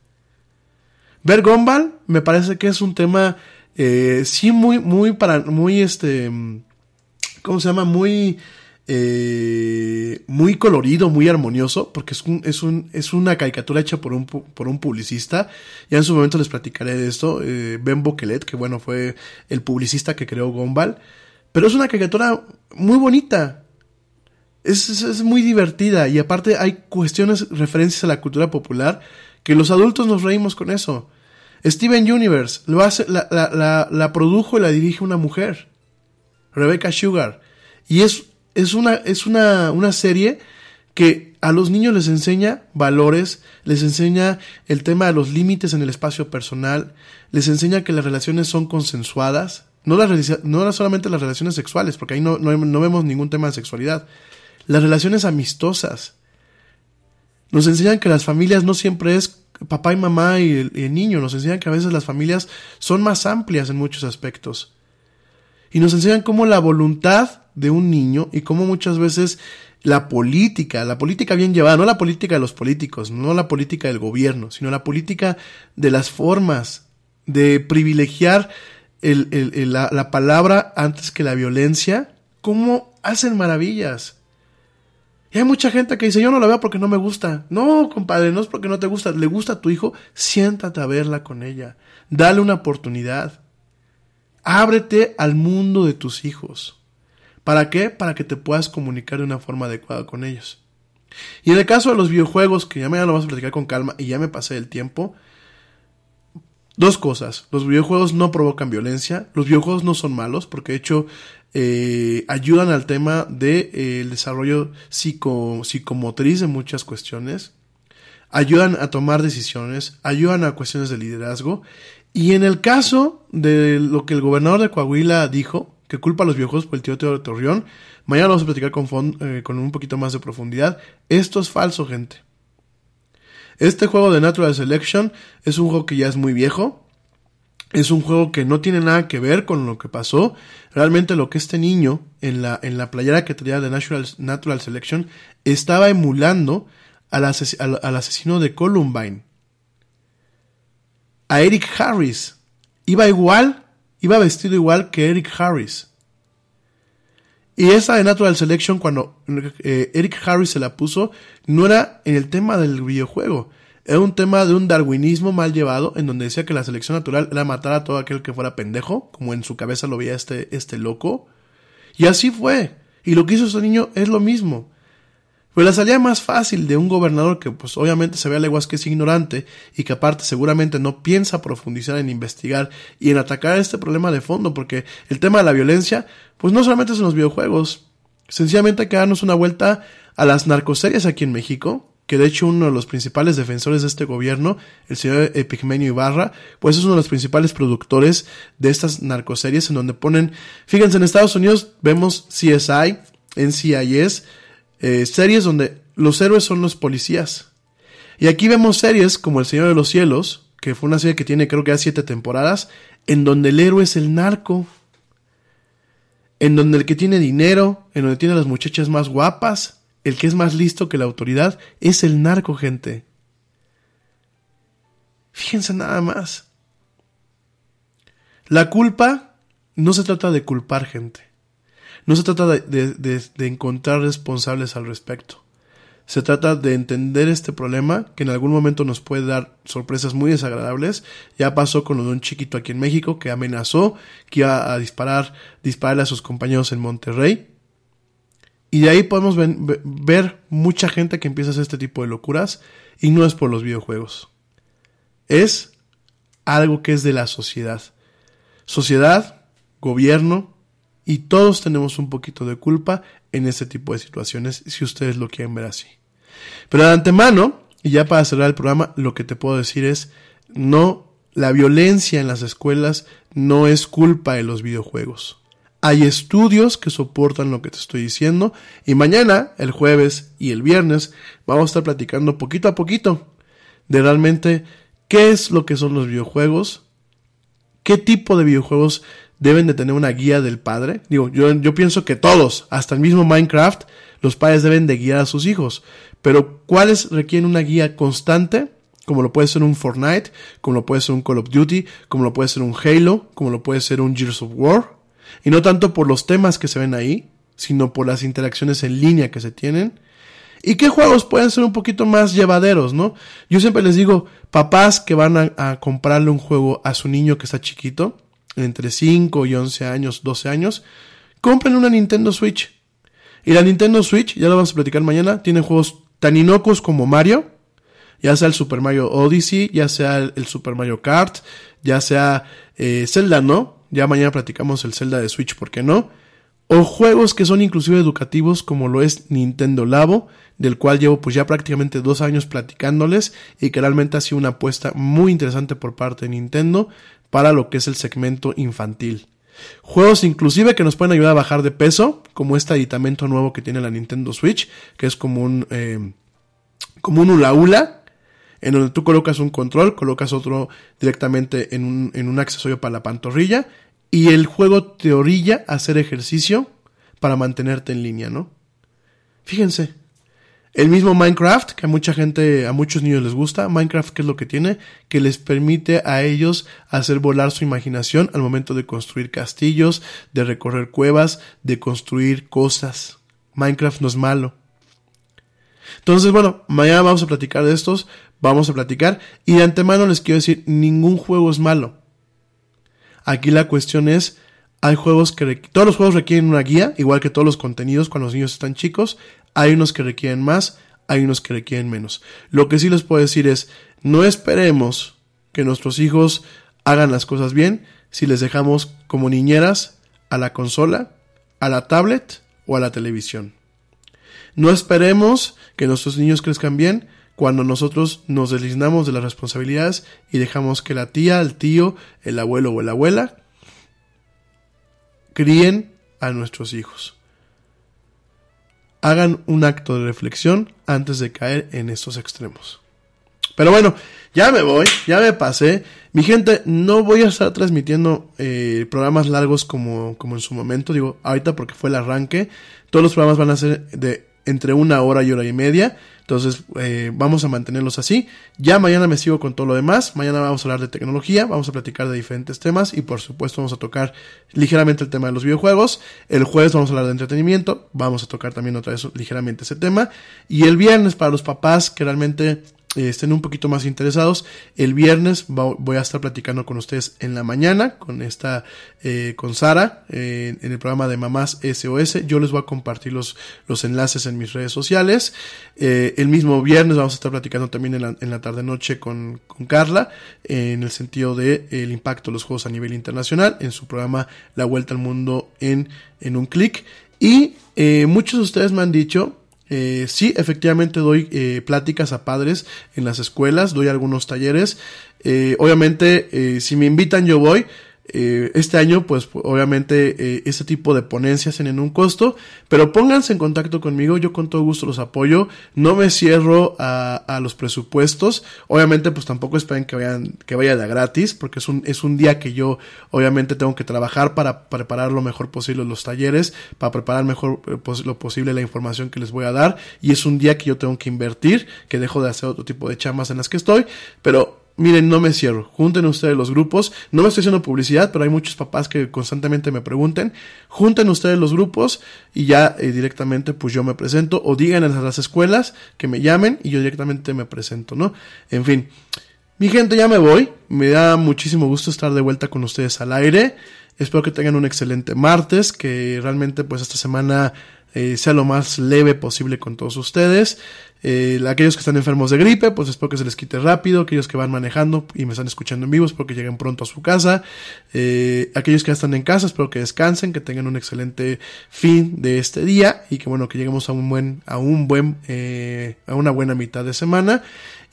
F: Ver Gumball me parece que es un tema, eh, sí, muy, muy para, muy, este, ¿cómo se llama? Muy, eh, muy colorido, muy armonioso, porque es, un, es, un, es una caricatura hecha por un, por un publicista. Ya en su momento les platicaré de esto. Eh, ben Boquelet, que bueno, fue el publicista que creó Gumball. Pero es una caricatura muy bonita. Es, es, muy divertida y aparte hay cuestiones, referencias a la cultura popular que los adultos nos reímos con eso. Steven Universe lo hace, la, la, la, produjo y la dirige una mujer, Rebecca Sugar. Y es, es, una, es una, una serie que a los niños les enseña valores, les enseña el tema de los límites en el espacio personal, les enseña que las relaciones son consensuadas, no, las, no solamente las relaciones sexuales, porque ahí no, no, no vemos ningún tema de sexualidad, las relaciones amistosas, Nos enseñan que las familias no siempre es papá y mamá y el, niño, nos enseñan que a veces las familias son más amplias en muchos aspectos. Y nos enseñan cómo la voluntad de un niño y cómo muchas veces la política, la política bien llevada, no la política de los políticos, no la política del gobierno, sino la política de las formas, de privilegiar el, la, la, palabra antes que la violencia, cómo hacen maravillas. Y hay mucha gente que dice, yo no la veo porque no me gusta. No, compadre, no es porque no te gusta. Le gusta a tu hijo, siéntate a verla con ella. Dale una oportunidad. Ábrete al mundo de tus hijos. ¿Para qué? Para que te puedas comunicar de una forma adecuada con ellos. Y en el caso de los videojuegos, que ya me lo vamos a platicar con calma y ya me pasé el tiempo, dos cosas. Los videojuegos no provocan violencia, los videojuegos no son malos, porque de hecho eh, ayudan al tema del de, eh, desarrollo psico, psicomotriz de muchas cuestiones, ayudan a tomar decisiones, ayudan a cuestiones de liderazgo. Y en el caso de lo que el gobernador de Coahuila dijo, que culpa a los videojuegos por el tiroteo de Torreón. Mañana vamos a platicar con, eh, con un poquito más de profundidad. Esto es falso, gente. Este juego de Natural Selection es un juego que ya es muy viejo. Es un juego que no tiene nada que ver con lo que pasó. Realmente lo que este niño en la, en la playera que tenía de Natural, Natural Selection estaba emulando al, ases al, al asesino de Columbine. A Eric Harris. Iba igual Iba vestido igual que Eric Harris. Y esa de Natural Selection, cuando eh, Eric Harris se la puso, no era en el tema del videojuego. Era un tema de un darwinismo mal llevado, en donde decía que la selección natural era matar a todo aquel que fuera pendejo, como en su cabeza lo veía este, este loco. Y así fue. Y lo que hizo ese niño es lo mismo. Pues la salida más fácil de un gobernador que pues obviamente se ve a leguas que es ignorante y que aparte seguramente no piensa profundizar en investigar y en atacar este problema de fondo porque el tema de la violencia pues no solamente es en los videojuegos, sencillamente hay que darnos una vuelta a las narcoseries aquí en México, que de hecho uno de los principales defensores de este gobierno, el señor Epigmenio Ibarra, pues es uno de los principales productores de estas narcoseries en donde ponen, fíjense en Estados Unidos vemos CSI, NCIS, eh, series donde los héroes son los policías. Y aquí vemos series como El Señor de los Cielos, que fue una serie que tiene creo que ya siete temporadas, en donde el héroe es el narco, en donde el que tiene dinero, en donde tiene las muchachas más guapas, el que es más listo que la autoridad, es el narco, gente. Fíjense nada más. La culpa no se trata de culpar gente. No se trata de, encontrar responsables al respecto. Se trata de entender este problema que en algún momento nos puede dar sorpresas muy desagradables. Ya pasó con lo de un chiquito aquí en México que amenazó que iba a disparar, dispararle a sus compañeros en Monterrey. Y de ahí podemos ver mucha gente que empieza a hacer este tipo de locuras y no es por los videojuegos. Es algo que es de la sociedad. Sociedad, gobierno, y todos tenemos un poquito de culpa en ese tipo de situaciones, si ustedes lo quieren ver así. Pero de antemano, y ya para cerrar el programa, lo que te puedo decir es, no, la violencia en las escuelas no es culpa de los videojuegos. Hay estudios que soportan lo que te estoy diciendo y mañana, el jueves y el viernes, vamos a estar platicando poquito a poquito de realmente qué es lo que son los videojuegos, qué tipo de videojuegos deben de tener una guía del padre. Digo, yo, yo pienso que todos, hasta el mismo Minecraft, los padres deben de guiar a sus hijos. Pero ¿cuáles requieren una guía constante? Como lo puede ser un Fortnite, como lo puede ser un Call of Duty, como lo puede ser un Halo, como lo puede ser un Gears of War. Y no tanto por los temas que se ven ahí, sino por las interacciones en línea que se tienen. ¿Y qué juegos pueden ser un poquito más llevaderos, no? Yo siempre les digo, papás que van a, a comprarle un juego a su niño que está chiquito, entre 5 y 11 años, 12 años, compren una Nintendo Switch. Y la Nintendo Switch, ya lo vamos a platicar mañana, tiene juegos tan inocuos como Mario, ya sea el Super Mario Odyssey, ya sea el, Super Mario Kart, ya sea eh, Zelda, ¿no? Ya mañana platicamos el Zelda de Switch, ¿por qué no? O juegos que son inclusive educativos como lo es Nintendo Labo, del cual llevo pues ya prácticamente dos años platicándoles y que realmente ha sido una apuesta muy interesante por parte de Nintendo para lo que es el segmento infantil. Juegos inclusive que nos pueden ayudar a bajar de peso, como este aditamento nuevo que tiene la Nintendo Switch, que es como un... Eh, como un hula hula, en donde tú colocas un control, colocas otro directamente en un, en un accesorio para la pantorrilla, y el juego te orilla a hacer ejercicio para mantenerte en línea, ¿no? Fíjense, el mismo Minecraft, que a mucha gente, a muchos niños les gusta, Minecraft, ¿qué es lo que tiene? Que les permite a ellos hacer volar su imaginación al momento de construir castillos, de recorrer cuevas, de construir cosas. Minecraft no es malo. Entonces, bueno, mañana vamos a platicar de estos, vamos a platicar, y de antemano les quiero decir, ningún juego es malo. Aquí la cuestión es, hay juegos que, todos los juegos requieren una guía, igual que todos los contenidos cuando los niños están chicos, hay unos que requieren más, hay unos que requieren menos. Lo que sí les puedo decir es, no esperemos que nuestros hijos hagan las cosas bien si les dejamos como niñeras a la consola, a la tablet o a la televisión. No esperemos que nuestros niños crezcan bien cuando nosotros nos deslindamos de las responsabilidades y dejamos que la tía, el tío, el abuelo o la abuela críen a nuestros hijos hagan un acto de reflexión antes de caer en estos extremos. Pero bueno, ya me voy, ya me pasé. Mi gente, no voy a estar transmitiendo eh, programas largos como, como en su momento, digo, ahorita porque fue el arranque. Todos los programas van a ser de entre una hora y hora y media. Entonces, eh, vamos a mantenerlos así. Ya mañana me sigo con todo lo demás. Mañana vamos a hablar de tecnología, vamos a platicar de diferentes temas y por supuesto vamos a tocar ligeramente el tema de los videojuegos. El jueves vamos a hablar de entretenimiento, vamos a tocar también otra vez ligeramente ese tema. Y el viernes para los papás que realmente estén un poquito más interesados, el viernes voy a estar platicando con ustedes en la mañana, con esta, eh, con Sara, eh, en el programa de Mamás SOS. Yo les voy a compartir los, los enlaces en mis redes sociales. el mismo viernes vamos a estar platicando también en la, en la tarde noche con, con Carla, en el sentido de el impacto de los juegos a nivel internacional, en su programa La Vuelta al Mundo en, en un clic. Y muchos de ustedes me han dicho, eh, sí, efectivamente doy eh, pláticas a padres en las escuelas, doy algunos talleres. Eh, obviamente, eh, si me invitan yo voy. Eh, este año, pues obviamente eh, ese tipo de ponencias tienen un costo, pero pónganse en contacto conmigo, yo con todo gusto los apoyo, no me cierro a, a los presupuestos, obviamente pues tampoco esperen que vayan, que vaya de gratis, porque es un, es un día que yo obviamente tengo que trabajar para preparar lo mejor posible los talleres, para preparar mejor eh, lo posible la información que les voy a dar, y es un día que yo tengo que invertir, que dejo de hacer otro tipo de chamas en las que estoy, pero miren, no me cierro. Junten ustedes los grupos. No me estoy haciendo publicidad, pero hay muchos papás que constantemente me pregunten. Junten ustedes los grupos y ya eh, directamente pues yo me presento o digan a las escuelas que me llamen y yo directamente me presento, ¿no? En fin. Mi gente, ya me voy. Me da muchísimo gusto estar de vuelta con ustedes al aire. Espero que tengan un excelente martes, que realmente pues esta semana eh, sea lo más leve posible con todos ustedes. Eh, aquellos que están enfermos de gripe, pues espero que se les quite rápido. Aquellos que van manejando y me están escuchando en vivo, espero que lleguen pronto a su casa. Eh, aquellos que ya están en casa, espero que descansen, que tengan un excelente fin de este día y que bueno, que lleguemos a un buen, a un buen, eh, a una buena mitad de semana.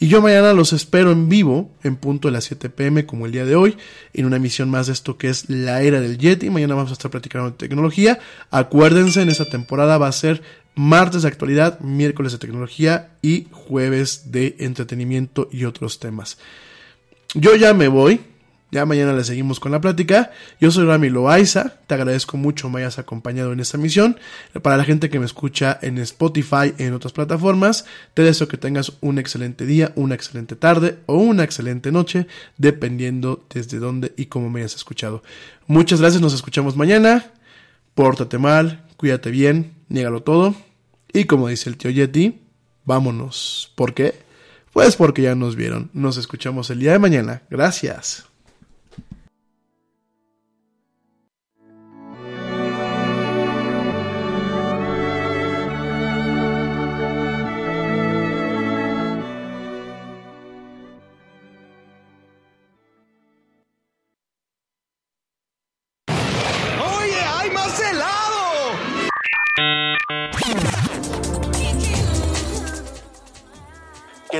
F: Y yo mañana los espero en vivo, en punto de las 7 pm, como el día de hoy, en una emisión más de esto que es la era del Yeti. Mañana vamos a estar platicando de tecnología. Acuérdense, en esta temporada va a ser martes de actualidad, miércoles de tecnología y jueves de entretenimiento y otros temas. Yo ya me voy, ya mañana le seguimos con la plática. Yo soy Rami Loaiza, te agradezco mucho me hayas acompañado en esta misión. Para la gente que me escucha en Spotify, en otras plataformas, te deseo que tengas un excelente día, una excelente tarde o una excelente noche, dependiendo desde dónde y cómo me hayas escuchado. Muchas gracias, nos escuchamos mañana. Pórtate mal, cuídate bien, niégalo todo. Y como dice el tío Yeti, vámonos. ¿Por qué? Pues porque ya nos vieron. Nos escuchamos el día de mañana. Gracias.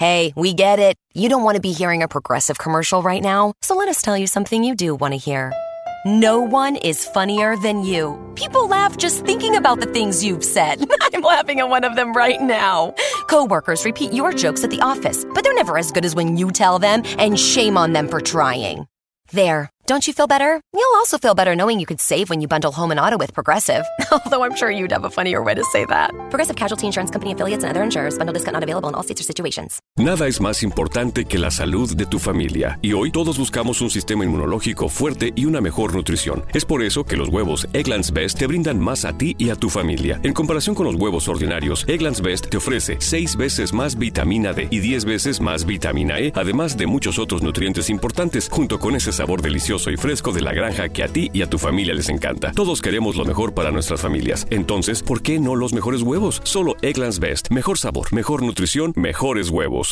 G: Hey, we get it. You don't want to be hearing a progressive commercial right now, so let us tell you something you do want to hear. No one is funnier than you. People laugh just thinking about the things you've said. I'm laughing at one of them right now. Coworkers repeat your jokes at the office, but they're never as good as when you tell them, and shame on them for trying. There. Don't you feel better? You'll also feel better knowing you could save when you bundle home and auto with Progressive. Although I'm sure you'd have a funnier way to say that. Progressive Casualty Insurance Company affiliates and other insurers. Bundle discount not available in all states or situations.
C: Nada es más importante que la salud de tu familia. Y hoy todos buscamos un sistema inmunológico fuerte y una mejor nutrición. Es por eso que los huevos Egglands Best te brindan más a ti y a tu familia. En comparación con los huevos ordinarios, Egglands Best te ofrece 6 veces más vitamina D y 10 veces más vitamina E, además de muchos otros nutrientes importantes, junto con ese sabor delicioso y fresco de la granja que a ti y a tu familia les encanta. Todos queremos lo mejor para nuestras familias. Entonces, ¿por qué no los mejores huevos? Solo Egglands Best. Mejor sabor, mejor nutrición, mejores huevos.